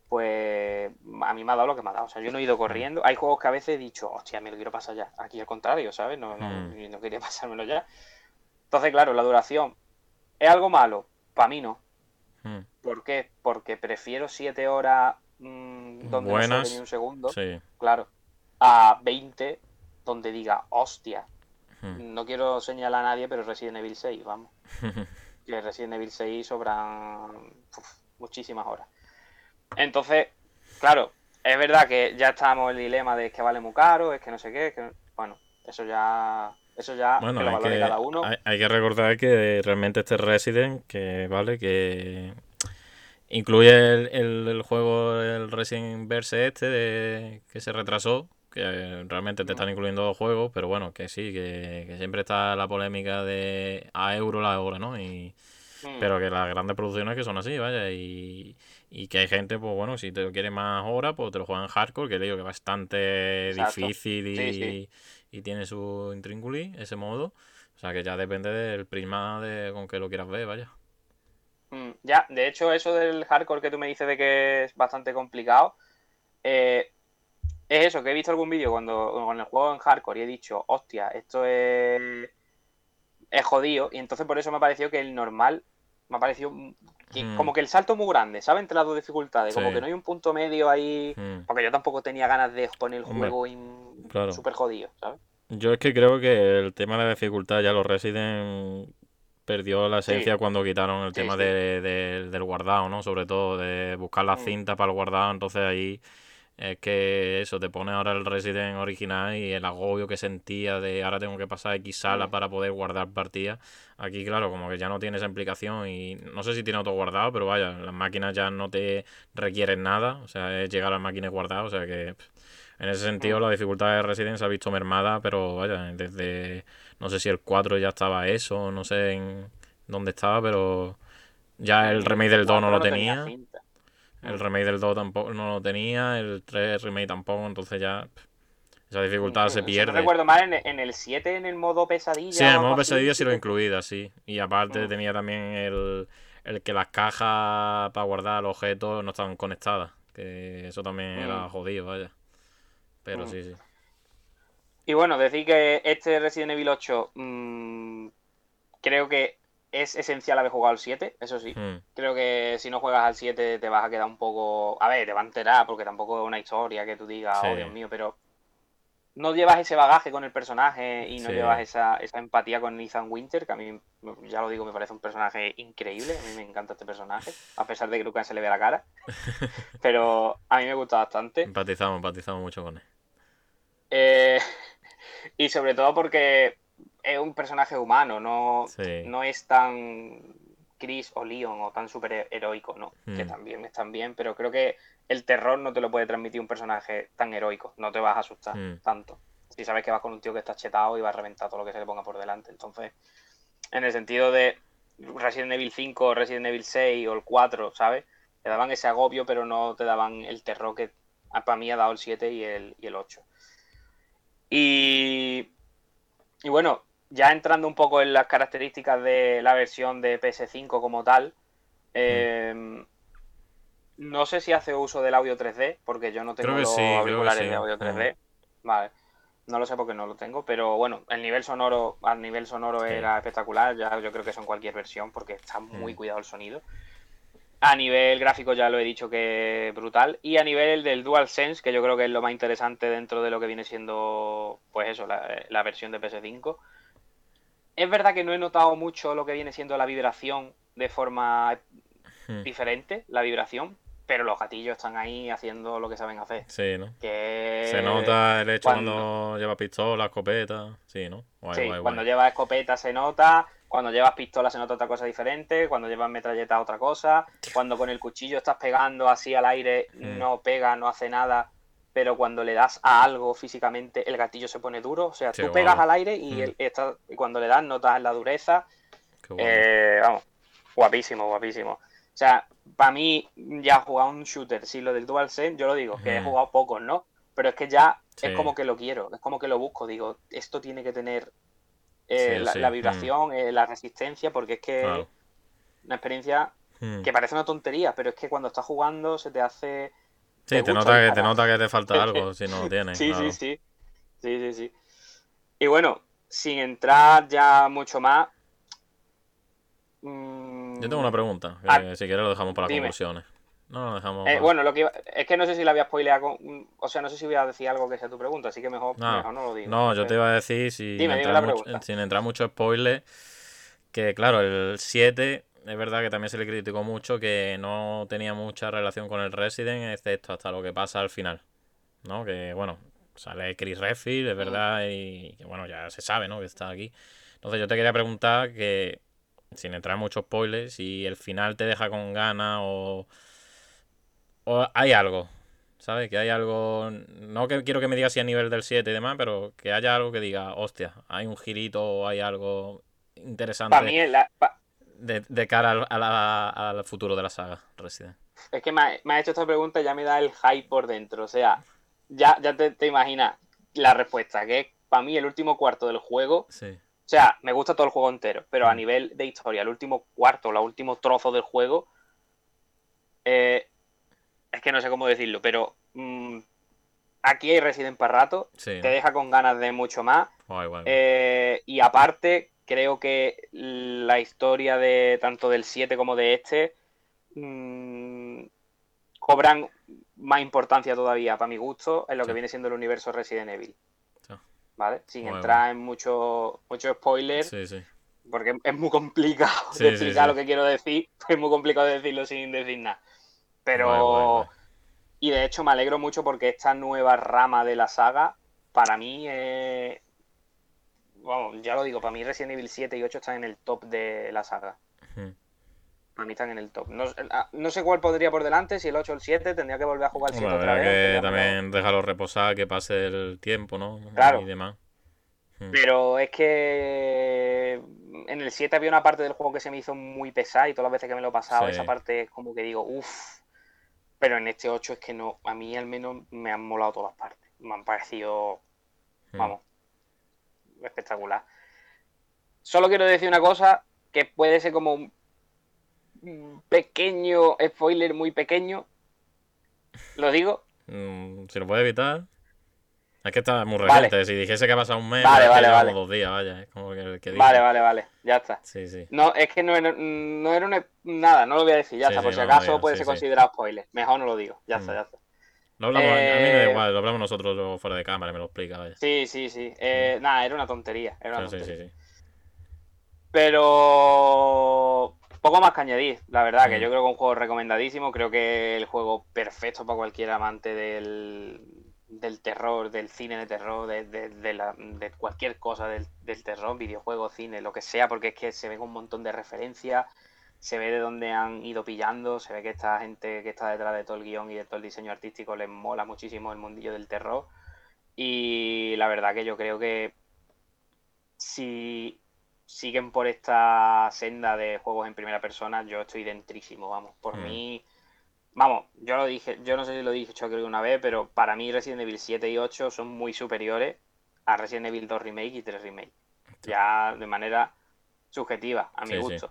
Pues a mí me ha dado lo que me ha dado. O sea, yo no he ido corriendo. Hay juegos que a veces he dicho, hostia, me lo quiero pasar ya. Aquí al contrario, ¿sabes? No, no, Mm. no quería pasármelo ya. Entonces, claro, la duración es algo malo. Para mí no. Mm, ¿Por qué? Porque prefiero 7 horas mm, donde no sobre ni un segundo, sí. claro, a 20 donde diga, hostia, Mm. no quiero señalar a nadie, pero Resident Evil 6, vamos. Que Resident Evil 6 sobran uf, muchísimas horas. Entonces, claro, es verdad que ya estamos en el dilema de que vale muy caro, es que no sé qué, es que... bueno, eso ya, eso ya Bueno, que lo hay valore que, cada uno. hay, hay que recordar que realmente este Resident, que vale, que incluye el, el- el juego, el Resident Verse este, de- que se retrasó, que realmente te están incluyendo dos juegos, pero bueno, que sí, que, que siempre está la polémica de a euro la hora, ¿no? Y, Mm, pero que las grandes producciones que son así, vaya, y, y que hay gente, pues bueno, si te lo quiere más horas, pues te lo juegan hardcore, que le digo que es bastante Exacto. difícil y, Sí, sí. y tiene su intríngulis, ese modo. O sea que ya depende del prisma de con que lo quieras ver, vaya. Mm, Ya, de hecho, eso del hardcore que tú me dices de que es bastante complicado, eh, es eso, que he visto algún vídeo cuando con el juego en hardcore y he dicho, hostia, esto es, es jodido, y entonces por eso me ha parecido que el normal, me ha parecido mm, Mm. como que el salto es muy grande, ¿sabes? Entre las dos dificultades, como que no hay un punto medio ahí, Mm. porque yo tampoco tenía ganas de poner el juego in- claro. súper jodido, ¿sabes? Yo es que creo que el tema de la dificultad ya los Resident perdió la esencia Sí. cuando quitaron el Sí, tema sí. de- de- del guardado, ¿no? Sobre todo de buscar las Mm. cintas para el guardado, entonces ahí es que eso, te pone ahora el Resident original y el agobio que sentía de ahora tengo que pasar X sala para poder guardar partidas. Aquí, claro, como que ya no tiene esa implicación y no sé si tiene autoguardado, pero vaya, las máquinas ya no te requieren nada, o sea, es llegar a las máquinas guardadas, o sea que en ese sentido Mm. la dificultad de Resident se ha visto mermada, pero vaya, desde no sé si el 4 ya estaba eso, no sé en dónde estaba, pero ya el remake del 2 no lo tenía. El remake del 2 tampoco no lo tenía, el 3 remake tampoco, entonces ya pff, esa dificultad se Si pierde. no recuerdo mal, en, en el 7, en el modo pesadilla. Sí, en algo modo así, pesadilla sí lo incluida, sí. Y aparte Mm. tenía también el, el que las cajas para guardar los objetos no estaban conectadas, que eso también era Mm. jodido, vaya. Pero Mm. sí, sí. Y bueno, decir que este Resident Evil 8 mm, creo que es esencial haber jugado al 7, eso sí. Mm, Creo que si no juegas al 7 te vas a quedar un poco... A ver, te va a enterar porque tampoco es una historia que tú digas, Sí. oh Dios mío, pero no llevas ese bagaje con el personaje y no Sí. llevas esa, esa empatía con Ethan Winter, que a mí, ya lo digo, me parece un personaje increíble. A mí me encanta este personaje, a pesar de que nunca se le ve la cara. pero a mí me gusta bastante. Empatizamos, empatizamos mucho con él. Eh, y sobre todo porque es un personaje humano, no, Sí. no es tan Chris o Leon o tan super heroico, ¿no? Que Mm. también están bien, pero creo que el terror no te lo puede transmitir un personaje tan heroico, no te vas a asustar Mm. tanto. Si sabes que vas con un tío que está chetado y va a reventar todo lo que se le ponga por delante. Entonces, en el sentido de Resident Evil 5, Resident Evil 6 o el 4, ¿sabes? Te daban ese agobio, pero no te daban el terror que para mí ha dado el 7 y el, y el 8. Y, y bueno, ya entrando un poco en las características de la versión de PS5 como tal, eh, no sé si hace uso del audio 3D, porque yo no tengo los sí, auriculares sí. de audio 3D. Vale. No lo sé porque no lo tengo, pero bueno, el nivel sonoro, al nivel sonoro era espectacular, ya yo creo que eso en cualquier versión, porque está muy cuidado el sonido. A nivel gráfico ya lo he dicho que es brutal. Y a nivel del DualSense, que yo creo que es lo más interesante dentro de lo que viene siendo, pues eso, la, la versión de PS5. Es verdad que no he notado mucho lo que viene siendo la vibración de forma Mm. diferente, la vibración. pero los gatillos están ahí haciendo lo que saben hacer. Sí, ¿no? Que Se nota el hecho cuando, cuando- lleva pistola, escopeta. Sí, ¿no? Guay, sí, guay, cuando guay. llevas escopeta se nota, cuando llevas pistola se nota otra cosa diferente, cuando llevas metralleta otra cosa, cuando con el cuchillo estás pegando así al aire Mm. no pega, no hace nada, pero cuando le das a algo físicamente el gatillo se pone duro, o sea, tú pegas al aire y, Mm. el- cuando le das notas la dureza, eh, vamos, guapísimo, guapísimo. O sea, para mí ya jugar un shooter, si lo del DualSense, yo lo digo, que he Ujú. jugado pocos, ¿no? Pero es que ya Sí. es como que lo quiero, es como que lo busco, digo, esto tiene que tener eh, Sí, la, sí, la mm. vibración, eh, la resistencia, porque es que una experiencia Mm. que parece una tontería, pero es que cuando estás jugando se te hace... Sí, te nota, que, te disparar. nota que te falta algo si no lo tienes. Sí, claro. sí, sí. Sí, sí, sí. Y bueno, sin entrar ya mucho más... mm, Yo tengo una pregunta, que Ah, si quieres lo dejamos para las conclusiones. No, lo dejamos Eh, bueno, lo que iba- es que no sé si la voy a spoilear con... O sea, no sé si voy a decir algo que sea tu pregunta, así que mejor, mejor no lo digo. No, yo te iba a decir, sin, Dime, entrar, mucho, sin entrar mucho spoiler, que claro, el 7 es verdad que también se le criticó mucho que no tenía mucha relación con el Resident, excepto hasta lo que pasa al final. ¿No? Que bueno, sale Chris Redfield, es verdad, y que bueno, ya se sabe, ¿no? Que está aquí. Entonces yo te quería preguntar que, sin entrar en muchos spoilers, si el final te deja con ganas o, o hay algo, ¿sabes? Que hay algo, no que quiero que me digas si a nivel del 7 y demás, pero que haya algo que diga, hostia, hay un girito o hay algo interesante Para mí, la- pa- de, de cara al, a la- al futuro de la saga Resident. es que me ha, me ha hecho esta pregunta y ya me da el hype por dentro. O sea, ya, ya te, te imaginas la respuesta, que es para mí el último cuarto del juego. Sí. O sea, me gusta todo el juego entero, pero a Mm. nivel de historia, el último cuarto, el último trozo del juego, eh, es que no sé cómo decirlo, pero mm, aquí hay Resident para rato, Sí. te deja con ganas de mucho más. Eh, y aparte, creo que la historia de tanto del 7 como de este mm, cobran más importancia todavía, para mi gusto, en lo Sí. que viene siendo el universo Resident Evil. Sí. ¿Vale? Sin entrar en mucho, mucho spoiler, Sí, sí. porque es muy complicado de explicar lo que quiero decir, es muy complicado decirlo sin decir nada. Pero, y de hecho me alegro mucho porque esta nueva rama de la saga, para mí, es... Vamos, ya lo digo, para mí Resident Evil 7 y 8 están en el top de la saga. Para mí están en el top. No, ah, no sé cuál podría por delante, si el 8 o el 7, tendría que volver a jugar el 7 Hombre, otra vez. que también déjalo reposar, que pase el tiempo, ¿no? Claro. Y demás. Mm. Pero es que en el 7 había una parte del juego que se me hizo muy pesada y todas las veces que me lo he pasado, Sí. esa parte es como que digo, uff. Pero en este 8 es que no, a mí al menos me han molado todas las partes. Me han parecido, Mm. vamos, espectacular. Solo quiero decir una cosa que puede ser como un pequeño spoiler muy pequeño. Lo digo. Mm, si lo puede evitar. Es que está muy Vale. reciente. Si dijese que ha pasado un mes, Vale, vale, dos días, vaya. Es como que que. Vale, vale, vale. Ya está. Sí, sí. No, es que no era, no era una- nada, no lo voy a decir, ya Sí, está, por si no acaso puede ser considerado spoiler. Mejor no lo digo, ya está, Mm. ya está. Lo hablamos, a mí me da Eh, igual, lo hablamos nosotros luego fuera de cámara, me lo explica, vaya. Sí, sí, sí. Eh, Nada, era una tontería. Era una sí, tontería. sí, sí. Pero poco más que añadir, la verdad, que Mm. yo creo que es un juego recomendadísimo, creo que el juego perfecto para cualquier amante del, del terror, del cine de terror, de, de- de la- de cualquier cosa del, del terror, videojuego, cine, lo que sea, porque es que se ven un montón de referencias, se ve de dónde han ido pillando, se ve que esta gente que está detrás de todo el guion y de todo el diseño artístico les mola muchísimo el mundillo del terror. Y la verdad que yo creo que si siguen por esta senda de juegos en primera persona, yo estoy dentrísimo, vamos. Por Mm. mí, vamos, yo lo dije, yo no sé si lo dije yo creo una vez, pero para mí Resident Evil 7 y 8 son muy superiores a Resident Evil 2 Remake y 3 Remake. Ya de manera subjetiva, a mi Sí, sí.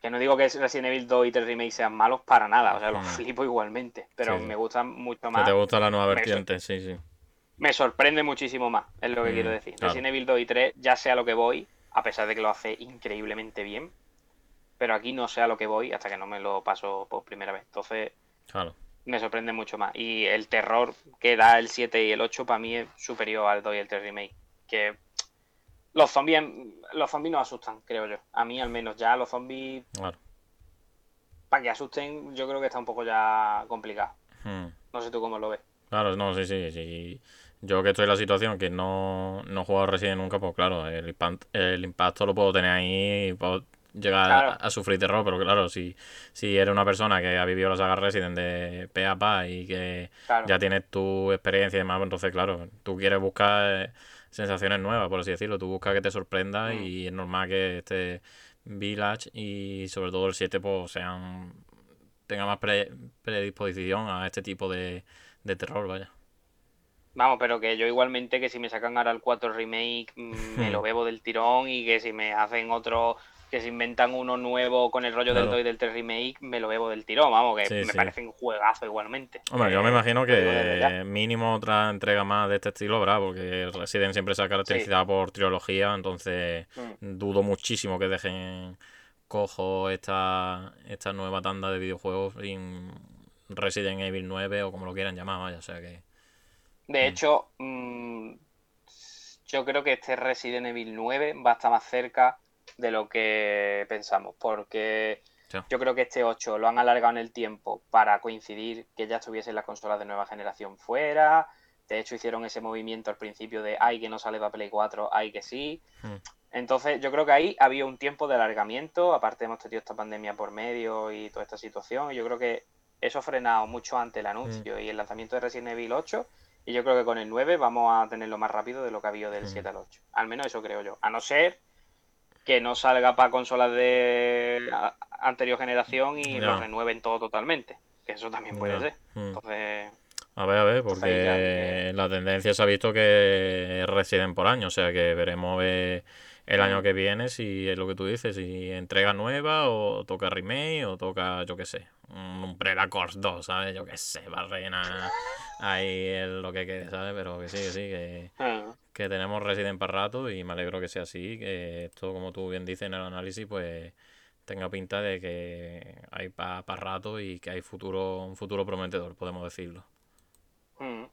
Que no digo que Resident Evil 2 y 3 Remake sean malos para nada, o sea, los Mm. flipo igualmente, pero Sí, me gustan mucho Que más te gusta la nueva vertiente, sí, sí. me sorprende muchísimo más, es lo que Mm, quiero decir. claro. Resident Evil 2 y 3, ya sé a lo que voy, a pesar de que lo hace increíblemente bien, pero aquí no sé a lo que voy hasta que no me lo paso por primera vez. Entonces, Claro. me sorprende mucho más. Y el terror que da el 7 y el 8 para mí es superior al 2 y el 3 remake. Que los zombies, los zombies nos asustan, creo yo. A mí al menos ya los zombies Claro. para que asusten, yo creo que está un poco ya complicado. Hmm. No sé tú cómo lo ves. Claro, no, sí, sí, sí. Yo que estoy en la situación que no, no he jugado Resident nunca, pues claro, el, el impacto lo puedo tener ahí y puedo llegar Claro. a, a sufrir terror, pero claro, si, si eres una persona que ha vivido la saga Resident de pe a pa y que Claro. ya tienes tu experiencia y demás, pues entonces claro, tú quieres buscar eh, sensaciones nuevas, por así decirlo, tú buscas que te sorprenda Mm. y es normal que este Village y sobre todo el 7 pues sean tenga más pre- predisposición a este tipo de, de terror, vaya. Vamos, pero que yo igualmente que si me sacan ahora el 4 remake mm, me Hmm. lo bebo del tirón y que si me hacen otro, que se inventan uno nuevo con el rollo del Claro. 2 y del 3 remake, me lo bebo del tirón, vamos, que Sí, me sí. parece un juegazo igualmente. Hombre, yo me Eh, imagino que mínimo otra entrega más de este estilo habrá, porque Resident siempre se ha caracterizado por trilogía, entonces Mm. dudo muchísimo que dejen cojo esta, esta nueva tanda de videojuegos sin Resident Evil 9 o como lo quieran llamar, vaya, o sea que... De Mm. hecho, mm, yo creo que este Resident Evil 9 va a estar más cerca de lo que pensamos, porque Sí. yo creo que este 8 lo han alargado en el tiempo para coincidir que ya estuviesen las consolas de nueva generación fuera. De hecho, hicieron ese movimiento al principio de ay que no sale para Play 4, ay que sí. Mm. Entonces, yo creo que ahí había un tiempo de alargamiento, aparte hemos tenido esta pandemia por medio y toda esta situación, y yo creo que eso ha frenado mucho antes el anuncio y el lanzamiento de Resident Evil 8, y yo creo que con el 9 vamos a tenerlo más rápido de lo que ha habido del Mm. 7 al 8. Al menos eso creo yo. A no ser que no salga para consolas de anterior generación y lo renueven todo totalmente. Que eso también puede ser. Mm. Entonces, A ver, a ver, porque que- la tendencia se ha visto que es Resident por año, o sea que veremos el año Mm. que viene si es lo que tú dices, si entrega nueva o toca remake o toca, yo qué sé, un Umbrella Corps 2, ¿sabes? Yo qué sé, va a rellenar ahí el- lo que quede, ¿sabes? Pero que sí, que sí, que, ah, que tenemos Resident para rato y me alegro que sea así, que esto, como tú bien dices en el análisis, pues tenga pinta de que hay para rato y que hay futuro, un futuro prometedor, podemos decirlo. mm.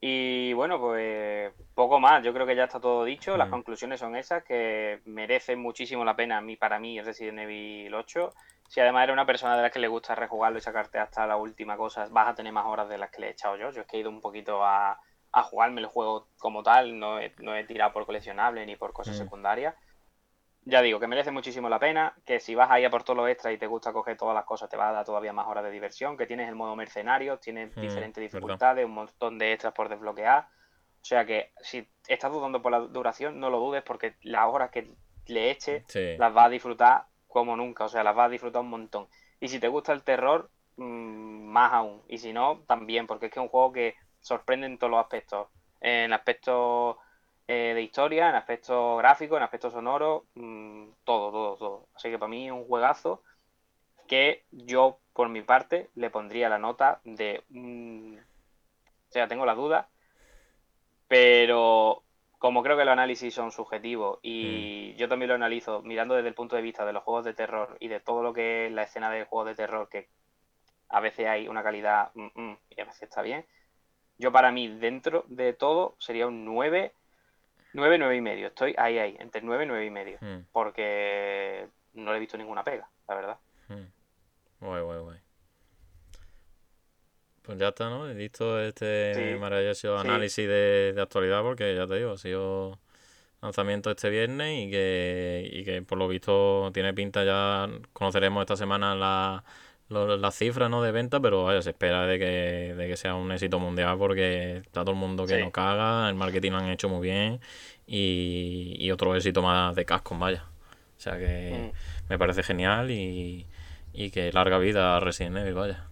Y bueno, pues poco más. Yo creo que ya está todo dicho. Las Mm. conclusiones son esas, que merecen muchísimo la pena a mí, para mí, Resident Evil 8. Si además eres una persona de las que le gusta rejugarlo y sacarte hasta la última cosa, vas a tener más horas de las que le he echado yo. Yo es que he ido un poquito a, a jugarme el juego como tal, no he, no he tirado por coleccionable ni por cosas Mm. secundarias. Ya digo, que merece muchísimo la pena, que si vas ahí a por todo lo extra y te gusta coger todas las cosas, te va a dar todavía más horas de diversión, que tienes el modo mercenario, tienes Mm, diferentes verdad. dificultades, un montón de extras por desbloquear. O sea que si estás dudando por la duración, no lo dudes porque las horas que le eches Sí. las vas a disfrutar como nunca, o sea, las vas a disfrutar un montón. Y si te gusta el terror, mm, más aún. Y si no, también, porque es que es un juego que sorprende en todos los aspectos. En aspectos eh, de historia, en aspectos gráficos, en aspectos sonoros, mm, todo, todo, todo. Así que para mí es un juegazo que yo, por mi parte, le pondría la nota de... mm, o sea, tengo la duda, pero como creo que los análisis son subjetivos y yo también lo analizo mirando desde el punto de vista de los juegos de terror y de todo lo que es la escena de juegos de terror, que a veces hay una calidad mm, mm, y a veces está bien. Yo para mí, dentro de todo, sería un 9, 9, 9 y medio. Estoy ahí, ahí, entre 9 y 9 y medio. Mm, Porque no le he visto ninguna pega, la verdad. mm. Guay, guay, guay. Pues ya está, ¿no? He visto este Sí. maravilloso Sí. análisis de, de actualidad porque ya te digo, ha sido lanzamiento este viernes y que, y que por lo visto tiene pinta ya, conoceremos esta semana la- las cifras ¿no? de venta, pero vaya, se espera de que, de que sea un éxito mundial porque está todo el mundo que Sí. no caga, el marketing lo han hecho muy bien y, y otro éxito más de cascos, vaya. O sea que Mm. me parece genial y, y que larga vida a Resident Evil, vaya.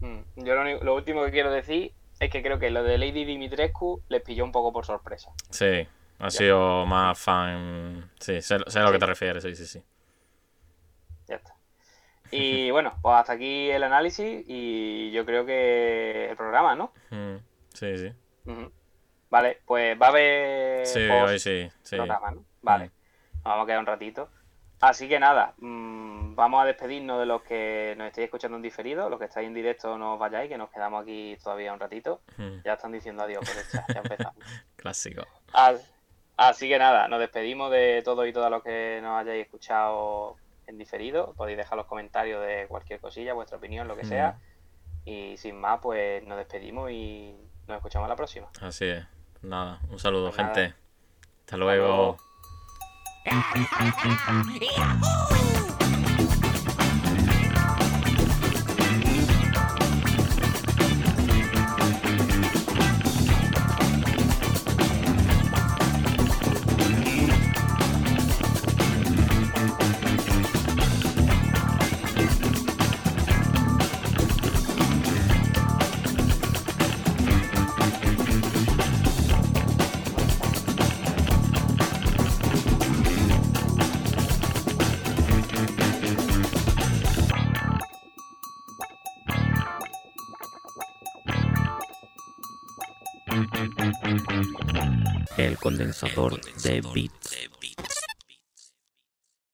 Mm. Yo lo, único- lo último que quiero decir es que creo que lo de Lady Dimitrescu les pilló un poco por sorpresa. Sí, ha sido más fan. Sí, sé, sé a lo Sí. que te refieres, sí, sí, sí. Ya está. Y bueno, pues hasta aquí el análisis y yo creo que el programa, ¿no? Mm, sí, sí. Vale, pues va a haber Sí, hoy sí, sí. programa, ¿no? Vale, Mm. nos vamos a quedar un ratito. Así que nada, mm, vamos a despedirnos de los que nos estéis escuchando en diferido, los que estáis en directo no os vayáis, que nos quedamos aquí todavía un ratito. Mm, Ya están diciendo adiós por el chat, ya empezamos. Clásico. As- Así que nada, nos despedimos de todos y todas los que nos hayáis escuchado en diferido. Podéis dejar los comentarios de cualquier cosilla, vuestra opinión, lo que sea. Y sin más, pues nos despedimos y nos escuchamos la próxima. Así es. Nada, un saludo, Pues gente. Hasta luego. luego. El condensador de bits.